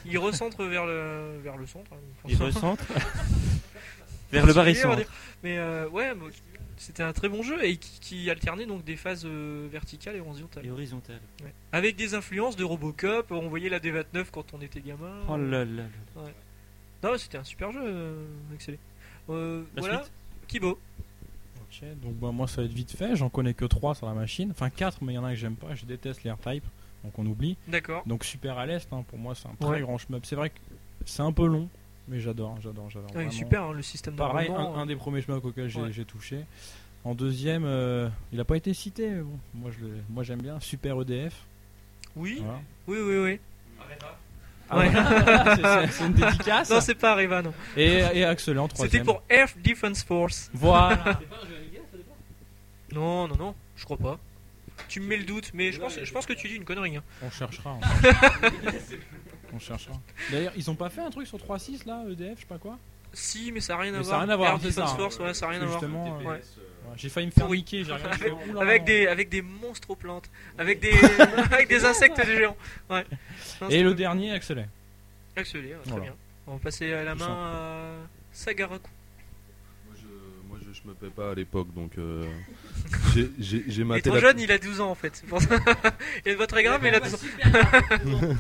Il recentre vers le vers le centre. hein, Il recentre [LAUGHS] vers le dire. Mais euh, ouais, c'était un très bon jeu et qui, qui alternait donc des phases euh, verticales et horizontales. Et horizontal. Ouais. Avec des influences de Robocop, on voyait la D29 quand on était gamin. Oh là là. là. Non, mais c'était un super jeu, euh, excellent. Euh, La voilà, suite Kibo. Ok, donc bah, moi ça va être vite fait, j'en connais que 3 sur la machine, enfin 4 mais il y en a que j'aime pas, je déteste les R-Type, donc on oublie. D'accord. Donc super à l'est, hein, pour moi c'est un très Ouais. grand shmup. C'est vrai que c'est un peu long, mais j'adore, j'adore, j'adore. Ouais, super, hein, le système Pareil, un, un hein. des premiers shmups auxquels j'ai Ouais. touché. En deuxième, euh, il a pas été cité, mais bon, moi je moi j'aime bien Super EDF. Oui, Voilà. oui, oui, oui. Ah Ouais. [LAUGHS] c'est une dédicace. Non, c'est pas Areva, non. Et, et Axel en troisième. C'était pour Air Defense Force. Voilà. Non, non, non, je crois pas. Tu me mets le doute, mais je pense, je pense que tu dis une connerie. hein. On cherchera. On cherchera. [LAUGHS] On cherchera. D'ailleurs, ils ont pas fait un truc sur 3.6 là, EDF, je sais pas quoi? Si, mais ça n'a rien à Mais ça voir. a rien à voir, Air c'est Defense ça. Force, ouais, ça n'a rien à voir. Justement, euh, Ouais. ouais, J'ai failli me faire Pourri. niquer, j'ai regardé, [LAUGHS] je Avec, fais, oula, avec non. des, avec des monstres aux plantes, avec des, [LAUGHS] avec des insectes géants. Ouais. Non, Et c'était le dernier, Axel. Accéléré, ouais, très Voilà. bien. On va passer à la Tout main à Sagaraku. Je, me paie pas à l'époque donc euh, [LAUGHS] j'ai- j'ai j'ai Il est maté, trop la, jeune, il a 12 ans en fait. c'est pour ça. [LAUGHS] il a une voix très grave, mais il a 12 ans. [LAUGHS]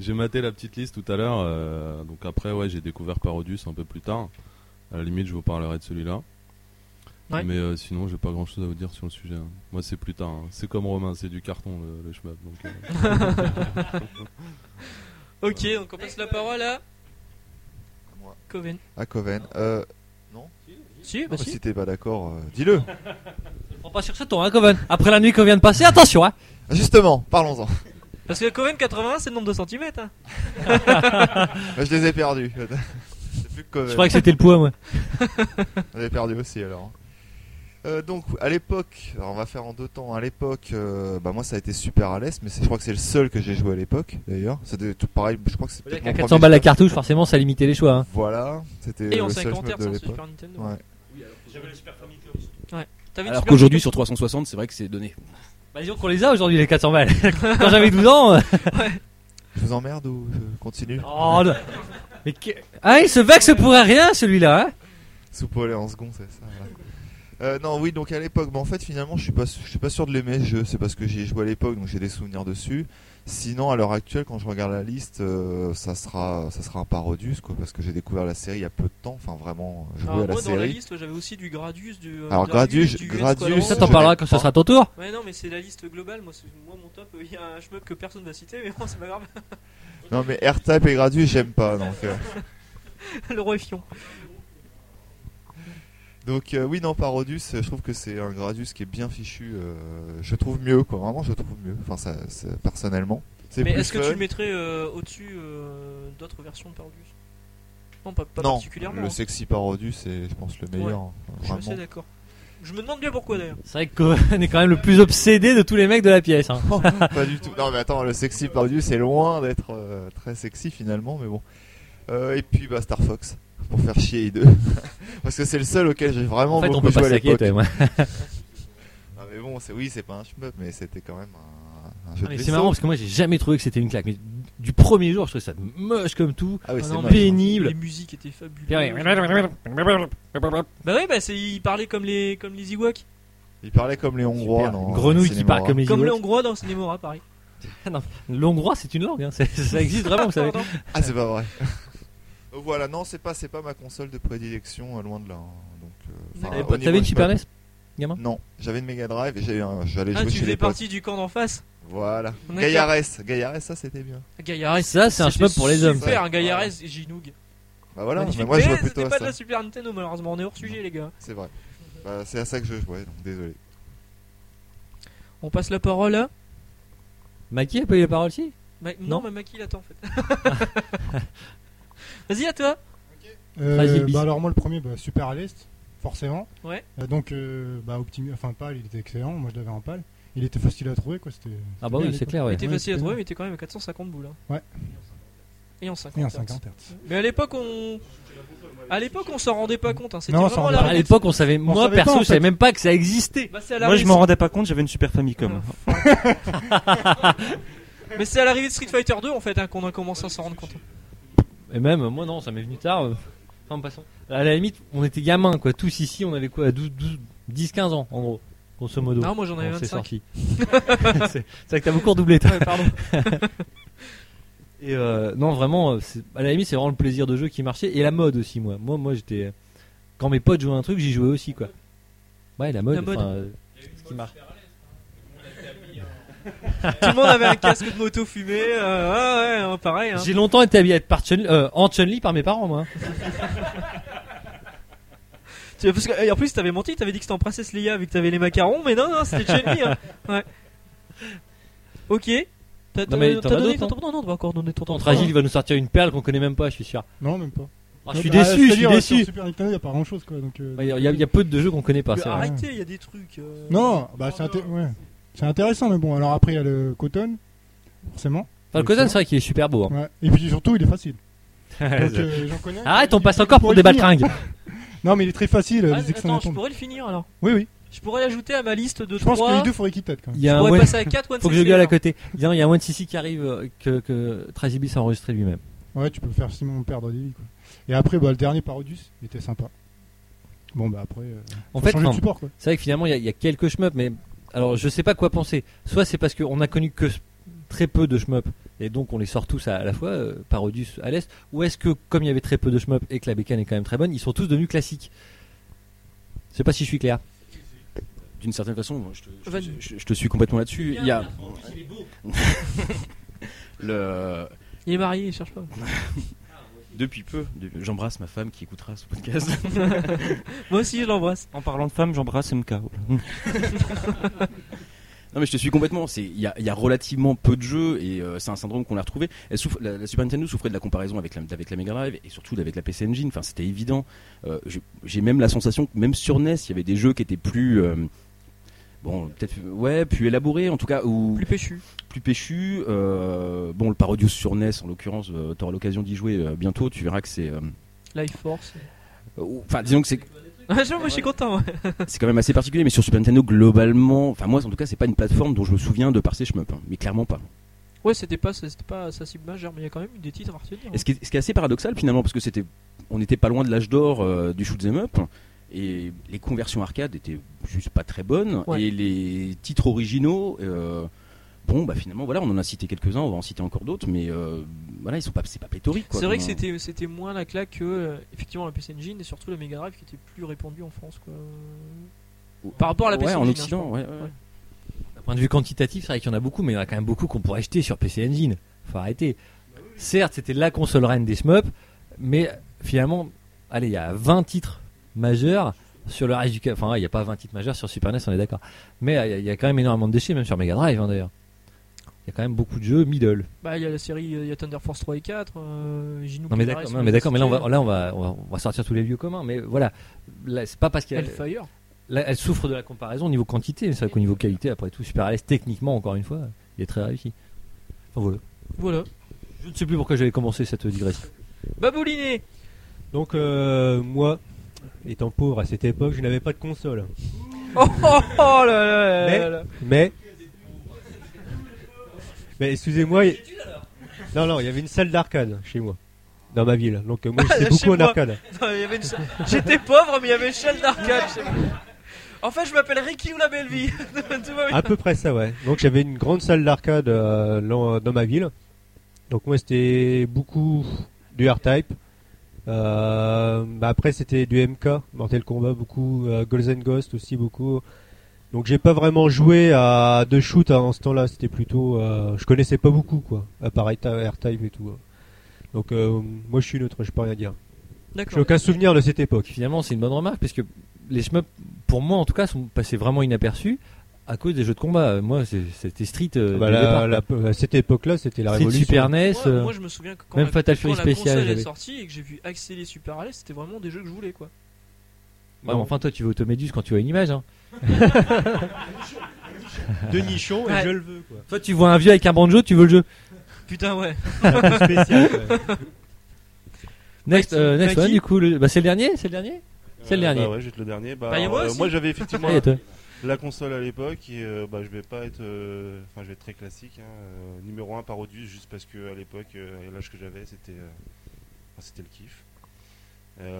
j'ai maté la petite liste tout à l'heure. euh, donc après ouais j'ai découvert Parodius un peu plus tard. À la limite je vous parlerai de celui-là. Ouais. Mais euh, sinon j'ai pas grand chose à vous dire sur le sujet. hein. Moi c'est plus tard. hein. C'est comme Romain, c'est du carton le, le donc, euh, Ok, donc on passe la parole à Moi. Coven. À Coven. Euh, Si, bah si. si t'es pas d'accord, euh, dis-le. [LAUGHS] Prends pas sur ce ton, hein, Coven. Après la nuit qu'on vient de passer, attention, hein. Justement, parlons-en. Parce que Coven 80, c'est le nombre de centimètres. hein. Bah, [LAUGHS] je les ai perdus. [LAUGHS] C'est plus que Coven. Je croyais que c'était le poids, moi. On est perdu aussi alors. Euh, donc à l'époque, alors on va faire en deux temps. À l'époque, euh, bah moi ça a été super à l'aise, mais c'est- je crois que c'est le seul que j'ai joué à l'époque d'ailleurs. C'était tout pareil. Je crois que mon À premier 400 balles la cartouche, forcément, ça limitait les choix. Hein. Voilà, c'était Et en le seul 50 shmup Hz de hein, sur l'époque. Super Nintendo. Ouais. J'avais le Super Famicom. T'avais une Alors Super qu'aujourd'hui sur Nintendo 360, c'est vrai que c'est donné. Bah, disons qu'on les a aujourd'hui, les 400 balles. [LAUGHS] Quand j'avais 12 ans. euh, Je vous emmerde ou je continue? Oh, non. Mais que- Ah, il se vexe pour rien, celui-là, hein. Sous et en second, c'est ça. voilà. Euh, non, oui, donc à l'époque, mais en fait, finalement, je suis pas, je suis pas sûr de l'aimer ce jeu. C'est parce que j'y ai joué à l'époque, donc j'ai des souvenirs dessus. Sinon, à l'heure actuelle, quand je regarde la liste, euh, ça sera, ça sera un Parodius, quoi, parce que j'ai découvert la série il y a peu de temps. Enfin, vraiment, joué Alors, à la moi, dans la liste, j'avais aussi du Gradius, du. euh, Alors, Gradius- du Gradius. Ça, t'en je parleras quand ce sera ton tour. Ouais, non, mais c'est la liste globale. Moi, c'est- moi mon top, il y a un shmup que personne va citer, mais bon, c'est pas grave. Non, mais R-Type et Gradius, j'aime pas, donc. euh, [LAUGHS] le roi Fion. Donc euh, oui non Parodius euh, je trouve que c'est un Gradius qui est bien fichu euh, je trouve mieux quoi vraiment je trouve mieux enfin ça c'est- personnellement Mais est-ce que tu le mettrais euh, au-dessus euh, d'autres versions de Parodius Non, pas, pas non particulièrement. le hein. sexy Parodius c'est je pense le meilleur hein, Je suis d'accord. Je me demande bien pourquoi d'ailleurs. C'est vrai que Coven [LAUGHS] est quand même le plus obsédé de tous les mecs de la pièce. Hein. [LAUGHS] pas du tout non mais attends le sexy Parodius c'est loin d'être euh, très sexy finalement mais bon et puis bah Star Fox pour faire chier les deux [LAUGHS] parce que c'est le seul auquel j'ai vraiment En fait, on beaucoup peut pas joué à l'époque. [LAUGHS] [LAUGHS] Ah, mais bon c'est oui c'est pas un shmup mais c'était quand même un, un jeu Ah, de c'est marrant parce que moi j'ai jamais trouvé que c'était une claque. Mais du premier jour, je trouvais ça moche comme tout. ah oui Ah c'est non, pénible. Les musiques étaient fabuleuses. Bah oui, bah c'est il parlait comme les comme les Ewoks. il parlait comme les Hongrois dans Une grenouille qui part comme les Comme les. Hongrois dans Cinémora, pareil. L'hongrois, c'est une langue. Hein. c'est- Ça existe vraiment, vous savez. Ah, c'est pas vrai. Donc voilà, non, c'est pas, c'est pas ma console de prédilection, euh, loin de là. hein. Donc, euh, enfin, T'avais au pas- niveau T'avais une Super NES gamin? Non, j'avais une Mega Drive et j'ai un- j'allais Ah, jouer tu chez faisais les potes. partie du camp d'en face? Voilà. D'accord. Gaillares, Gaillares, ça c'était bien. Gaillares. Ça, c'est un c'était shmup pour les hommes. Super, un Gaillares et Ginoog. Bah voilà, Magnifique. mais moi je Mais vois c'était plutôt à pas de ça. la Super Nintendo, malheureusement. On est hors sujet, les gars. C'est vrai. Bah, c'est à ça que je jouais, donc désolé. On passe la parole à. Maki a pas eu la parole si? Ma- Non. Non, mais Maki l'attend en fait. [LAUGHS] [LAUGHS] Vas-y, à toi. Euh, bah alors moi le premier, bah, super à l'est, forcément. Ouais. Euh, donc euh, bah Optimi, enfin pâle, il était excellent. Moi je l'avais en pâle. Il était facile à trouver quoi. C'était. Ah bah oui, c'est clair, Il ouais. était Ouais, facile à trouver, mais il était quand même à 450 boules. hein. Ouais. Et en 50. Et en hertz. 50 Hz. Mais à l'époque, on. À l'époque, on s'en rendait pas compte. Hein. C'était Non, on vraiment à la rendait À l'époque, on savait, moi savait perso, pas, en je savais même pas que ça existait. Bah, c'est à la Moi, je m'en rendais pas compte, j'avais une Super Famicom. [LAUGHS] Mais c'est à l'arrivée de Street Fighter 2 en fait hein, qu'on a commencé à s'en rendre compte. Et même, moi non, ça m'est venu tard. euh. Enfin, en passant. À la limite, on était gamins, quoi. Tous ici, on avait quoi 12, 12, 10, 15 ans, en gros. Grosso modo. Non, moi j'en avais quand c'est 25. sorti. [LAUGHS] c'est vrai que t'as beaucoup redoublé, toi. Ouais, pardon. [LAUGHS] Et euh, non, vraiment, euh, à la limite, c'est vraiment le plaisir de jeu qui marchait. Et la mode aussi, moi. Moi, moi j'étais. Quand mes potes jouaient un truc, j'y jouais aussi, quoi. Ouais, la mode. La mode. enfin, euh, ce qui marche. [LAUGHS] Tout le monde avait un casque de moto fumé. euh, ouais, ouais, hein, pareil. Hein. J'ai longtemps été habillé par Chun- euh, en Chun-Li par mes parents, moi. [LAUGHS] Tu- Parce que, et en plus, t'avais menti, t'avais dit que c'était en Princesse Leia vu que t'avais les macarons, mais non, non, c'était [LAUGHS] Chun-Li. hein. Ouais. Ok. T'as Non, mais t'as t'en as donné ton top Non, non, tu vas encore donner ton top Entre Agile, il va nous sortir une perle qu'on connaît même pas, je suis sûr. Non, même pas. Ah, je suis déçu, je suis c'est-à-dire, déçu. Sur Super Nintendo, il n'y a pas grand chose quoi. Donc, euh, Il y, a- y y peu de jeux qu'on connaît pas. Mais c'est vrai. Arrêtez, il y a des trucs. euh, Non, bah c'est inté- ouais. C'est intéressant, mais bon, alors après il y a le Cotton, forcément. Enfin, le Cotton, c'est vrai qu'il est super beau. hein. Ouais. Et puis surtout, il est facile. [LAUGHS] Donc, euh, j'en connais. Arrête, on Il- passe il encore pour pourrait des finir. baltringues. [LAUGHS] Non, mais il est très facile, Ah, les attends, je pourrais le finir alors. Oui, oui. Je pourrais l'ajouter à ma liste de Je pense que 3. les deux faudrait qu'ils t'aident quand même. Il y a un One- passer à 4 One Faut que je gueule à côté. Il y a il y a un One CC qui arrive euh, que, que Trazy Beast a enregistré lui-même. Ouais, tu peux faire Simon perdre des vies quoi. Et après, bah, le dernier Parodius, il était sympa. Bon, bah après. euh, En faut fait, changer non. de support quoi. C'est vrai que finalement, il y, a- il y a quelques shmups, mais alors je sais pas quoi penser. Soit c'est parce qu'on a connu que très peu de shmups, et donc on les sort tous à, à la fois, euh, Parodius à l'est, ou est-ce que comme il y avait très peu de shmups et que la bécane est quand même très bonne, ils sont tous devenus classiques? Je sais pas si je suis clair. D'une certaine façon, moi, je, te, je- Vas-y. je- je te suis complètement là-dessus. Il y a [LAUGHS] le Il est marié, il cherche pas. [LAUGHS] depuis peu, j'embrasse ma femme qui écoutera ce podcast. [LAUGHS] Moi aussi, je l'embrasse. En parlant de femmes, j'embrasse MK. [LAUGHS] Non mais je te suis complètement. C'est il y a, il y a relativement peu de jeux et euh, c'est un syndrome qu'on a retrouvé. Elle souffre- la, la Super Nintendo souffrait de la comparaison avec la, avec la Mega Drive et surtout avec la PC Engine. Enfin c'était évident. Euh, j'ai- J'ai même la sensation que même sur NES il y avait des jeux qui étaient plus euh, bon peut-être ouais plus élaborés en tout cas ou Plus péchu. plus péchus. Euh, bon le Parodius sur NES en l'occurrence tu auras l'occasion d'y jouer euh, bientôt. Tu verras que c'est euh, Life Force. euh, enfin disons que c'est [LAUGHS] moi, je suis content. ouais. [LAUGHS] c'est quand même assez particulier. Mais sur Super Nintendo globalement, enfin moi en tout cas c'est pas une plateforme dont je me souviens de par ses shmups, hein, mais clairement pas. Ouais, c'était pas, c'était pas sa cible majeure, mais il y a quand même eu des titres à retenir. Et ce qui, est, ce qui est assez paradoxal finalement, parce que c'était, on n'était pas loin de l'âge d'or euh, du shoot 'em up, et les conversions arcade étaient juste pas très bonnes, Ouais. et les titres originaux, euh, bon bah finalement voilà, on en a cité quelques-uns, on va en citer encore d'autres, mais euh, voilà, ils sont pas, c'est pas pléthorique. quoi. C'est vrai que c'était, c'était moins la claque que euh, effectivement la PC Engine et surtout la Mega Drive qui était plus répandue en France. Quoi. Par rapport à la ouais, PC en Engine, Occident, hein, je ouais, ouais. Ouais. D'un point de vue quantitatif, c'est vrai qu'il y en a beaucoup, mais il y en a quand même beaucoup qu'on pourrait acheter sur PC Engine. Faut arrêter. Certes, c'était la console reine des shmups, mais finalement, allez, il y a 20 titres majeurs sur le reste du Enfin, il n'y a pas 20 titres majeurs sur Super NES, on est d'accord. Mais euh, il y a- quand même énormément de déchets, même sur Mega Drive, hein, d'ailleurs. Il y a quand même beaucoup de jeux middle. Bah, il y a la série, il y a Thunder Force 3 et 4. Euh, Non mais d'accord, mais d'accord, mais là on va, là on va, on va, on va sortir tous les lieux communs. Mais voilà, Là, c'est pas parce qu'elle, Hellfire. là, elle souffre de la comparaison au niveau quantité, mais c'est vrai qu'au niveau qualité, après tout, Super NES techniquement, encore une fois, il est très réussi. Enfin voilà. Voilà. Je ne sais plus pourquoi j'avais commencé cette digression. Babouliné Donc euh, moi, étant pauvre à cette époque, je n'avais pas de console. Oh, oh, oh là là Mais- là. Mais, mais excusez-moi, il- non non, il y avait une salle d'arcade chez moi, dans ma ville. Donc euh, moi [LAUGHS] j'étais beaucoup en arcade. Une J'étais pauvre, mais il y avait une salle d'arcade chez moi. En fait, je m'appelle Ricky ou la belle vie. [LAUGHS] À peu près ça, ouais. Donc j'avais une grande salle d'arcade euh, dans, dans ma ville. Donc moi c'était beaucoup du R-Type. Euh, bah, après c'était du MK, Mortal Kombat beaucoup, euh, Golden Ghost aussi beaucoup. Donc j'ai pas vraiment joué à de shoot hein, en ce temps-là. C'était plutôt, euh, je connaissais pas beaucoup quoi, à part R-Type et tout. hein. Donc euh, moi je suis neutre, je peux rien dire. J'ai aucun souvenir de cette époque. Finalement, c'est une bonne remarque, parce que les shmups, pour moi en tout cas, sont passés vraiment inaperçus à cause des jeux de combat. Moi, c'était Street. euh, Bah, dès le la- à cette époque-là, c'était la Street révolution. Super NES. Moi, euh, moi, je me souviens que quand, même la, Fatal quand Fury spécial, console est sortie et que j'ai vu Axel les Super Alice, c'était vraiment des jeux que je voulais quoi. Ouais, mais enfin, toi, tu vas Automédus quand tu vois une image. Hein. [LAUGHS] de nichon et Ouais. je le veux quoi. Toi, tu vois un vieux avec un banjo, tu veux le jeu. Putain, ouais. C'est un peu spécial. ouais. [LAUGHS] Next, Bah, euh, next bah, du coup, le- bah, c'est le dernier, c'est le dernier? C'est le Euh, dernier. Bah ouais, j'ai le dernier. Bah, Bah, moi euh, j'avais effectivement Ah. La console à l'époque et euh, bah, je vais pas être. euh, Enfin, je vais être très classique. hein, euh, numéro 1 Parodius, juste parce que à l'époque, l'âge que j'avais, c'était c'était le kiff.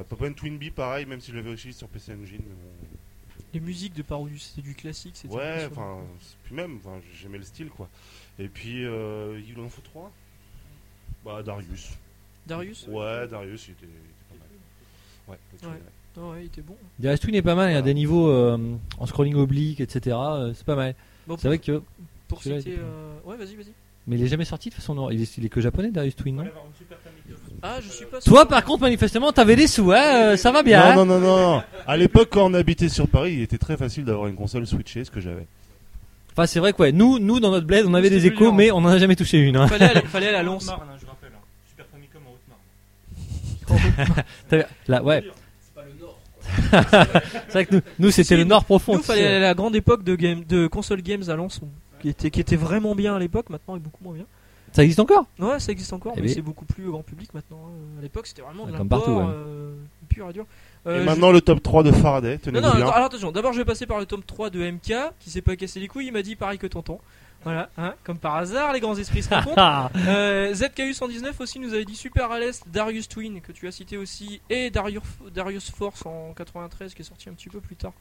Pop Twin Bee, pareil, même si je l'avais aussi sur PC Engine. Mais bon, Les musiques de Parodius, c'était du classique. c'était Ouais, enfin, puis même, j'aimais le style quoi. Et puis, euh, il en faut 3 Bah, Darius. Darius? Ouais, Darius, il était, il était pas mal. Ouais, le Ouais. Twin, ouais. Ouais, il était bon. Darius Twin est pas mal, il y a des niveaux euh, en scrolling oblique, etc. euh, c'est pas mal. Bon, C'est vrai que. pour celui-là, citer. il était euh, Ouais, vas-y, vas-y. Mais il est jamais sorti de toute façon, non. Il est, il est que japonais, Darius Twin, non Ah, je suis pas sûr. Toi, par contre, manifestement, t'avais des sous, hein, euh, ça va bien. hein. Non, non, non, non. À l'époque, quand on habitait sur Paris, il était très facile d'avoir une console switchée, ce que j'avais. Enfin, c'est vrai que ouais, nous, nous dans notre bled, on avait des plus échos, mais on en a jamais touché une. Hein. Fallait aller, fallait aller à Lons. Haute-Marne, hein, je rappelle. hein. Super Famicom en Haute-Marne. [LAUGHS] T'avais- Là, ouais. C'est vrai que nous, nous c'était le Nord profond. Nous, fallait la grande époque de, game, de console games à Lens, qui était, qui était vraiment bien à l'époque, maintenant est beaucoup moins bien. Ça existe encore Ouais, ça existe encore, Eh mais c'est beaucoup plus grand public maintenant. hein. À l'époque, c'était vraiment de Comme partout, ouais. euh, pur et dur. Et Euh, maintenant le top 3 de Faraday, Non, tenez-vous non, bien. attends, alors attention, d'abord je vais passer par le tome 3 de MK, qui s'est pas cassé les couilles, il m'a dit pareil que tonton. Voilà, hein, comme par hasard, les grands esprits se [LAUGHS] rencontrent. Euh, ZKU119 aussi nous avait dit Super à l'Est, Darius Twin, que tu as cité aussi, et Darius, Darius Force en 93, qui est sorti un petit peu plus tard.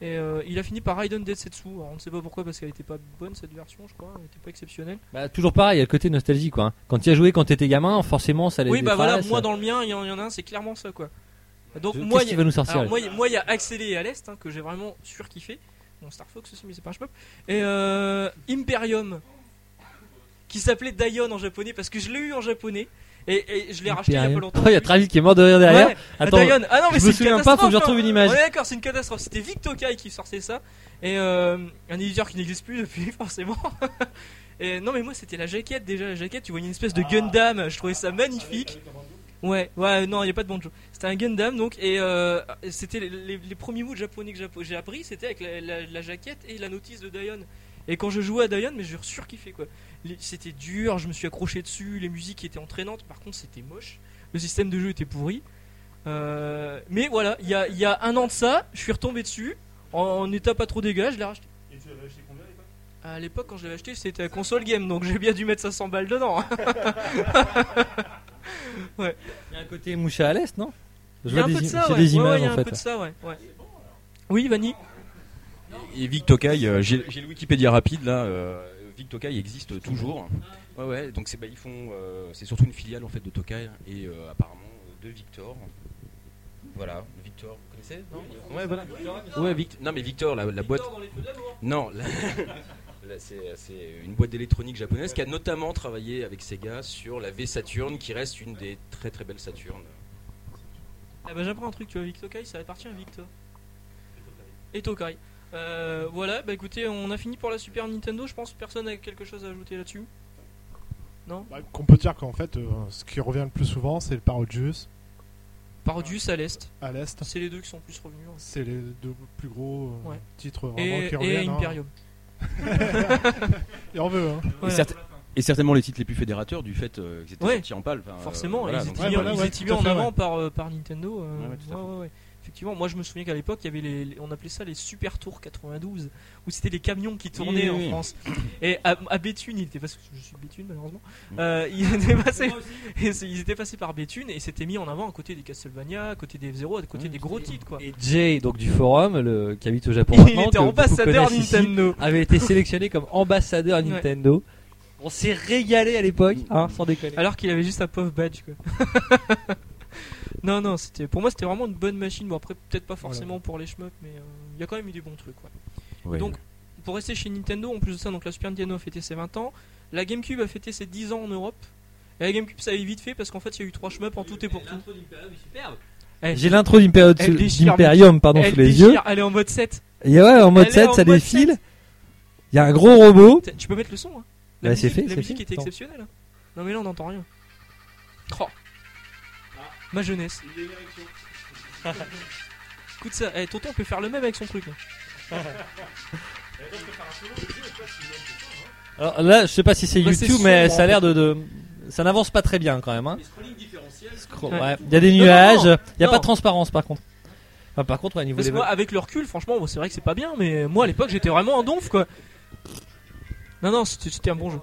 Et euh, il a fini par Raiden Detsetsu, alors on ne sait pas pourquoi, parce qu'elle était pas bonne cette version, je crois, elle était pas exceptionnelle. Bah, toujours pareil, il y a le côté nostalgie quoi. hein. Quand tu as joué quand t'étais gamin, forcément ça les Oui, bah voilà, moi dans le mien, il y, en il y en a un, c'est clairement ça quoi. Donc, moi, il y a- nous sortir alors, là moi, il- moi, il y a Accélé et à l'Est, hein, que j'ai vraiment surkiffé. Bon, Star Fox aussi, mais c'est pas un shmup. Et euh, Imperium, qui s'appelait Dion en japonais, parce que je l'ai eu en japonais. Et, et je l'ai racheté il y a pas longtemps. Oh, il y a Travis qui est mort de rire derrière. Ouais, Attends, Dion. Ah non, mais je me c'est souviens une pas, faut que je catastrophe, retrouve hein. une image. On est d'accord, c'est une catastrophe. C'était Vic Tokai qui sortait ça. Et euh, un éditeur qui n'existe plus depuis, [LAUGHS] forcément. Et non, mais moi, c'était la jaquette déjà. La jaquette, tu voyais une espèce de Gundam. Je trouvais ça magnifique. Ouais, ouais, non, il n'y a pas de banjo. C'était un Gundam donc, et euh, c'était les, les- les premiers mots japonais que j'ai appris, c'était avec la, la- la jaquette et la notice de Dion. Et quand je jouais à Dion, mais j'ai surkiffé quoi. C'était dur, je me suis accroché dessus, les musiques étaient entraînantes, par contre c'était moche, le système de jeu était pourri. Euh, mais voilà, il y a, il y a un an de ça, je suis retombé dessus, en, en état pas trop dégueu, je l'ai racheté. Et tu l'avais acheté combien à l'époque? À l'époque, quand je l'avais acheté, c'était console game, donc j'ai bien dû mettre 500 balles dedans. [LAUGHS] [LAUGHS] Il y a un côté moucha à l'est, non? Je Il y a vois un des, peu de im- ça, ouais. des Ouais, ouais, images il y a en un fait. peu de ça, ouais. ouais. Oui, Vanny? Et Vic Tokai, euh, j'ai j'ai le Wikipédia rapide là. euh, Vic Tokai existe toujours. Ouais ouais, donc c'est bah, ils font, euh, c'est surtout une filiale en fait de Tokai et euh, apparemment euh, de Victor. Voilà, Victor, vous connaissez? Non? Ouais voilà. Ouais Victor. Non mais Victor, la, la boîte. Non, la- [LAUGHS] c'est une boîte d'électronique japonaise qui a notamment travaillé avec Sega sur la V Saturn, qui reste une des très très belles Saturn. Ah bah j'apprends un truc, tu vois, Vic Tokai, ça appartient à Victor. Et Tokai. Euh, voilà, bah écoutez, on a fini pour la Super Nintendo, je pense que personne a quelque chose à ajouter là-dessus. Non? Bah, qu'on peut dire qu'en fait, euh, ce qui revient le plus souvent, c'est le Parodius Parodius à l'Est. à l'Est. C'est les deux qui sont plus revenus. hein. C'est les deux plus gros euh, Ouais. titres vraiment Et, qui et reviennent. hein. Et on veut, hein. Et, Voilà. certes- et certainement les titres les plus fédérateurs du fait euh, qu'ils étaient Ouais. sortis en pâle. enfin, euh, Forcément, voilà, ils étaient mis, voilà, ouais, en avant par, euh, par Nintendo. euh, Ouais, ouais, tout Effectivement, moi je me souviens qu'à l'époque, il y avait les, les- on appelait ça les Super Tours 92, où c'était les camions qui tournaient oui, en oui. France. Et à, à Béthune, il était passé, je suis de Béthune malheureusement, Mm. euh, il était passé, et c'est- ils étaient passés par Béthune et c'était mis en avant à côté des Castlevania, à côté des F0, à côté des gros titres quoi. Et Jay, donc du forum, le, qui habite au Japon [LAUGHS] Il maintenant, était ambassadeur ici, Nintendo. avait été sélectionné comme ambassadeur Ouais. Nintendo. On s'est régalé à l'époque, hein, sans déconner. Alors qu'il avait juste un pauvre badge quoi. [LAUGHS] non non, c'était pour moi c'était vraiment une bonne machine. Bon après peut-être pas forcément pour les shmups, mais euh, il y a quand même eu des bons trucs quoi. Ouais. Donc, pour rester chez Nintendo, en plus de ça, donc la Super Nintendo a fêté ses 20 ans, la GameCube a fêté ses 10 ans en Europe. Et la GameCube, ça a vite fait parce qu'en fait, il y a eu 3 shmups en tout et pour tout. Eh, J'ai l'intro d'Imperium pardon, elle sous les yeux. Elle est en mode 7. Et ouais, en mode Elle est 7, en ça mode défile. Il y a un gros robot. Tu peux mettre le son, hein La Bah, c'est musique, fait, la musique fait. était exceptionnelle. hein. Non, mais là, on n'entend rien. Oh. Ma jeunesse. [LAUGHS] Écoute ça, eh, tonton peut faire le même avec son truc. là. [LAUGHS] Alors là, je sais pas si c'est Bah, YouTube, mais ça a l'air de, de- ça n'avance pas très bien quand même. Hein. Scroll- Ouais. ouais. Il y a des Non, non, nuages. non. Il y a Non. pas de transparence par contre. Enfin, par contre, ouais, au niveau Parce des que moi, avec le recul, franchement, bon, c'est vrai que c'est pas bien, mais moi à l'époque, j'étais vraiment un donf quoi. Non, non, c'était c'était un bon jeu.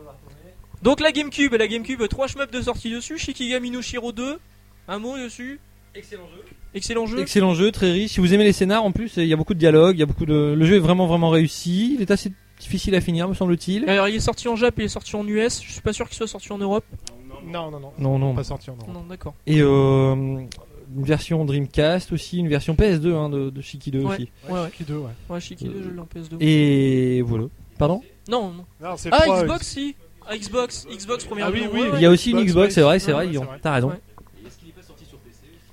Donc la GameCube, la GameCube, 3 shmups de sortie dessus, Shikigami no Shiro 2, un mot dessus. Excellent jeu. Excellent jeu. Excellent jeu, très riche. Si vous aimez les scénars, en plus, il y a beaucoup de dialogues, il y a beaucoup de. Le jeu est vraiment vraiment réussi. Il est assez difficile à finir, me semble-t-il. Alors il est sorti en Jap et il est sorti en US, je suis pas sûr qu'il soit sorti en Europe. Non, non, non. Non, non. Pas sorti en Europe. Non, d'accord. Et euh, une version Dreamcast aussi, une version PS2 hein, de, de Shiki 2 Ouais. aussi. Ouais, ouais. Qui deux, ouais. Ouais, Shiki 2, je l'ai en PS2. Et voilà. Pardon Non, non. Ah, Xbox, si. Ah, Xbox, Xbox première Ah oui, oui. Il y a aussi une Xbox, Xbox, c'est vrai, c'est Ouais, vrai, ouais, ils ont- c'est vrai. t'as raison.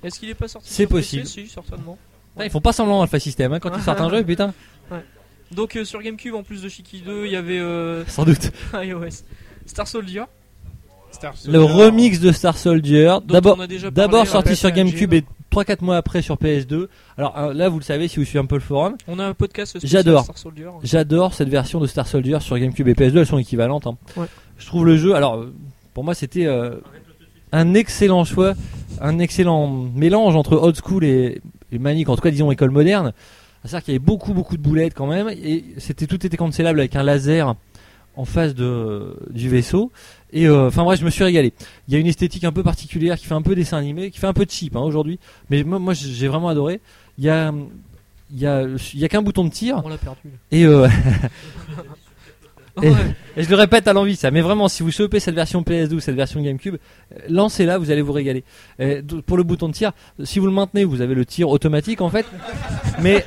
Est-ce qu'il est pas sorti C'est sur PC possible. Si, certainement. Putain, ils font pas semblant Alpha System hein, quand ils sortent un [LAUGHS] jeu, putain. Donc euh, sur GameCube, en plus de Shiki 2, il y avait euh, Sans doute. [LAUGHS] iOS, Star Soldier. Star Le remix de Star Soldier. D'abord, sorti sur GameCube et 3-4 mois après sur PS2. Alors euh, là, vous le savez si vous suivez un peu le forum. On a un podcast spécial J'adore. Star Soldier. J'adore cette version de Star Soldier sur GameCube et PS2, elles sont équivalentes. hein. Ouais. Je trouve le jeu, alors euh, pour moi c'était euh, un excellent choix, un excellent mélange entre old school et, et manique, en tout cas disons école moderne. C'est-à-dire qu'il y avait beaucoup beaucoup de boulettes quand même, et c'était tout était cancellable avec un laser en face de, du vaisseau. Et euh, enfin bref, je me suis régalé. Il y a une esthétique un peu particulière qui fait un peu dessin animé, qui fait un peu cheap hein, aujourd'hui, mais moi, moi j'ai vraiment adoré. Il y a il y a, y a qu'un bouton de tir On l'a perdu. et euh, [LAUGHS] [LAUGHS] Et- je le répète à l'envie ça, mais vraiment si vous chopez cette version PS2 ou cette version GameCube, euh, lancez-la, vous allez vous régaler. Euh, pour le bouton de tir, si vous le maintenez, vous avez le tir automatique en fait. [LAUGHS] Mais,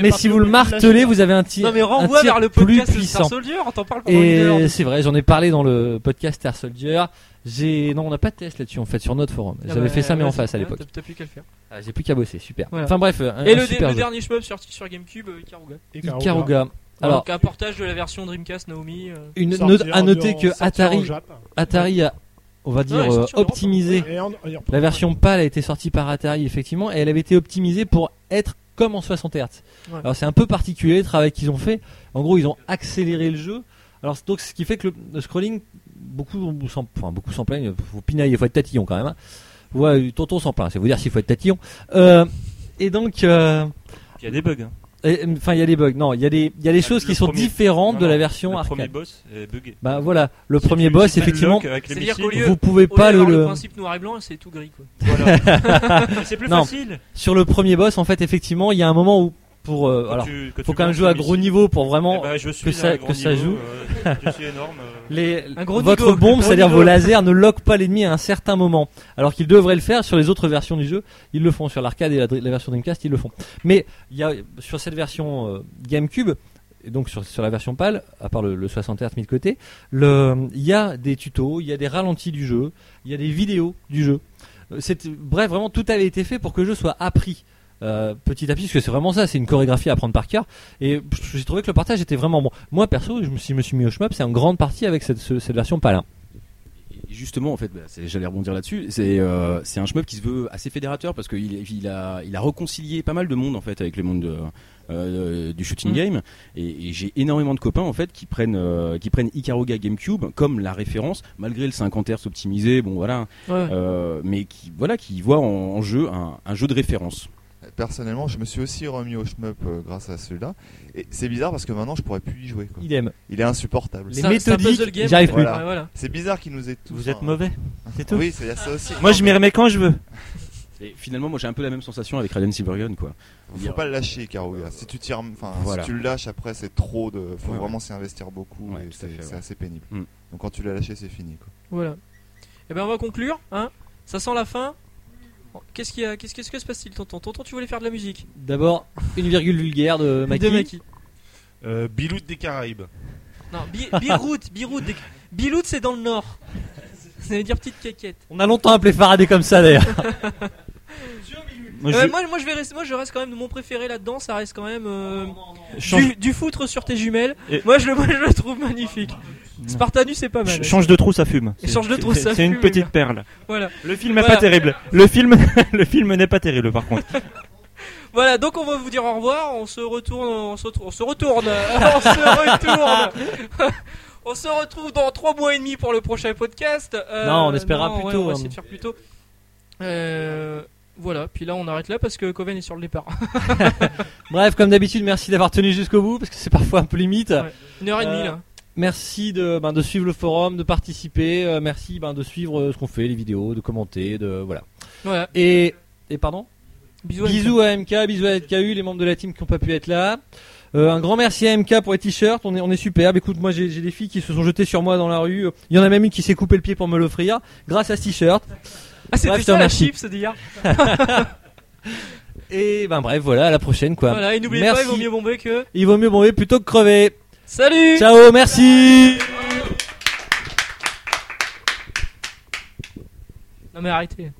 mais si vous le martelez, vous avez un tir, Non mais un renvoie tir vers le plus podcast de puissant. Star Soldier, on t'en parle pendant une heure. Et c'est vrai, j'en ai parlé dans le podcast Star Soldier. J'ai non, on n'a pas de test là-dessus en fait sur notre forum. Ah J'avais bah, fait ça mais en face à l'époque. t'as- T'as plus qu'à le faire. Ah, J'ai plus qu'à bosser, super. Voilà. Enfin bref, un, Et un le, super le jeu. dernier shmup sorti sur GameCube, euh, Ikaruga. Ikaruga. Ikaruga. Alors, Donc un portage de la version Dreamcast Naomi. euh. une note à noter que Atari. Atari a, on va dire, Ouais, euh, optimisé La version PAL a été sortie par Atari effectivement et elle avait été optimisée pour être comme en 60 Hz. Ouais. Alors c'est un peu particulier le travail qu'ils ont fait. En gros ils ont accéléré le jeu. Alors donc ce qui fait que le, le scrolling, beaucoup s'en, enfin beaucoup s'en plaignent. Faut pinailler, faut être tatillon quand même. Hein. Ouais, tonton s'en plaint. C'est vous dire s'il faut être tatillon. Euh, et donc, euh, Il y a des bugs. hein. Et- enfin il y a des bugs. Non, il y a des, il y a des Ah, choses le qui sont premier- différentes Non, de la non, version Le premier arcade. boss est bugué. Bah voilà, le Si premier tu- boss le effectivement, lock avec les C'est-à-dire missiles, qu'au lieu- vous pouvez Au pas le, d'avoir le- le principe noir et blanc, c'est tout gris quoi. Voilà. [LAUGHS] c'est plus Non. facile. sur le premier boss en fait effectivement il y a un moment où pour euh, alors tu- faut quand même jouer à gros niveau pour vraiment eh ben, je suis que ça- que niveau, joue. euh, je suis énorme. euh. [LAUGHS] les Un gros votre bombe c'est-à-dire vos lasers ne loquent pas l'ennemi à un certain moment alors qu'ils devraient le faire sur les autres versions du jeu ils le font sur l'arcade et la, la version Dreamcast ils le font mais il y a sur cette version euh, GameCube et donc sur, sur la version PAL, à part le, le 60 Hz mis de côté, il y a des tutos, il y a des ralentis du jeu, il y a des vidéos du jeu. C'est- bref, vraiment tout avait été fait pour que le jeu soit appris euh, petit à petit, parce que c'est vraiment ça, c'est une chorégraphie à apprendre par cœur. Et j'ai trouvé que le partage était vraiment bon. Moi perso, je me suis, je me suis mis au shmup, c'est en grande partie avec cette, ce- cette version PAL. Et justement, en fait, bah, j'allais rebondir là-dessus. C'est euh, c'est un shmup qui se veut assez fédérateur parce qu'il il a, il a réconcilié pas mal de monde en fait avec le monde de, euh, du shooting Mm. game. Et, et j'ai énormément de copains en fait qui prennent euh, qui prennent Ikaruga GameCube comme la référence, malgré le 50 Hz optimisé. Bon voilà, Ouais. mais qui voilà qui voit en, en jeu un, un jeu de référence. Personnellement, je me suis aussi remis au shmup euh, grâce à celui-là. Et c'est bizarre parce que maintenant, je pourrais plus y jouer. quoi. Idem. Il est insupportable. Les C'est un- c'est un méthodiques, puzzle game, j'y arrive en plus. Ouais, voilà. C'est bizarre qu'il nous ait tous. Vous êtes mauvais. C'est tout. Oui, c'est il y a ça aussi. Moi, je m'y remets quand je veux. [LAUGHS] Et finalement, moi j'ai un peu la même sensation avec Raiden Silvergun quoi. Faut pas le lâcher, Karuga. Si tu tires, enfin, Voilà. si tu le lâches après, c'est trop de. Faut Ouais, vraiment s'y investir beaucoup Ouais, et tout à c'est fait, c'est ouais. assez pénible. Mm. Donc quand tu l'as lâché, c'est fini. Quoi. Voilà. Et ben on va conclure, hein. Ça sent la fin. Qu'est-ce qu'il y a Qu'est-ce qu'est-ce que se passe-t-il, tonton? Tonton, tu voulais faire de la musique D'abord, une virgule vulgaire de Maki. De Maki. Euh, Bilout des Caraïbes. Non, Bi- Birout, Birout, des- Bilout c'est dans le nord. Ça veut dire petite caquette. On a longtemps appelé Faraday comme ça d'ailleurs. [LAUGHS] Moi, Euh, je- moi, moi je vais rester, moi je reste quand même mon préféré là-dedans, ça reste quand même euh, du, du foutre sur tes jumelles. Et- Moi je le, moi, je le trouve magnifique. Spartanus c'est pas mal. ch- change de trou, ça fume. Et change de trou, ça C'est une fume, petite perle. Voilà. Le film est Voilà. pas terrible. Le film, [LAUGHS] le film n'est pas terrible par contre. [LAUGHS] Voilà, donc on va vous dire au revoir. On se retourne, on se, on se retourne, [LAUGHS] on se retourne. on se retrouve dans trois mois et demi pour le prochain podcast. Euh, Non, on espérera non, plus ouais, tôt, On va hein. essayer de faire plus tôt. Euh, voilà, puis là on arrête là parce que Coven est sur le départ. [LAUGHS] Bref, comme d'habitude, merci d'avoir tenu jusqu'au bout parce que c'est parfois un peu limite. Ouais. Une heure et demie Euh, là. Merci de, ben, de suivre le forum, de participer. euh, merci ben, de suivre euh, ce qu'on fait, les vidéos, de commenter, de voilà. Voilà. Et, et pardon? Bisous. à Bisous à MK, bisous à LKU, les membres de la team qui n'ont pas pu être là. Euh, un grand merci à MK pour les t-shirts, on est, on est superbe. Écoute, moi j'ai j'ai des filles qui se sont jetées sur moi dans la rue. Il y en a même une qui s'est coupé le pied pour me l'offrir grâce à ce t-shirt. Ah, c'était ça la chips d'hier [LAUGHS] Et ben bref, voilà, à la prochaine quoi. Voilà, et n'oubliez pas, il vaut mieux bomber que. Il vaut mieux bomber plutôt que crever. Salut Ciao, merci Non mais arrêtez.